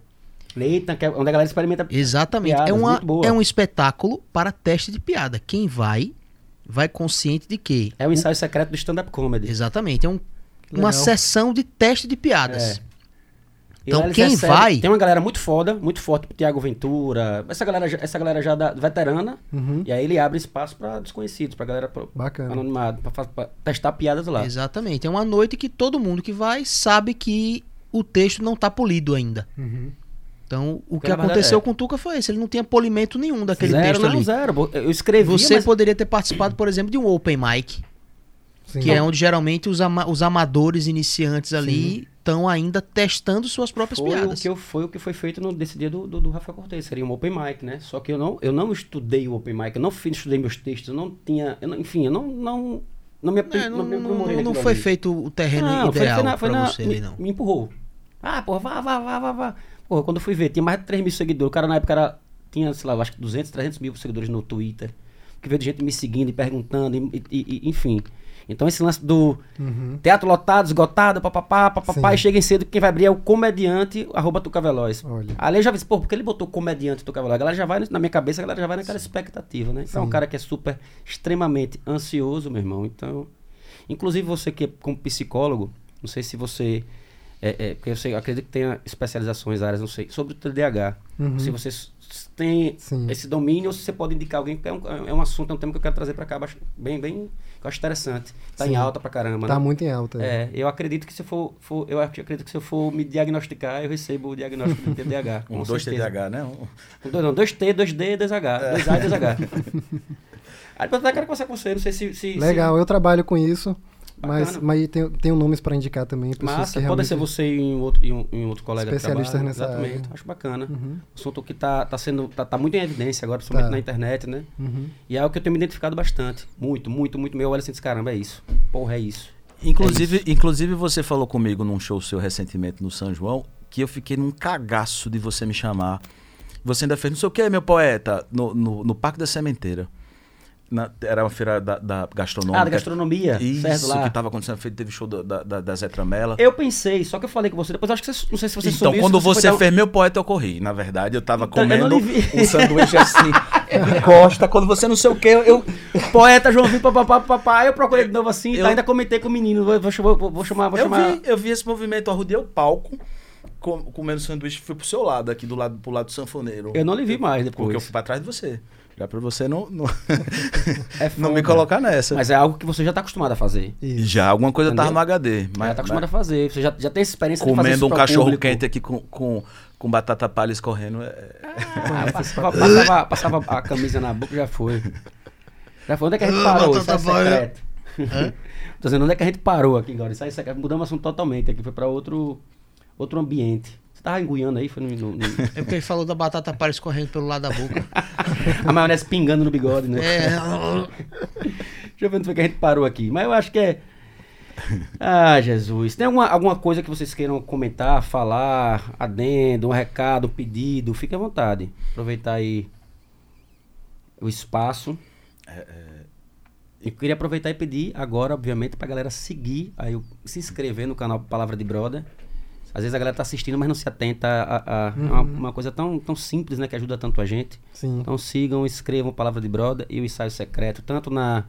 Leitan, que é onde a galera experimenta. Exatamente. Piadas, é, uma, muito boa. é um espetáculo para teste de piada. Quem vai, vai consciente de que. É o ensaio secreto do stand-up comedy. Exatamente. É um- uma sessão de teste de piadas. É. Então, quem vai- Tem uma galera muito foda, muito forte, tipo Tiago Ventura. Essa galera, já- essa galera já da, veterana. Uhum. E aí ele abre espaço pra desconhecidos, pra galera pro- Bacana. anonimado, pra, pra testar piadas lá. Exatamente. É uma noite que todo mundo que vai sabe que o texto não tá polido ainda. Uhum. Então, o que aconteceu é. com o Tuca foi esse. Ele não tinha polimento nenhum daquele zero, texto não, ali. zero. Eu escrevi, Você mas... poderia ter participado, por exemplo, de um open mic, Sim. que é onde geralmente os, ama- os amadores iniciantes ali estão ainda testando suas próprias foi o, piadas. que eu, foi o que foi feito no, desse dia do, do, do Rafael Cortez. Seria um open mic, né? Só que eu não, eu não estudei o open mic, eu não fiz, estudei meus textos, eu não tinha... eu não- enfim, eu não... não não me, apri- É, não, não- não naquilo foi ali. feito o terreno Não, ideal foi na- foi na- você me, ali, não. me empurrou. Ah, porra, vá, vá, vá, vá, vá. Porra, quando eu fui ver, tinha mais de 3 mil seguidores. O cara na época era, tinha, sei lá, acho que 200, 300 mil seguidores no Twitter. Que veio de gente me seguindo e perguntando, e, e- e- enfim. Então esse lance do Uhum. teatro lotado, esgotado, papapá, papapá, Sim. e chega em cedo, quem vai abrir é o comediante, arroba Tuca Veloz. Olha. Ali eu já vi, pô, porque ele botou comediante Tuca Veloz? A galera já vai, na minha cabeça, a galera já vai naquela expectativa, né? Então é um Sim. cara que é super, extremamente ansioso, meu irmão. Então, inclusive você que é como psicólogo, não sei se você, é, é, porque eu sei, eu acredito que tenha especializações, áreas, não sei, sobre o TDAH. Uhum. Se você tem Sim. esse domínio, ou se você pode indicar alguém, porque é um, é um assunto, é um tema que eu quero trazer pra cá, bem, bem, eu acho interessante. Tá em Sim. alta pra caramba, Tá né? muito em alta. É, eu acredito que se eu for, for- eu acredito que se eu for me diagnosticar, eu recebo o diagnóstico de TDAH. [laughs] Um com dois certeza. TDAH, né? Um- dois, não, dois T, dois D, dois H. Dois A e dois H. [laughs] Aí eu até quero conversar com você, não sei se. se Legal, eu trabalho com isso, Bacana. mas tem, tenho nomes para indicar também. massa, que pode ser você e um outro, e um, e um outro colega Especialistas trabalho. nessa Exatamente, área. acho bacana. Uhum, Assunto que tá, tá sendo. Tá, tá muito em evidência agora, principalmente Tá. na internet, né? uhum. E é algo que eu tenho me identificado bastante. Muito, muito, muito. Meu olho assim, caramba, é isso. Porra, é isso. Inclusive, inclusive, você falou comigo num show seu recentemente no São João que eu fiquei num cagaço de você me chamar. Você ainda fez não sei o que, meu poeta, no, no, no Parque da Sementeira. Na- era uma feira da, da gastronômica. Ah, da gastronomia. Isso, certo lá. que tava acontecendo. Teve show da, da, da, Zé Tramela. Eu pensei, só que eu falei com você, depois acho que você. Não sei se você Então, quando foi você dar fez meu poeta, eu corri. Na verdade, eu tava Então, eu comendo vi. um sanduíche assim, [laughs] de costa. Quando você não sei o que, eu. Poeta João Vitor, papapá, papapá. Eu procurei de novo assim, Eu- tá, ainda comentei com o menino. Vou, vou, chamar- vou, chamar, vou Eu chamar. vi, eu vi esse movimento, eu arrudei o palco, com- comendo sanduíche, fui pro seu lado, aqui do lado, pro lado do sanfoneiro. Eu não lhe vi mais depois. Porque eu fui pra trás de você. Já pra você não, não, [laughs] É não me colocar nessa. Mas é algo que você já tá acostumado a fazer. Isso. já, alguma coisa Entendeu? tava no HD. Mas Mas, já tá acostumado mas a fazer. Você já, já tem essa experiência de fazer isso comendo um cachorro público. quente aqui com, com, com batata palha escorrendo. é- Ah, [laughs] passava, passava, passava a camisa na boca já foi. Já foi. Onde é que a gente Ah, parou? Isso é secreto. [laughs] Tô dizendo, onde é que a gente parou aqui agora? Isso aí é secreto. Mudamos o assunto totalmente. Aqui foi pra outro, outro ambiente. Tava em Guiana aí? Foi no, no- no- É porque ele falou da batata palha escorrendo pelo lado da boca. a maionese pingando no bigode, né? é. Deixa eu ver onde foi que a gente parou aqui. Mas eu acho que é. Ah, Jesus. Tem alguma, alguma coisa que vocês queiram comentar, falar, adendo, um recado, um pedido? Fique à vontade. Aproveitar aí o espaço. Eu queria aproveitar e pedir agora, obviamente, pra galera seguir, aí se inscrever no canal Palavra de Brother. Às vezes a galera tá assistindo, mas não se atenta a, a- a uma, uma coisa tão, tão simples, né? Que ajuda tanto a gente. Sim. Então sigam, escrevam Palavra de Brother e o Ensaio Secreto, tanto na,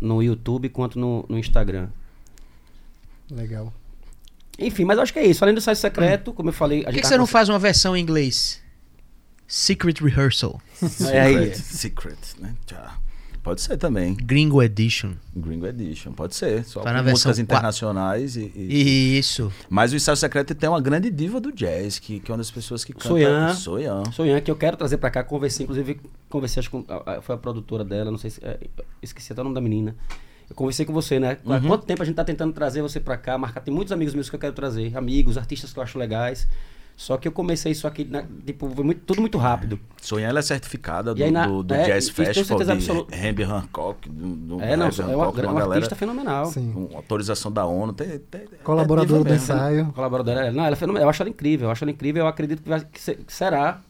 no YouTube quanto no, no Instagram. Legal. Enfim, mas acho que é isso. Além do Ensaio Secreto, como eu falei... A Por que, que tava você não faz uma versão em inglês? Secret Rehearsal. É aí. Secret, secret, né? Já. Pode ser também. Gringo Edition. Gringo Edition, pode ser. Só Tá com músicas internacionais e, e- Isso. Mas o Ensaio Secreto tem uma grande diva do jazz, que, que é uma das pessoas que canta. Soyan. Soyan. Sonhar que eu quero trazer pra cá, conversei, inclusive, conversei, acho que foi a produtora dela, não sei se. é, esqueci até o nome da menina. Eu conversei com você, né? Há Uhum. quanto tempo a gente tá tentando trazer você pra cá, marcar. Tem muitos amigos meus que eu quero trazer, amigos, artistas que eu acho legais. Só que eu comecei isso aqui, na- tipo, foi muito- tudo muito rápido. Soyan ela é certificada do, na- do, do é, Jazz Festival certeza de absoluta. Herbie Hancock. Do, do é, não, Herbie é uma, Hancock, uma, uma galera artista fenomenal. Sim. com autorização da ONU. Tem, tem, Colaboradora é do ensaio. Colaboradora dela. Não, ela é fenomenal. Eu acho ela incrível. Eu acho ela incrível. Eu acredito que, vai, que, se- que será.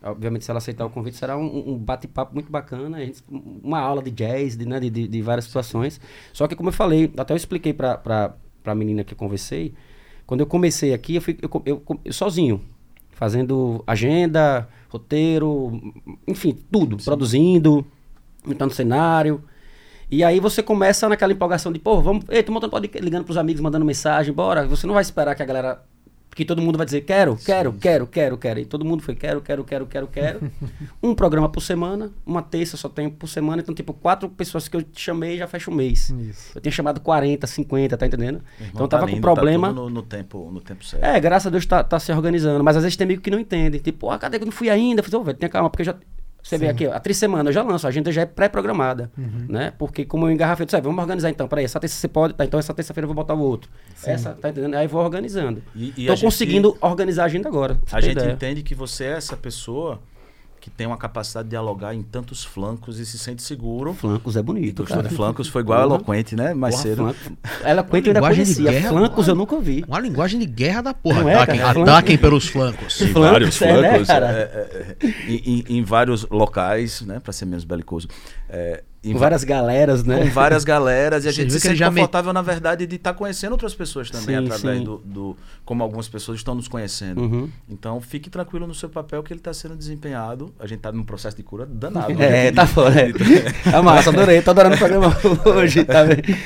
Obviamente, se ela aceitar o convite, será um, um bate-papo muito bacana. a gente- uma aula de jazz, de, né, de, de, de várias situações. Só que, como eu falei, até eu expliquei pra, pra menina que eu conversei. Quando eu comecei aqui, eu fui eu, eu, eu sozinho, fazendo agenda, roteiro, enfim, tudo, produzindo, montando cenário. E aí você começa naquela empolgação de, pô, vamos, ei, tô montando podcast, ligando pros amigos, mandando mensagem, bora. Você não vai esperar que a galera, que todo mundo vai dizer, quero, quero, quero, quero, quero. E todo mundo foi, quero, quero, quero, quero, quero. [laughs] um programa por semana, uma terça só tem por semana. Então, tipo, quatro pessoas que eu chamei já fecha o mês. Isso. Eu tinha chamado 40, 50, tá entendendo? Irmão Então tava tá com lindo, problema. Tá no, no tempo, no tempo certo. É, graças a Deus tá, tá se organizando. Mas às vezes tem amigo que não entende. Tipo, ah, cadê que eu não fui ainda? Eu falei, ô, velho, tenha calma, porque eu já. Você vê aqui, ó, há três semanas eu já lanço, a agenda já é pré-programada, né? Porque como eu engarrafei, eu disse, "Ah, vamos organizar então, peraí, essa terça você pode, tá, então essa terça-feira eu vou botar o outro. Essa, tá entendendo? Aí vou organizando. E- e Tô gente- conseguindo organizar a agenda agora. A gente ideia. entende que você é essa pessoa que tem uma capacidade de dialogar em tantos flancos e se sente seguro. Flancos é bonito, Gostou cara. de flancos foi igual eloquente, né? Mais Porra, cedo. flanco. Eloquente eu ainda Linguagem de conhecia. guerra, Flancos eu nunca ouvi. Uma linguagem de guerra da porra. Não é, Ataquem, cara? ataquem pelos flancos. Em Flancos, vários é, né, flancos, é, é, é, em, em- vários locais, né? Pra ser menos belicoso. É, Com várias galeras, né? com várias galeras [laughs] e a gente se sente já me- confortável, na verdade, de estar conhecendo outras pessoas também, Sim, através sim. do, do- Como algumas pessoas estão nos conhecendo. Uhum. Então, fique tranquilo no seu papel que ele está sendo desempenhado. A gente está num processo de cura danado. [laughs] É, né? tá fora. É. [laughs] É massa, adorei. Tô adorando o programa hoje. Tá?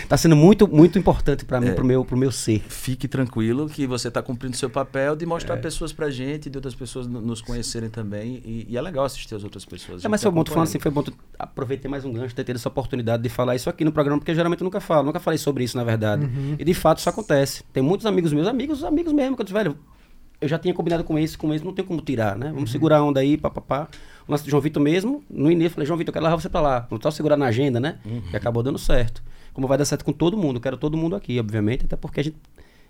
Tá sendo muito, muito importante pra mim, É. pro, meu, pro meu ser. Fique tranquilo que você está cumprindo seu papel de mostrar pessoas pra gente, de outras pessoas nos conhecerem também. E, e é legal assistir as outras pessoas. É, mas foi bom, tô falando assim, foi bom. tu- Aproveitei mais um gancho, ter tido essa oportunidade de falar isso aqui no programa, porque geralmente eu nunca falo, nunca falei sobre isso, na verdade. E de fato isso acontece. Tem muitos amigos meus, amigos, amigos mesmo, que eu disse, velho, eu já tinha combinado com esse, com esse, não tem como tirar, né? Vamos segurar a onda aí, papapá. O lance do João Vitor mesmo, no início, eu falei, João Vitor, eu quero levar você pra lá. Não tá segurando na agenda, né? E acabou dando certo. Como vai dar certo com todo mundo, eu quero todo mundo aqui, obviamente, até porque a gente.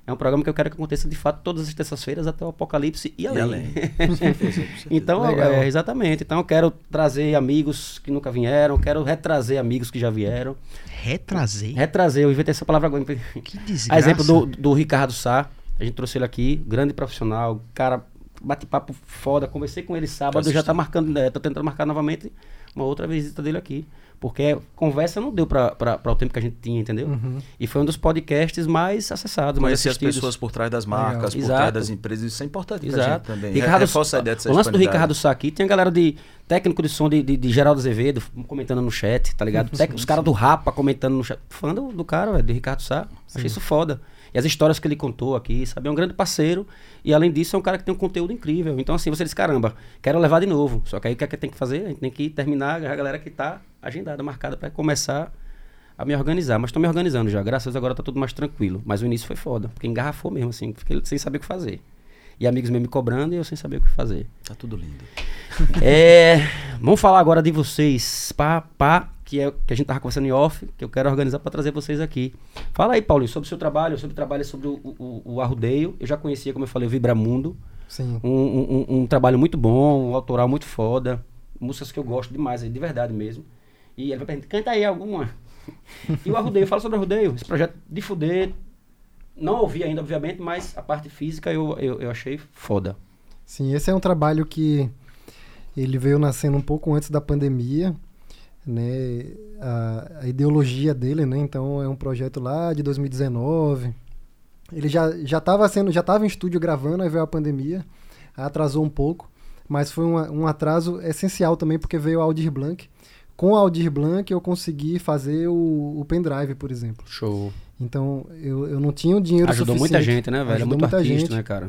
É um programa que eu quero que aconteça de fato todas as terças-feiras até o apocalipse e E além. além. [laughs] Com certeza, com certeza. Então, é, exatamente. Então, eu quero trazer amigos que nunca vieram, quero retrazer amigos que já vieram. Retrazer? Retrazer, eu inventei essa palavra agora. Que desgraça. [laughs] A exemplo do, do Ricardo Sá, a gente trouxe ele aqui, grande profissional, cara, bate-papo foda. Conversei com ele sábado, já tá marcando, né, tô tentando marcar novamente uma outra visita dele aqui. Porque conversa não deu para o tempo que a gente tinha, entendeu? E foi um dos podcasts mais acessados, mais Conhecer as pessoas por trás das marcas, por Exato. trás das empresas, isso é importante pra gente Exato. também. Ricardo, Reforça a ideia dessa o lance do. Ricardo Sá aqui, tem a galera de técnico de som de, de, de Geraldo Azevedo comentando no chat, tá ligado? [laughs] Tec- os caras do Rapa comentando no chat. Fã do, do cara, velho, de Ricardo Sá. Achei isso foda. E as histórias que ele contou aqui, sabe? É um grande parceiro. E além disso, é um cara que tem um conteúdo incrível. Então, assim, você diz, caramba, quero levar de novo. Só que aí o que, é que tem que fazer? A gente tem que terminar a galera que tá agendada, marcada pra começar a me organizar. Mas tô me organizando já. Graças a Deus agora tá tudo mais tranquilo. Mas o início foi foda. Porque engarrafou mesmo, assim. Fiquei sem saber o que fazer. E amigos meus me cobrando e eu sem saber o que fazer. Tá tudo lindo. É, vamos falar agora de vocês, pá, pá, que é que a gente tava conversando em off, que eu quero organizar para trazer vocês aqui. Fala aí, Paulinho, sobre o seu trabalho, sobre o trabalho sobre o, o, o Arrudeio. Eu já conhecia, como eu falei, o Vibramundo. Sim. Um, um, um- um trabalho muito bom, um autoral muito foda. Músicas que eu gosto demais, de verdade mesmo. E ele vai perguntar, canta aí alguma. [laughs] e o Arrudeio, fala sobre o Arrudeio, esse projeto de fuder. Não ouvi ainda, obviamente, mas a parte física eu, eu, eu achei foda. Sim, esse é um trabalho que ele veio nascendo um pouco antes da pandemia, né? A, a ideologia dele, né? Então é um projeto lá de 2019. Ele já já estava sendo, já estava em estúdio gravando, aí veio a pandemia, atrasou um pouco, mas foi um, um atraso essencial também porque veio o Aldir Blanc. Com o Aldir Blanc eu consegui fazer o, o pendrive, por exemplo. Show. Então eu, eu não tinha o dinheiro Ajudou muita suficiente. gente, né, velho? É Ajudou muito muita artista, gente. né, cara?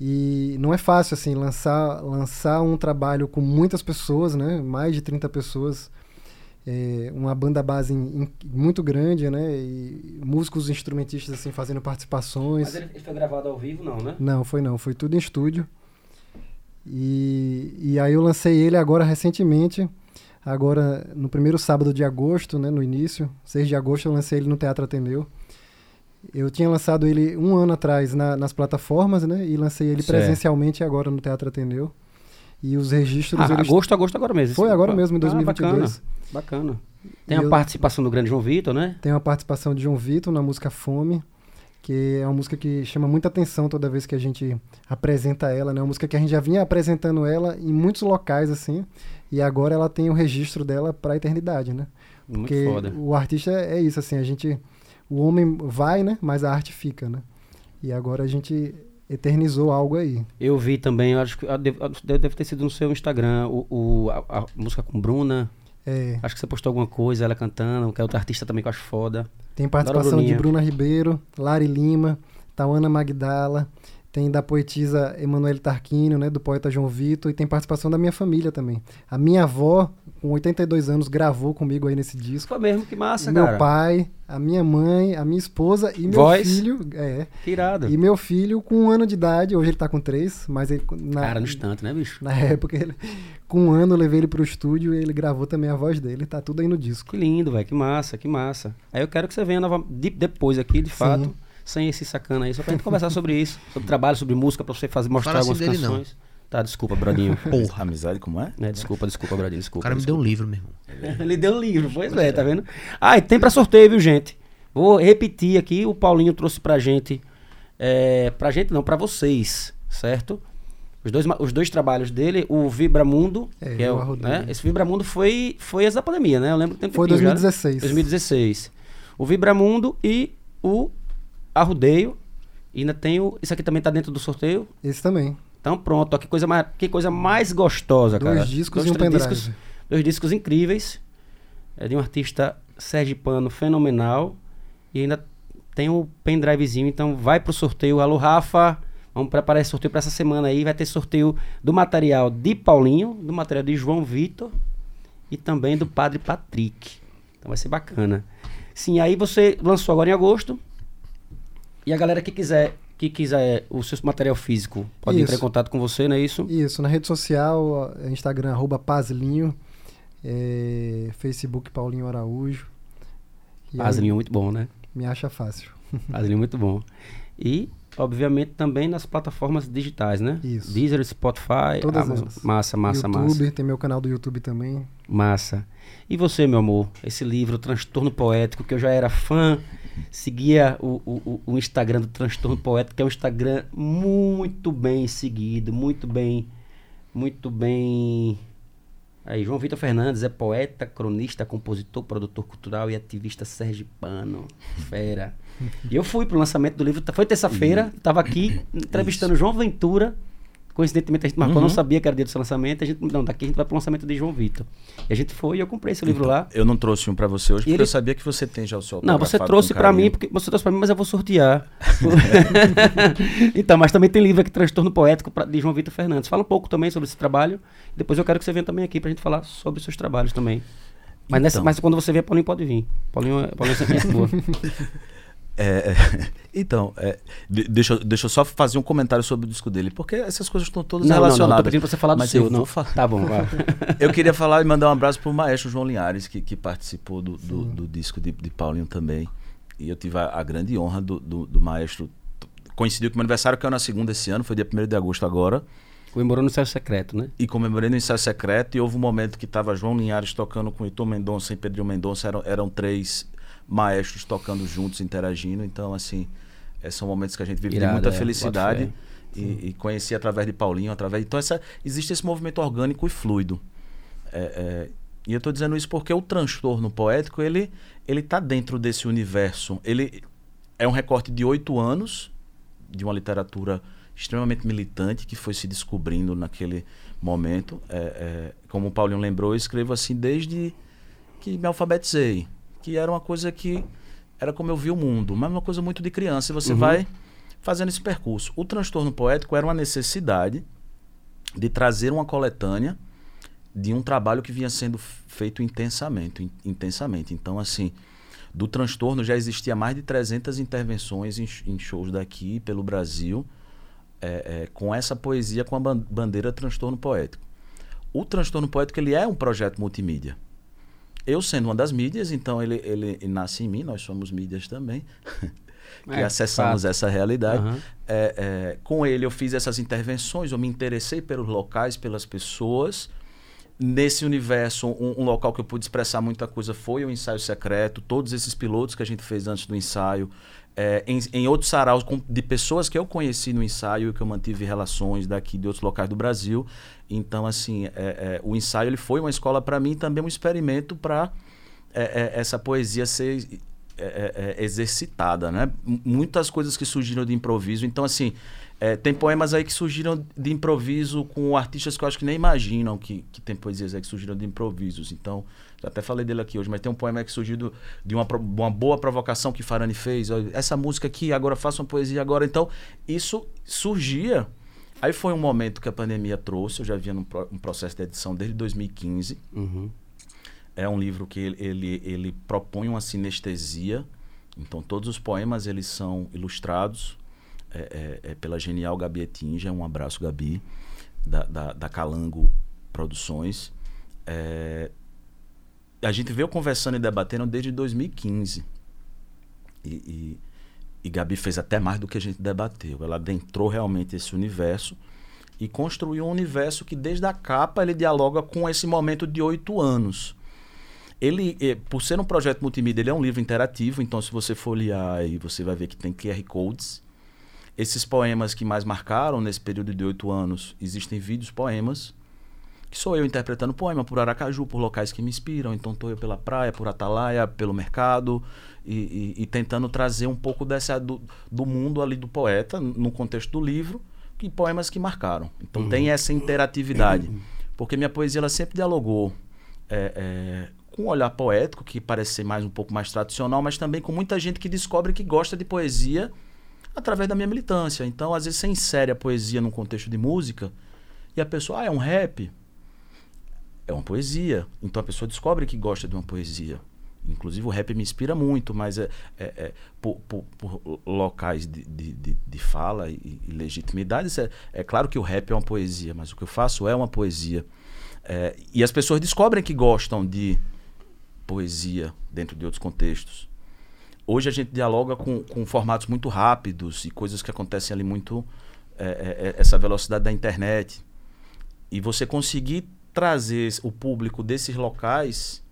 E não é fácil, assim, lançar, lançar um trabalho com muitas pessoas, né? Mais de 30 pessoas. É, uma banda base em- em- muito grande, né? E músicos instrumentistas, assim, fazendo participações. Mas ele, ele foi gravado ao vivo, não, né? Não, foi não. Foi tudo em estúdio. E, e aí eu lancei ele agora recentemente. Agora, no primeiro sábado de agosto, né? No início, 6 de agosto, eu lancei ele no Teatro Atendeu. Eu tinha lançado ele um ano atrás na- nas plataformas, né? E lancei ele Certo. presencialmente agora no Teatro Atendeu. E os registros... Ah, eles... agosto, agosto agora mesmo. Foi agora mesmo, em Ah, 2022. bacana, bacana. Tem a participação do grande João Vitor, né? Tem uma participação de João Vitor na música Fome, que é uma música que chama muita atenção toda vez que a gente apresenta ela, né? Uma música que a gente já vinha apresentando ela em muitos locais, assim, e agora ela tem o registro dela para a eternidade, né? Muito Porque foda. o artista é isso, assim, a gente... O homem vai, né? Mas a arte fica, né? E agora a gente eternizou algo aí. Eu vi também, acho que ah, deve, ah, deve ter sido no seu Instagram, o, o- a, a música com Bruna. É, Acho que você postou alguma coisa, ela cantando, que é outra artista também que eu acho foda. tem participação de. Bruna Ribeiro, Lari Lima, Tauana Magdala, tem da poetisa Emanuele Tarquínio, né, do poeta João Vitor, e tem participação da minha família também. A minha avó, com 82 anos, gravou comigo aí nesse disco. Foi mesmo, que massa, meu cara. pai, a minha mãe, a minha esposa e meu Voz? filho. É. Que irado. E meu filho com um ano de idade, hoje ele tá com três, mas ele, na, Cara, no instante, né, bicho? na época, ele, com um ano eu levei ele pro estúdio e ele gravou também a voz dele, tá tudo aí no disco. Que lindo, velho. Que massa, que massa. Aí eu quero que você venha nova, de- depois aqui, de fato, sem esse sacana aí, só pra gente conversar sobre isso. Sobre trabalho, sobre música, pra você fazer, mostrar Fala assim algumas não. canções. Tá, desculpa, Brodinho. [laughs] Porra, amizade como é? né, desculpa, desculpa, Brodinho, O desculpa. cara me deu um livro, meu irmão. desculpa. [laughs] Ele deu um livro, pois é, tá vendo? Ah, e tem pra sorteio, viu, gente? Vou repetir aqui, o Paulinho trouxe pra gente, é, pra gente não, pra vocês, certo? Os dois, os dois trabalhos dele, o Vibramundo, É, que é o, né? Esse Vibramundo foi, foi antes da pandemia, né? Eu lembro que tem um Foi tempinho já, né? 2016. 2016. O Vibramundo e o Arrudeio. E ainda tem o. Isso aqui também tá dentro do sorteio. Esse também. Então pronto, ó, que coisa mais, que coisa mais gostosa, Dois cara. discos Dois, e um discos, dois discos incríveis. É de um artista sergipano fenomenal. E ainda tem o pendrivezinho, então vai pro sorteio. Alô, Rafa. Vamos preparar esse sorteio para essa semana aí. Vai ter sorteio do material de Paulinho, do material de João Vitor e também do Padre Patrick. Então vai ser bacana. Sim, aí você lançou agora em agosto. E a galera que quiser, que quiser o seu material físico, pode Isso. entrar em contato com você, não é isso? Isso, na rede social, Instagram, arroba Pazlinho, é, Facebook Paulinho Araújo. E aí, Aslinho muito bom, né? Me acha fácil. [laughs] Aslinho muito bom. E, obviamente, também nas plataformas digitais, né? Isso. Deezer, Spotify, Todas Amazon. elas. Massa, massa, YouTube, massa. tem meu canal do YouTube também. Massa. E você, meu amor? Esse livro, Transtorno Poético, que eu já era fã, seguia o, o, o- Instagram do Transtorno Poético, que é um Instagram muito bem seguido, muito bem, muito bem. Aí, João Vitor Fernandes é poeta, cronista, compositor, produtor cultural e ativista sergipano. Fera. E eu fui pro lançamento do livro, foi terça-feira, tava aqui entrevistando João Ventura. Coincidentemente a gente marcou, Uhum. não sabia que era dia do seu lançamento. A gente, não, daqui a gente vai pro lançamento de João Vitor. E a gente foi e eu comprei esse livro lá. Eu não trouxe um pra você hoje, porque ele- eu sabia que você tem já o seu Não, você trouxe carinho. mim, porque você trouxe pra mim, mas eu vou sortear. [laughs] então, mas também tem livro aqui, Transtorno Poético, pra- de João Vitor Fernandes. Fala um pouco também sobre esse trabalho. Depois eu quero que você venha também aqui pra gente falar sobre os seus trabalhos também. Mas, nessa- Então. mas quando você vier, Paulinho pode vir. Paulinho, é- Paulinho é sempre gente boa. [laughs] É, é, [laughs] então, é, de- deixa, eu- deixa eu só fazer um comentário sobre o disco dele, porque essas coisas estão todas Não, não, não, eu relacionadas. tô pedindo pra você falar do Mas seu. eu não. falar. Tá bom, vai. [laughs] Eu queria falar e mandar um abraço pro maestro João Linhares, que, que participou do, do, do disco de, de Paulinho também. E eu tive a, a grande honra do, do, do maestro. Coincidiu com o meu aniversário, que é na segunda esse ano, foi dia 1 de agosto agora. Comemorou no céu secreto, né? E comemorei no ensaio secreto. E houve um momento que estava João Linhares tocando com Heitor Mendonça e Pedrinho Mendonça. Eram, eram três maestros tocando juntos, interagindo. Então, assim, eh, são momentos que a gente vive Irado, de muita é, felicidade. boto E, e conheci através de Paulinho, através. Então, essa, existe esse movimento orgânico e fluido. É, é, e eu estou dizendo isso porque o transtorno poético ele ele está dentro desse universo. Ele é um recorte de oito anos de uma literatura extremamente militante que foi se descobrindo naquele momento. É, é, como o Paulinho lembrou, eu escrevo assim desde que me alfabetizei, que era uma coisa que era como eu vi o mundo, mas uma coisa muito de criança. E você Uhum. vai fazendo esse percurso. O transtorno poético era uma necessidade de trazer uma coletânea de um trabalho que vinha sendo feito intensamente, in- intensamente. Então, assim, do transtorno já existia mais de 300 intervenções em, em shows daqui pelo Brasil, é, é, com essa poesia com a ban- bandeira transtorno poético. O transtorno poético ele é um projeto multimídia. Eu sendo uma das mídias, então ele, ele, ele nasce em mim, nós somos mídias também, [laughs] que É, acessamos fato. essa realidade. Aham. É, é, com ele eu fiz essas intervenções, eu me interessei pelos locais, pelas pessoas. Nesse universo, um, um local que eu pude expressar muita coisa foi o ensaio secreto, todos esses pilotos que a gente fez antes do ensaio. É, em, em outros saraus com- de pessoas que eu conheci no ensaio e que eu mantive relações daqui de outros locais do Brasil. Então, assim, é, é, o ensaio ele foi uma escola para mim, também um experimento para essa poesia ser é, é, é, exercitada, né? M- Muitas coisas que surgiram de improviso. Então, assim, é, tem poemas aí que surgiram de improviso com artistas que eu acho que nem imaginam que, que tem poesias aí que surgiram de improvisos. Então, já até falei dele aqui hoje, mas tem um poema que surgiu de uma, uma boa provocação que Farani fez. Essa música aqui, agora faça uma poesia agora. Então, isso surgia. Aí foi um momento que a pandemia trouxe, eu já vinha num pro- um processo de edição desde 2015. Uhum. É um livro que ele, ele, ele propõe uma sinestesia. Então, todos os poemas eles são ilustrados é, é, é pela genial Gabi Etinja. Um abraço, Gabi, da, da, da Calango Produções. É, a gente veio conversando e debatendo desde 2015. E, e, e Gabi fez até mais do que a gente debateu. Ela adentrou realmente esse universo e construiu um universo que, desde a capa, ele dialoga com esse momento de oito anos ele, eh, por ser um projeto multimídia, ele é um livro interativo, então se você folhear aí, você vai ver que tem QR Codes. Esses poemas que mais marcaram nesse período de oito anos, existem vídeos poemas, que sou eu interpretando poema por Aracaju, por locais que me inspiram. Então estou eu pela praia, por Atalaia, pelo mercado, e, e- e tentando trazer um pouco dessa do, do mundo ali do poeta, no contexto do livro, e poemas que marcaram. Então tem essa interatividade. Porque minha poesia ela sempre dialogou é, é, com um olhar poético, que parece ser mais um pouco mais tradicional, mas também com muita gente que descobre que gosta de poesia através da minha militância. Então, às vezes, você insere a poesia num contexto de música e a pessoa, ah, é um rap? É uma poesia. Então a pessoa descobre que gosta de uma poesia. Inclusive o rap me inspira muito, mas é, é- é por, por- por locais de, de, de- fala e, e legitimidade. É, é claro que o rap é uma poesia, mas o que eu faço é uma poesia. É, e as pessoas descobrem que gostam de poesia dentro de outros contextos. Hoje a gente dialoga com, com formatos muito rápidos e coisas que acontecem ali muito. é, é, essa velocidade da internet. E você conseguir trazer o público desses locais,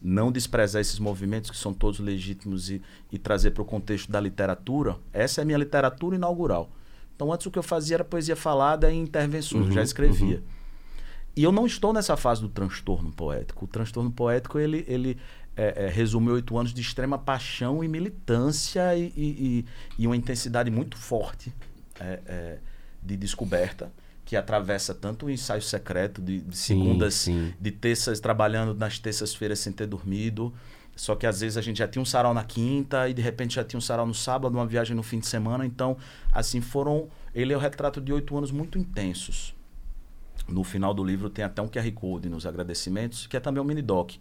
não desprezar esses movimentos que são todos legítimos e, e trazer para o contexto da literatura, essa é a minha literatura inaugural. Então, antes o que eu fazia era poesia falada e intervenções, eu já Uhum, escrevia. E eu não estou nessa fase do transtorno poético. O transtorno poético, ele, ele é, é, resume oito anos de extrema paixão e militância e, e, e- e uma intensidade muito forte é, é, de descoberta, que atravessa tanto o ensaio secreto de, de Sim, segundas, sim. de terças, trabalhando nas terças-feiras sem ter dormido. Só que às vezes a gente já tinha um sarau na quinta e de repente já tinha um sarau no sábado, uma viagem no fim de semana. Então, assim, foram. Ele é o retrato de oito anos muito intensos. No final do livro tem até um QR Code nos agradecimentos, que é também um mini doc.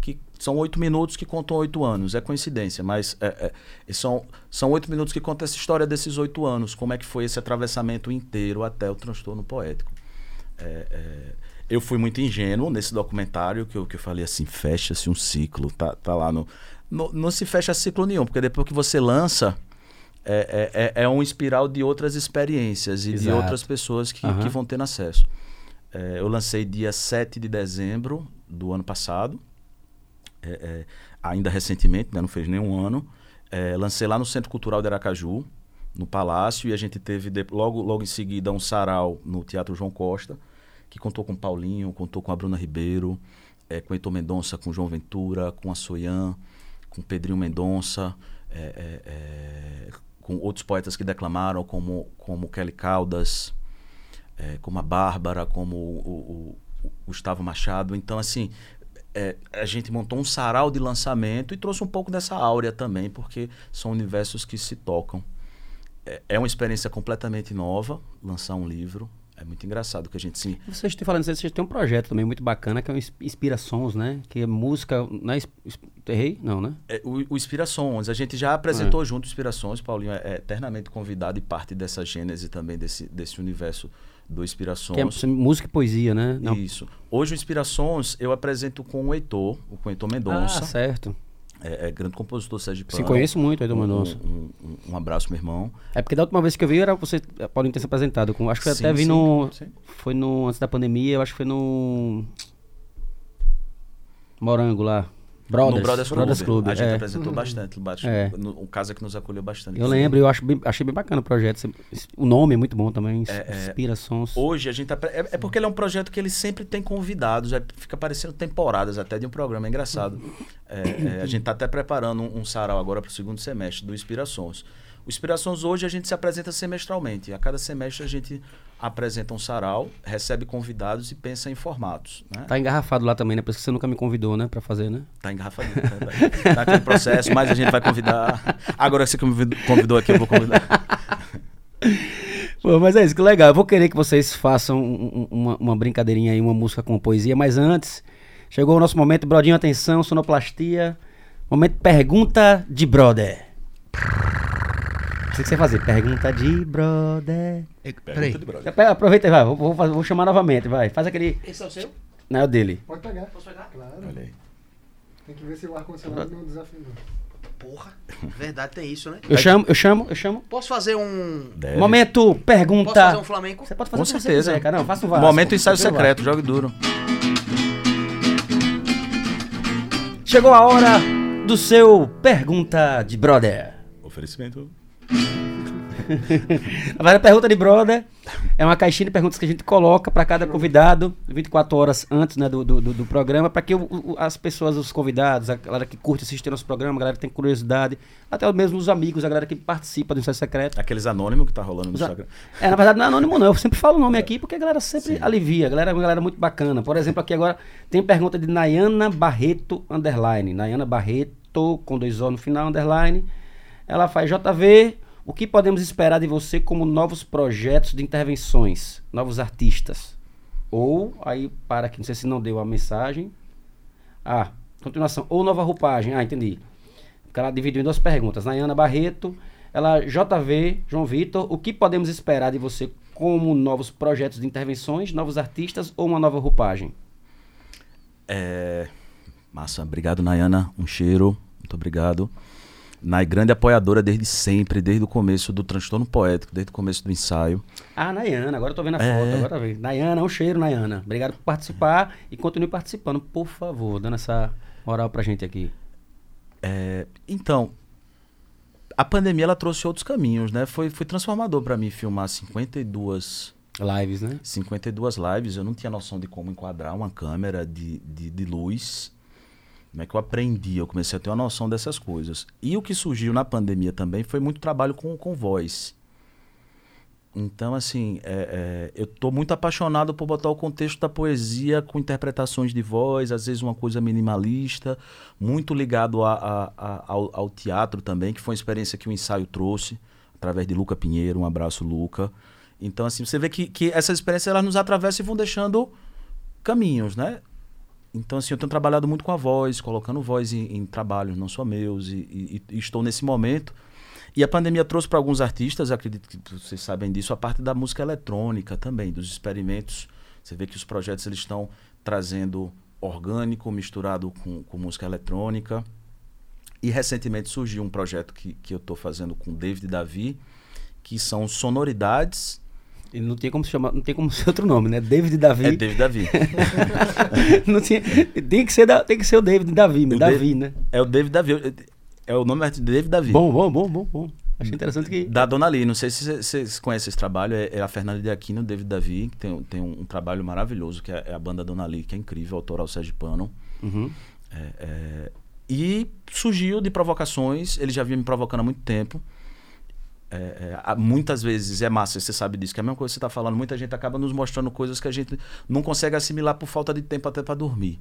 Que são oito minutos que contam oito anos. É coincidência, mas é, é, são, são oito minutos que contam essa história desses oito anos. Como é que foi esse atravessamento inteiro até o transtorno poético. É, é, eu fui muito ingênuo nesse documentário, que eu, que eu falei assim, fecha-se um ciclo. Tá, tá lá no, no- Não se fecha ciclo nenhum, porque depois que você lança, é, é, é- é um espiral de outras experiências e de Exato. outras pessoas que, Aham. que vão tendo acesso. É, eu lancei dia 7 de dezembro do ano passado, é, é, ainda recentemente, né, não fez nenhum ano. É, lancei lá no Centro Cultural de Aracaju, no Palácio, e a gente teve de- logo, logo em seguida um sarau no Teatro João Costa, que contou com Paulinho, contou com a Bruna Ribeiro, é, com Heitor Mendonça, com João Ventura, com a Soyan, com Pedrinho Mendonça, é, é, é, com outros poetas que declamaram, como, como Kelly Caldas, como a Bárbara, como o, o- o Gustavo Machado. Então, assim, é, a gente montou um sarau de lançamento e trouxe um pouco dessa áurea também, porque são universos que se tocam. É, é uma experiência completamente nova lançar um livro. É muito engraçado que a gente se. Vocês estão falando, vocês têm um projeto também muito bacana que é o Ins- Inspira Sons, né? Que é música. Não é, errei? Não, né? É, o, o Inspirações, a gente já apresentou junto Inspirações, Paulinho é, é eternamente convidado e parte dessa gênese também desse, desse universo do Inspirações. Que é música e poesia, né? Não. Isso. Hoje o Inspirações eu apresento com o Heitor, o com o Heitor Ah, Mendonça, certo. é, é grande compositor sergipano. Sim, conheço muito do Mendonça. Um, um, um abraço, meu irmão. É porque da última vez que eu vi era você, Paulinho ter se apresentado. Com, acho que eu Sim, até vi sim, no. sim. Foi no. Antes da pandemia, eu acho que foi no. Morango lá. Brothers, no Brothers, Brothers Club. Club, A gente é. apresentou bastante. bastante É. no- um casa que nos acolheu bastante. Eu lembro, eu acho bem- achei bem bacana o projeto. O nome é muito bom também. É, é. Inspira sons. Hoje a gente é, é porque ele é um projeto que ele sempre tem convidados, é, fica parecendo temporadas até de um programa, é engraçado. É, é, a gente está até preparando um, um sarau agora para o segundo semestre do Inspirações. O Inspirações hoje a gente se apresenta semestralmente. A cada semestre a gente apresenta um sarau, recebe convidados e pensa em formatos. Né? Tá engarrafado lá também, né? Por isso que você nunca me convidou, né? Pra fazer, né? Tá engarrafadinho. Tá, tá, tá aquele processo, mas a gente vai convidar. Agora que você convidou- convidou aqui, eu vou convidar. [laughs] Pô, mas é isso, que legal. Eu vou querer que vocês façam um- um- uma, uma brincadeirinha aí, uma música com poesia, mas antes, chegou o nosso momento, Brodinho, atenção, sonoplastia. Momento pergunta de brother. O que você fazer? Pergunta de brother. É, Peraí. Pergunta de brother. Aproveita e vai, vou, vou vou chamar novamente, vai. Faz aquele. Esse é o seu? Não é o dele. Pode pegar. Posso pegar? Claro. Olha aí. Tem que ver se o ar-condicionado não desafinou. Porra, verdade tem isso, né? Eu chamo, eu chamo, eu chamo. Posso fazer um. Deve. Momento pergunta. Posso fazer um flamenco? Você pode fazer Com certeza. quiser, cara. Não, faça o Vasco. Momento ensaio secreto, jogue duro. Chegou a hora do seu pergunta de brother. Oferecimento. [laughs] Mas a pergunta de brother é uma caixinha de perguntas que a gente coloca para cada convidado 24 horas antes né, do, do, do- programa, para que o- o- as pessoas, os convidados, a galera que curte assistir nosso programa, a galera que tem curiosidade, até mesmo os amigos, a galera que participa do Ensaio Secreto. Aqueles anônimos que tá rolando no Os Instagram. É, na verdade não é anônimo não, eu sempre falo o nome aqui porque a galera sempre alivia, a galera é uma galera muito bacana. Por exemplo, aqui agora tem pergunta de Nayana Barreto, underline. Nayana Barreto, com dois O no final, underline. Ela faz JV, o que podemos esperar de você como novos projetos de intervenções, novos artistas? Ou, aí, para aqui, não sei se não deu a mensagem. Ah, continuação, ou nova roupagem. Ah, entendi. Porque ela dividiu em duas perguntas. Nayana Barreto, ela, JV, João Vitor, o que podemos esperar de você como novos projetos de intervenções, novos artistas ou uma nova roupagem? É... Massa, obrigado, Nayana. Um cheiro. Muito obrigado. Nay, grande apoiadora desde sempre, desde o começo do transtorno poético, desde o começo do ensaio. Ah, Nayana, agora eu tô vendo a É. foto, agora tá vendo. Nayana, um cheiro, Nayana. Obrigado por participar e continue participando, por favor, dando essa moral pra gente aqui. É, Então, a pandemia ela trouxe outros caminhos, né? Foi, foi transformador para mim filmar 52, Lives, né? 52 lives. Eu não tinha noção de como enquadrar uma câmera de, de, de luz. Como é que eu aprendi? Eu comecei a ter uma noção dessas coisas. E o que surgiu na pandemia também foi muito trabalho com, com voz. Então, assim, é, é, eu tô muito apaixonado por botar o contexto da poesia com interpretações de voz, às vezes uma coisa minimalista, muito ligado a- a- a- ao, ao teatro também, que foi uma experiência que o ensaio trouxe, através de Luca Pinheiro. Um abraço, Luca. Então, assim, você vê que, que essas experiências elas nos atravessam e vão deixando caminhos, né? Então, assim, eu tenho trabalhado muito com a voz, colocando voz em, em trabalhos não só meus, e, e- e estou nesse momento. E a pandemia trouxe para alguns artistas, acredito que vocês sabem disso, a parte da música eletrônica também, dos experimentos. Você vê que os projetos eles estão trazendo orgânico misturado com, com música eletrônica. E recentemente surgiu um projeto que, que eu estou fazendo com David Davi, que são sonoridades. E não tem como se chamar, não tem como [laughs] ser outro nome, né? David Davi. É David Davi. [laughs] não tinha, tem, que ser da- tem que ser o David Davi, O Davi, né? É o David Davi. É o nome de David Davi. Bom, bom, bom, bom, bom. Achei interessante que. Da Dona Lee, não sei se você- vocês conhecem esse trabalho, é, é a Fernanda de Aquino, David Davi, que tem, tem um, um trabalho maravilhoso, que é, é a banda Dona Lee, que é incrível, autoral sergipano. Uhum. É, é, e surgiu de provocações, ele já vinha me provocando há muito tempo. É, é, muitas vezes é massa, você sabe disso, que é a mesma coisa que você está falando, muita gente acaba nos mostrando coisas que a gente não consegue assimilar por falta de tempo até para dormir.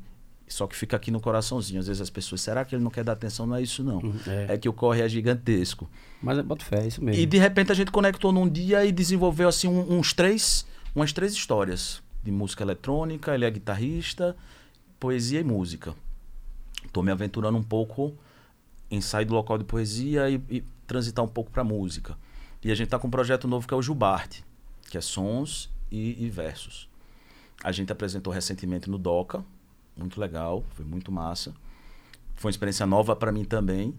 Só que fica aqui no coraçãozinho. Às vezes as pessoas, será que ele não quer dar atenção? Não é isso, não. É. É que o corre é gigantesco. Mas eu boto fé, é isso mesmo. E de repente a gente conectou num dia e desenvolveu assim um- uns três, umas três histórias de música eletrônica. Ele é guitarrista, poesia e música. Tô me aventurando um pouco em sair do local de poesia e, e transitar um pouco para música. E a gente tá com um projeto novo que é o Jubarte, que é sons e, e versos. A gente apresentou recentemente no Doca, muito legal, foi muito massa. Foi uma experiência nova para mim também.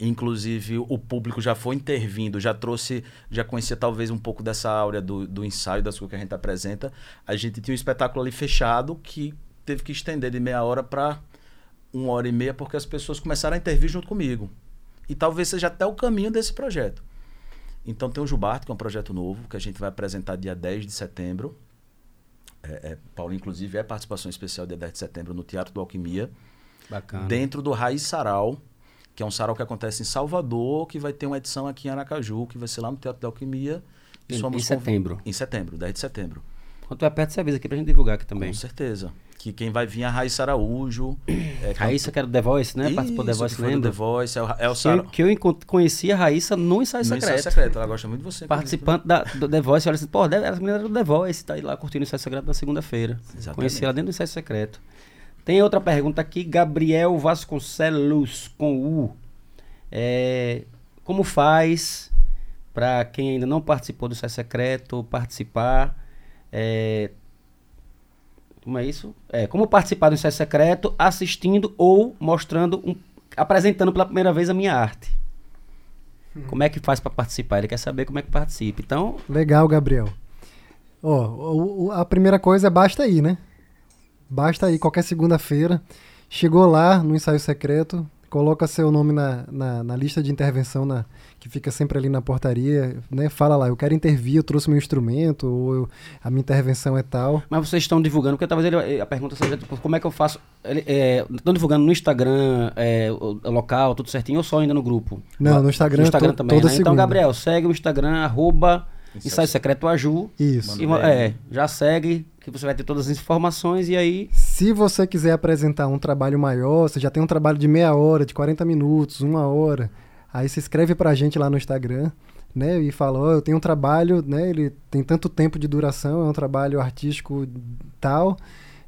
Inclusive, o público já foi intervindo, já trouxe, já conhecia talvez um pouco dessa áurea do, do ensaio, das coisas que a gente apresenta. A gente tinha um espetáculo ali fechado que teve que estender de meia hora para uma hora e meia porque as pessoas começaram a intervir junto comigo. E talvez seja até o caminho desse projeto. Então tem o Jubarte, que é um projeto novo, que a gente vai apresentar dia 10 de setembro. É, é, Paulo, inclusive, é participação especial dia 10 de setembro no Teatro do Alquimia, Bacana. dentro do Raiz Sarau, que é um sarau que acontece em Salvador, que vai ter uma edição aqui em Aracaju, que vai ser lá no Teatro da Alquimia. Em- em setembro. Em setembro, 10 de setembro. Quando tu é perto, você avisa aqui pra gente divulgar aqui também. Com certeza. Que quem vai vir é a Raíssa Araújo. [clears throat] É, Raíssa, que era do The Voice, né? Participou do The Isso, Voice, lembra? The Voice, é o, é o Que eu, sarau. que eu encont- conheci a Raíssa no ensaio No secreto. Ensaio secreto. Ela gosta muito de você. Participante da, do The Voice, olha assim, pô, essa menina era do The Voice, tá aí lá curtindo o ensaio secreto na segunda-feira. Exatamente. Conheci ela dentro do ensaio secreto. Tem outra pergunta aqui, Gabriel Vasconcelos, com U. É, como faz para quem ainda não participou do ensaio secreto participar? É, como é isso? É, como participar do ensaio secreto assistindo ou mostrando, um, apresentando pela primeira vez a minha arte? Como é que faz para participar? Ele quer saber como é que participa. Então, Legal, Gabriel. Ó, o- o- a primeira coisa é basta ir, né? Basta ir qualquer segunda-feira. Chegou lá no ensaio secreto, coloca seu nome na, na, na lista de intervenção na, que fica sempre ali na portaria, né? Fala lá, eu quero intervir, eu trouxe meu instrumento, ou eu- a minha intervenção é tal. Mas vocês estão divulgando, porque talvez ele- a pergunta seja tipo, como é que eu faço? É, estão divulgando no Instagram, é, local, tudo certinho, ou só ainda no grupo? Não, no Instagram, No Instagram to- também, toda né? Então. Gabriel, segue o Instagram, arroba Ensaio Secreto Aju. Isso. E, é, já segue, que você vai ter todas as informações e aí. Se você quiser apresentar um trabalho maior, você já tem um trabalho de meia hora, de 40 minutos, uma hora, aí se inscreve pra gente lá no Instagram, né? E fala, ó, eu tenho um trabalho, né? Ele tem tanto tempo de duração, é um trabalho artístico tal,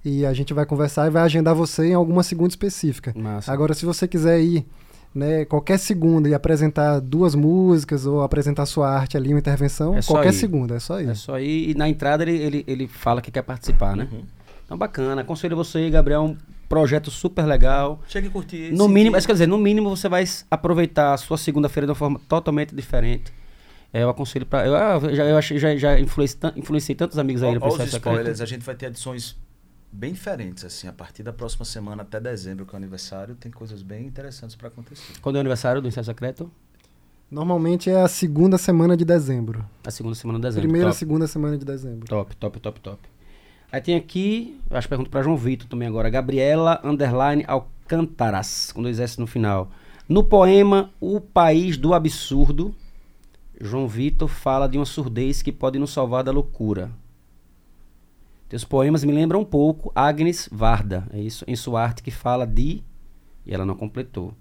e a gente vai conversar e vai agendar você em alguma segunda específica. Massa. Agora, se você quiser ir, né, qualquer segunda e apresentar duas músicas ou apresentar sua arte ali, uma intervenção, É qualquer ir. segunda, é só ir. É só ir e na entrada ele, ele, ele fala que quer participar, né? Uhum. Então bacana. Aconselho você aí, Gabriel, um projeto super legal. Chega e curtir. No mínimo, isso quer dizer, no mínimo você vai aproveitar a sua segunda-feira de uma forma totalmente diferente. É, eu aconselho pra. Eu, ah, eu já, eu achei, já, já influenciei, tan- influenciei tantos amigos aí no processo spoilers, a gente vai ter edições bem diferentes, assim, a partir da próxima semana até dezembro, que é o aniversário, tem coisas bem interessantes para acontecer. Quando é o aniversário do ensaio secreto? Normalmente é a segunda semana de dezembro. A segunda semana de dezembro. Primeira, top, segunda semana de dezembro. top, top, top, top. Aí tem aqui, eu acho que pergunto pra João Vitor também agora. Gabriela Underline Alcântaras, com dois S no final. No poema O País do Absurdo, João Vitor fala de uma surdez que pode nos salvar da loucura. Teus poemas me lembram um pouco Agnes Varda, é isso, em sua arte que fala de. E ela não completou.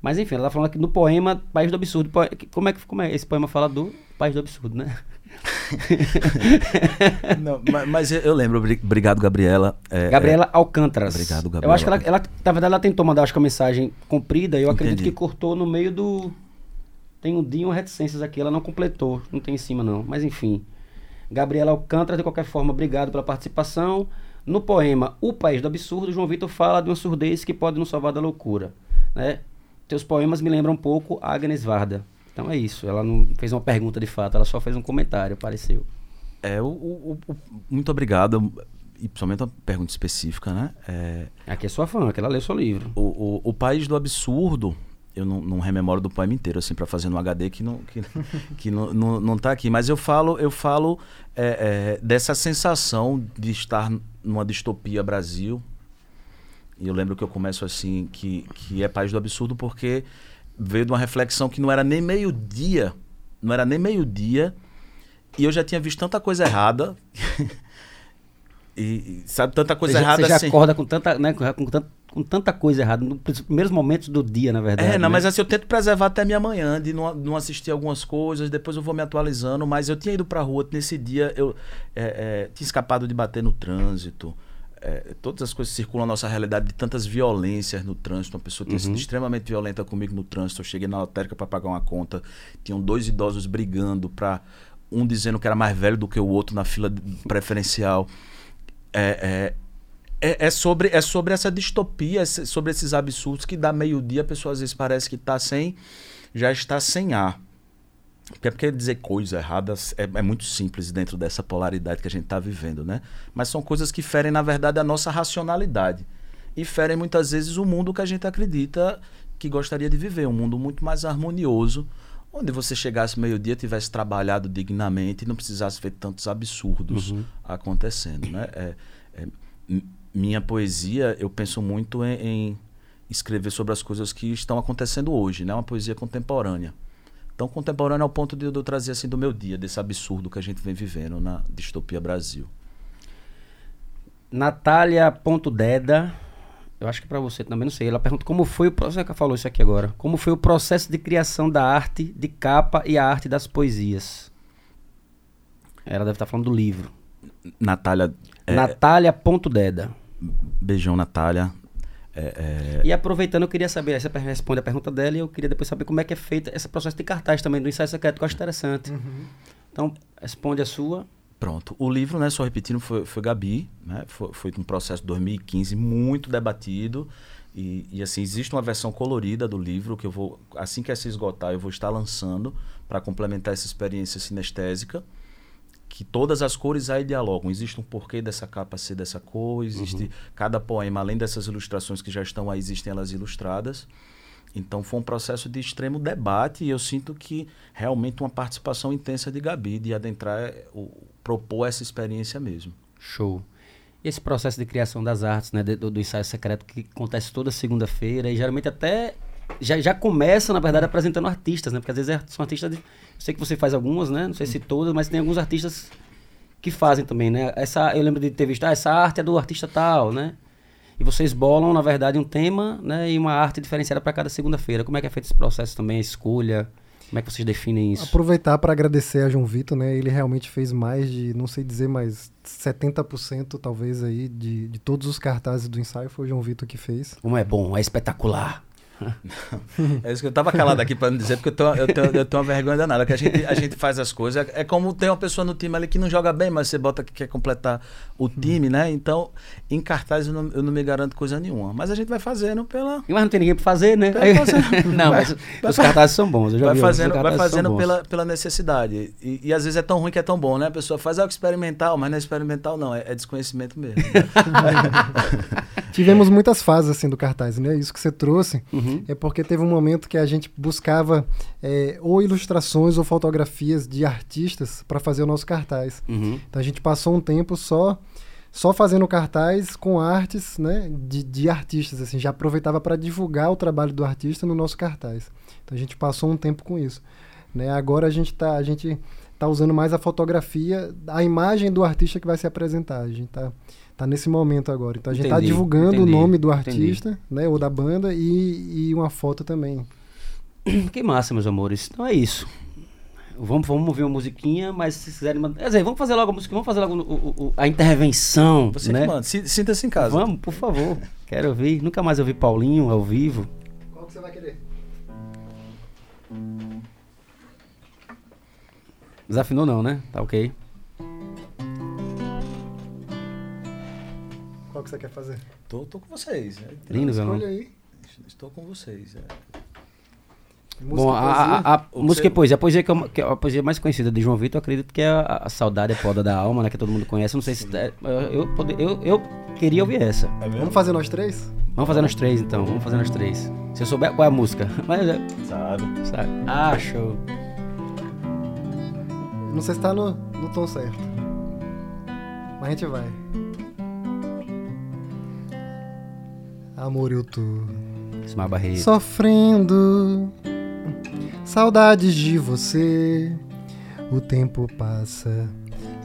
Mas enfim, ela tá falando aqui no poema País do Absurdo. Como é que como é? esse poema fala do País do Absurdo, né? [laughs] Não, ma- mas, eu, eu lembro, obri- obrigado, Gabriela. É, Gabriela Alcântaras. Obrigado, Eu Gabriela. acho que ela, ela, na verdade, ela tentou mandar acho que uma mensagem comprida. Eu acredito Entendi. que cortou no meio do. Tem um dia uma reticências aqui, ela não completou. Não tem em cima, não. Mas enfim. Gabriela Alcântara, de qualquer forma, obrigado pela participação. No poema O País do Absurdo, João Vitor fala de uma surdez que pode nos salvar da loucura. Né? Teus poemas me lembram um pouco Agnes Varda. Então é isso. Ela não fez uma pergunta de fato, ela só fez um comentário, pareceu. É, o, o- o- o- muito obrigado. E principalmente uma pergunta específica, né? É, Aqui é sua fã, que ela leu seu livro. o, o, o País do Absurdo, eu não, não rememoro do poema inteiro, assim, para fazer no HD que não, que, [laughs] que não, não, não tá aqui. Mas eu falo, eu falo é, é, dessa sensação de estar numa distopia Brasil. E eu lembro que eu começo assim, que, que é País do Absurdo, porque veio de uma reflexão que não era nem meio-dia. Não era nem meio-dia. E eu já tinha visto tanta coisa errada. [laughs] e, e, sabe, tanta coisa você já, errada você já assim. acorda com tanta, né, com, com com tanta coisa errada nos primeiros momentos do dia, na verdade. É, não, né? mas assim, eu tento preservar até minha manhã, de não, não assistir algumas coisas, depois eu vou me atualizando, mas eu tinha ido pra rua, nesse dia eu é, é, tinha escapado de bater no trânsito, é, todas as coisas circulam a nossa realidade de tantas violências no trânsito, uma pessoa tinha sido Uhum. extremamente violenta comigo no trânsito, eu cheguei na lotérica pra pagar uma conta, tinham dois idosos brigando, pra, um dizendo que era mais velho do que o outro na fila preferencial, é, é, é, é sobre, é sobre essa distopia, sobre esses absurdos que dá meio-dia a pessoa às vezes parece que tá sem, já está sem ar. Porque, porque dizer coisas erradas é, é muito simples dentro dessa polaridade que a gente está vivendo, né? Mas são coisas que ferem, na verdade, a nossa racionalidade. e ferem muitas vezes o mundo que a gente acredita que gostaria de viver, um mundo muito mais harmonioso, onde você chegasse meio-dia, tivesse trabalhado dignamente e não precisasse ver tantos absurdos Uhum. acontecendo. Né? É, é, minha poesia, eu penso muito em, em escrever sobre as coisas que estão acontecendo hoje, né? uma poesia contemporânea. Então, contemporânea ao ponto de eu trazer assim do meu dia, desse absurdo que a gente vem vivendo na distopia Brasil. Natália.deda, eu acho que pra você também, não sei. Ela pergunta como foi o processo, que falou isso aqui agora. Como foi o processo de criação da arte de capa e a arte das poesias? Ela deve estar falando do livro. Natália, é, Natália.deda. beijão, Natália. É, é, E aproveitando, eu queria saber, você responde a pergunta dela e eu queria depois saber como é que é feito esse processo de cartaz também do ensaio secreto, que eu acho interessante. Então, responde a sua. Pronto. O livro, né, só repetindo, foi, foi Gabi, né? Foi, foi um processo de 2015 muito debatido. E, e, assim, existe uma versão colorida do livro que eu vou, assim que essa esgotar, eu vou estar lançando para complementar essa experiência sinestésica. Que todas as cores aí dialogam. Existe um porquê dessa capa ser dessa cor, existe cada poema, além dessas ilustrações que já estão aí, existem elas ilustradas. Então foi um processo de extremo debate e eu sinto que realmente uma participação intensa de Gabi, de adentrar, eh, o, propor essa experiência mesmo. Show. Esse processo de criação das artes, né, do, do ensaio secreto que acontece toda segunda-feira e geralmente até já, já começa, na verdade, apresentando artistas, né? Porque às vezes é- são artistas. De, eu sei que você faz algumas, né? Não sei se todas, mas tem alguns artistas que fazem também, né? Essa, eu lembro de ter visto, ah, essa arte é do artista tal, né? E vocês bolam, na verdade, um tema, né? E uma arte diferenciada para cada segunda-feira. Como é que é feito esse processo também, a escolha? Como é que vocês definem isso? Aproveitar para agradecer a João Vitor, né? Ele realmente fez mais de, não sei dizer, mas 70% talvez aí de, de todos os cartazes do ensaio foi o João Vitor que fez. Como é bom, é espetacular. [laughs] É isso que eu tava calado aqui para não dizer, porque eu tenho, eu, tenho, eu tenho uma vergonha danada, que a gente, a gente faz as coisas. É como tem uma pessoa no time ali que não joga bem, mas você bota que quer completar o time, né? Então, em cartaz eu não, eu não me garanto coisa nenhuma. Mas a gente vai fazendo pela. Mas não tem ninguém pra fazer, né? Vai fazendo. [laughs] não, mas [laughs] os cartazes são bons. Eu já Vai vi, fazendo, vai fazendo pela, pela necessidade. E, e às vezes é tão ruim que é tão bom, né? A pessoa faz algo experimental, mas não é experimental, não. É, é desconhecimento mesmo. Tivemos muitas fases assim do cartaz, né? Isso que você trouxe Uhum. É porque teve um momento que a gente buscava é, ou ilustrações ou fotografias de artistas para fazer o nosso cartaz. Uhum. Então a gente passou um tempo só só fazendo cartaz com artes, né, de, de artistas assim, já aproveitava para divulgar o trabalho do artista no nosso cartaz. Então a gente passou um tempo com isso, né? Agora a gente tá a gente tá usando mais a fotografia, a imagem do artista que vai se apresentar. A gente tá tá nesse momento agora. Então a gente tá Entendi, divulgando entendi, o nome do entendi. artista, né, ou da banda e, e uma foto também. [clears throat] Que massa, meus amores. Então é isso. Vamos, vamos ouvir uma musiquinha, mas se quiserem mandar. Quer dizer, vamos fazer logo a música, vamos fazer logo o- o- o- a intervenção. Você né? que manda. Si- Sinta-se em casa. Vamos, por favor. Quero ouvir. Nunca mais ouvi Paulinho ao vivo. Qual que você vai querer? Desafinou não, né? Tá ok. Qual que você quer fazer? Tô, tô com vocês. né? Lindo, violão. Escolha aí. Estou com vocês. é. Música Bom, a, poesia? a- música e poesia. A poesia, que é, que é a poesia mais conhecida de João Vitor, eu acredito que é a, a Saudade é Poda da Alma, né? Que todo mundo conhece. Eu não sei se. é- eu, pode- eu, eu queria ouvir essa. Vamos fazer nós três? Vamos fazer nós três então. Vamos fazer nós três. Se eu souber qual é a música. [laughs] Mas, é, Sabe? sabe? Ah, show. Não sei se tá no, no tom certo. Mas a gente vai. Amor, eu tô Ismael Barreto. sofrendo saudades de você. O tempo passa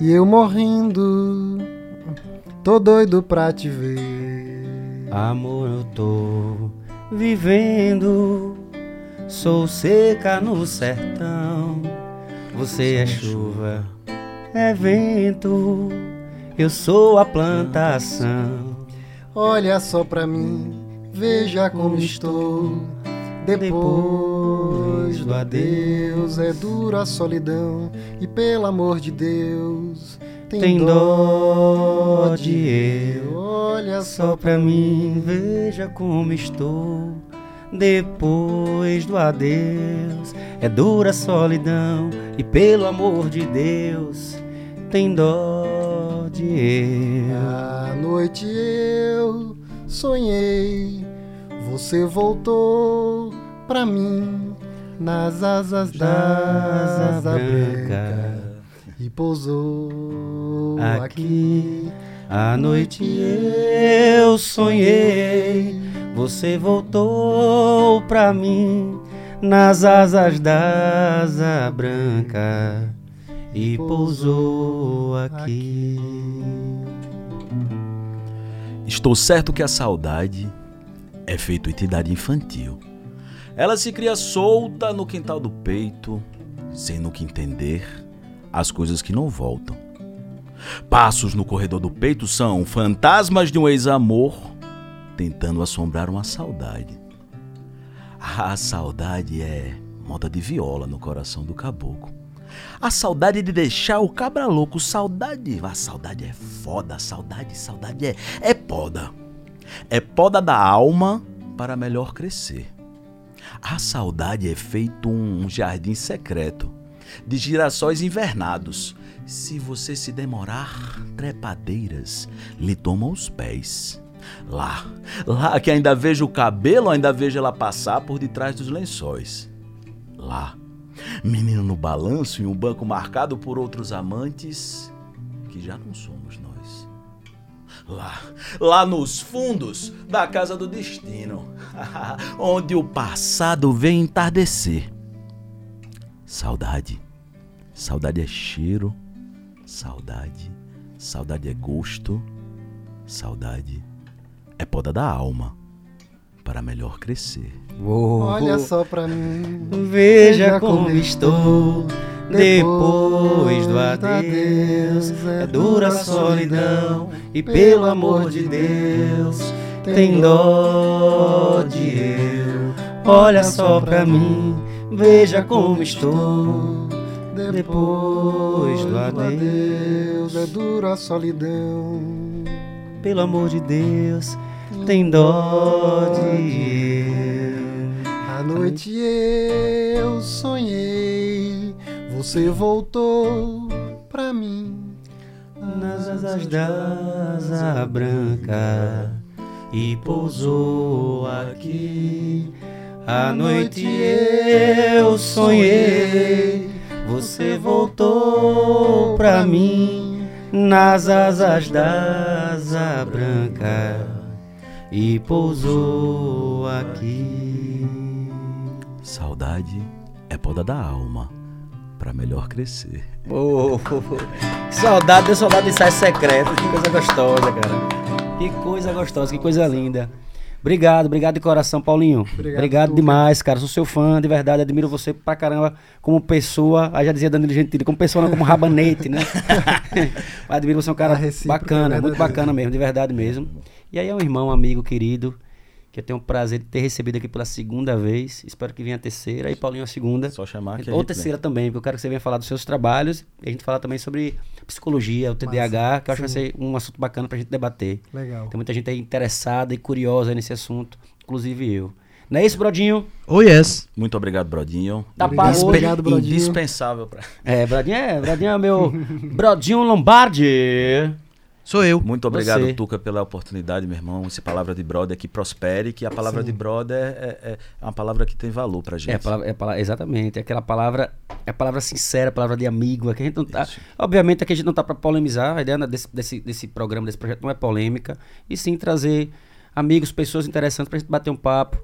e eu morrendo. Tô doido pra te ver. Amor, eu tô vivendo. Sou seca no sertão. Você é chuva, é vento. Eu sou a plantação. Olha só pra mim, veja como estou. Depois do adeus é dura a solidão e pelo amor de Deus tem, Tem dó dó de eu. Olha Só pra mim, veja como estou. Depois do adeus, é dura a solidão. E pelo amor de Deus, tem dó de eu. à noite eu sonhei, você voltou pra mim nas asas da asa branca e pousou aqui. À noite eu sonhei, você voltou pra mim nas asas da asa branca e pousou aqui. Estou certo que a saudade é feito entidade infantil. Ela se cria solta no quintal do peito, sem nunca entender as coisas que não voltam. Passos no corredor do peito são fantasmas de um ex-amor tentando assombrar uma saudade. A saudade é moda de viola no coração do caboclo. A saudade de deixar o cabra louco. Saudade. A saudade é foda. Saudade, saudade é, é poda. É poda da alma para melhor crescer. A saudade é feito um jardim secreto de girassóis invernados. Se você se demorar, trepadeiras lhe tomam os pés. Lá, lá que ainda vejo o cabelo, ainda vejo ela passar por detrás dos lençóis. Lá, menino no balanço em um banco marcado por outros amantes que já não somos nós. Lá, lá nos fundos da casa do destino, [laughs] onde o passado vem entardecer. Saudade, saudade é cheiro, saudade, saudade é gosto, saudade é poda da alma para melhor crescer. Olha só pra mim. Veja como estou depois do adeus. É dura a solidão e pelo amor de Deus tem dó de eu. Olha só pra mim, veja como estou depois do adeus. é dura a solidão. Pelo amor de Deus tem dó de eu. Noite eu sonhei, você voltou pra mim. nas asas da asa branca e pousou aqui. À noite eu sonhei, você voltou pra mim nas asas da asa branca e pousou aqui. Saudade é poda da alma para melhor crescer. Pô, que saudade, deu saudade de ensaio secreto. Que coisa gostosa, cara. Que coisa gostosa, que coisa linda. Obrigado, obrigado de coração, Paulinho. Obrigado, Tuca. demais, cara. Sou seu fã, de verdade. Admiro você pra caramba como pessoa. Aí já dizia Danilo Gentili, como pessoa, não como rabanete, né? [laughs] Admiro você, é um cara bacana, é muito bacana mesmo, de verdade mesmo. E aí é um irmão, um amigo querido, que eu tenho o prazer de ter recebido aqui pela segunda vez. Espero que venha a terceira e Paulinho a segunda. Só chamar que Ou terceira também, porque eu quero que você venha falar dos seus trabalhos e a gente falar também sobre psicologia, o TDAH, que eu acho que vai sim. ser um assunto bacana pra gente debater. Legal. Tem muita gente aí interessada e curiosa nesse assunto, inclusive eu. Não é isso, Brodinho? Oh, yes. Muito obrigado, Brodinho. Tá Obrigado, pago obrigado, Brodinho. Indispensável para. É, Brodinho é, Brodinho é meu Brodinho Lombardi. Sou eu. Muito obrigado, Você. Tuca, pela oportunidade, meu irmão. Essa palavra de brother que prospere, que a palavra Sim. de brother é, é- é uma palavra que tem valor pra gente. É, a palavra, é a palavra- exatamente. É aquela palavra, é a palavra sincera, a palavra de amigo. É que a gente não tá, Isso. obviamente, aqui a gente não tá para polemizar. A ideia desse, desse, desse programa, desse projeto, não é polêmica. E sim trazer amigos, pessoas interessantes pra gente bater um papo.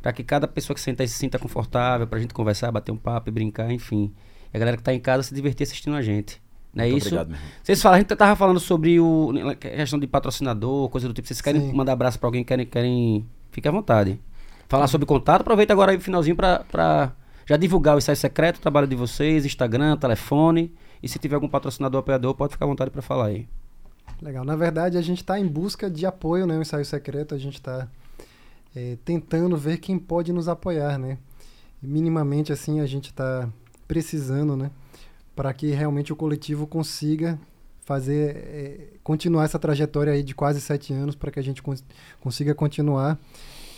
Pra que cada pessoa que senta aí se sinta confortável, pra gente conversar, bater um papo e brincar, enfim. E a galera que tá em casa se divertir assistindo a gente. Não é Muito isso? obrigado, meu irmão. Vocês falam, a gente tava falando sobre o a questão de patrocinador, coisa do tipo. Vocês querem Sim. mandar abraço pra alguém, querem, querem. Fique à vontade. Falar sobre contato, aproveita agora aí o finalzinho pra, pra já divulgar o ensaio secreto, o trabalho de vocês, Instagram, telefone. E se tiver algum patrocinador apoiador, pode ficar à vontade pra falar aí. Legal. Na verdade, a gente está em busca de apoio, né? O ensaio secreto, a gente está tentando ver quem pode nos apoiar, né? Minimamente, assim, a gente está precisando, né? Para que realmente o coletivo consiga fazer, eh, continuar essa trajetória aí de quase sete anos, para que a gente cons- consiga continuar.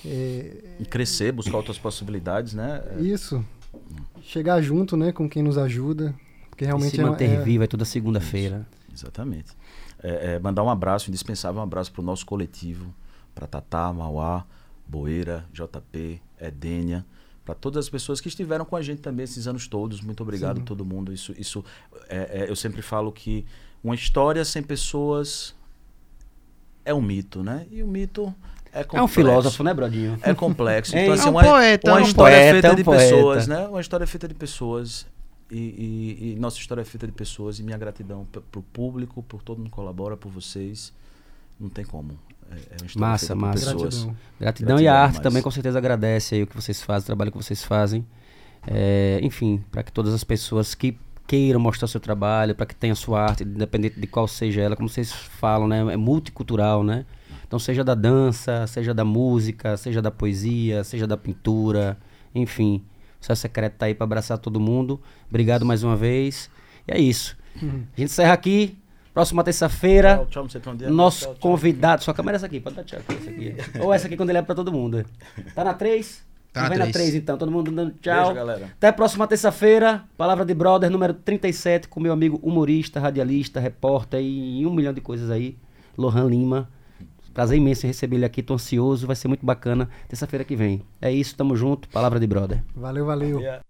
eh, E crescer, buscar outras possibilidades, né? É, isso. Chegar junto, né? Com quem nos ajuda. Porque e realmente se é- manter é, vivo é toda segunda-feira. Exatamente. É, é, mandar um abraço indispensável, um abraço pro nosso coletivo, para Tatá, Mauá, Boeira, JP, Edênia, para todas as pessoas que estiveram com a gente também esses anos todos. Muito obrigado a todo mundo. Isso, isso é, é, eu sempre falo que uma história sem pessoas é um mito, né? E o mito é complexo. É um filósofo, né, Brodinho? É complexo. [laughs] É Então, um assim, uma, poeta, uma é um história poeta, feita é um de poeta. pessoas, né? Uma história feita de pessoas. E, e- e nossa história é feita de pessoas. E minha gratidão pro público, por todo mundo que colabora, por vocês. Não tem como. É, é uma história Massa, massa. pessoas. Gratidão. Gratidão, Gratidão e a arte demais. também com certeza agradece aí o que vocês fazem, o trabalho que vocês fazem. É, enfim, para que todas as pessoas que queiram mostrar seu trabalho, para que tenha sua arte, independente de qual seja ela, como vocês falam, né, é multicultural, né? Então seja da dança, seja da música, seja da poesia, seja da pintura, enfim. O Céu Secreto tá aí para abraçar todo mundo. Obrigado mais uma vez. E é isso. A gente encerra aqui. Próxima terça-feira. É. Nosso convidado, sua câmera é essa aqui, pode dar tchau. aqui, essa aqui. [laughs] Ou essa aqui quando ele é pra todo mundo. Tá na 3? Tá na Vem na três. 3 então, todo mundo dando tchau. Beijo, galera. Até a próxima terça-feira, Palavra de Brother, número 37, com meu amigo humorista, radialista, repórter e um milhão de coisas aí, Lohan Lima. Prazer imenso em receber ele aqui, tô ansioso, vai ser muito bacana. Terça-feira que vem. É isso, tamo junto, Palavra de Brother. Valeu, valeu. Yeah.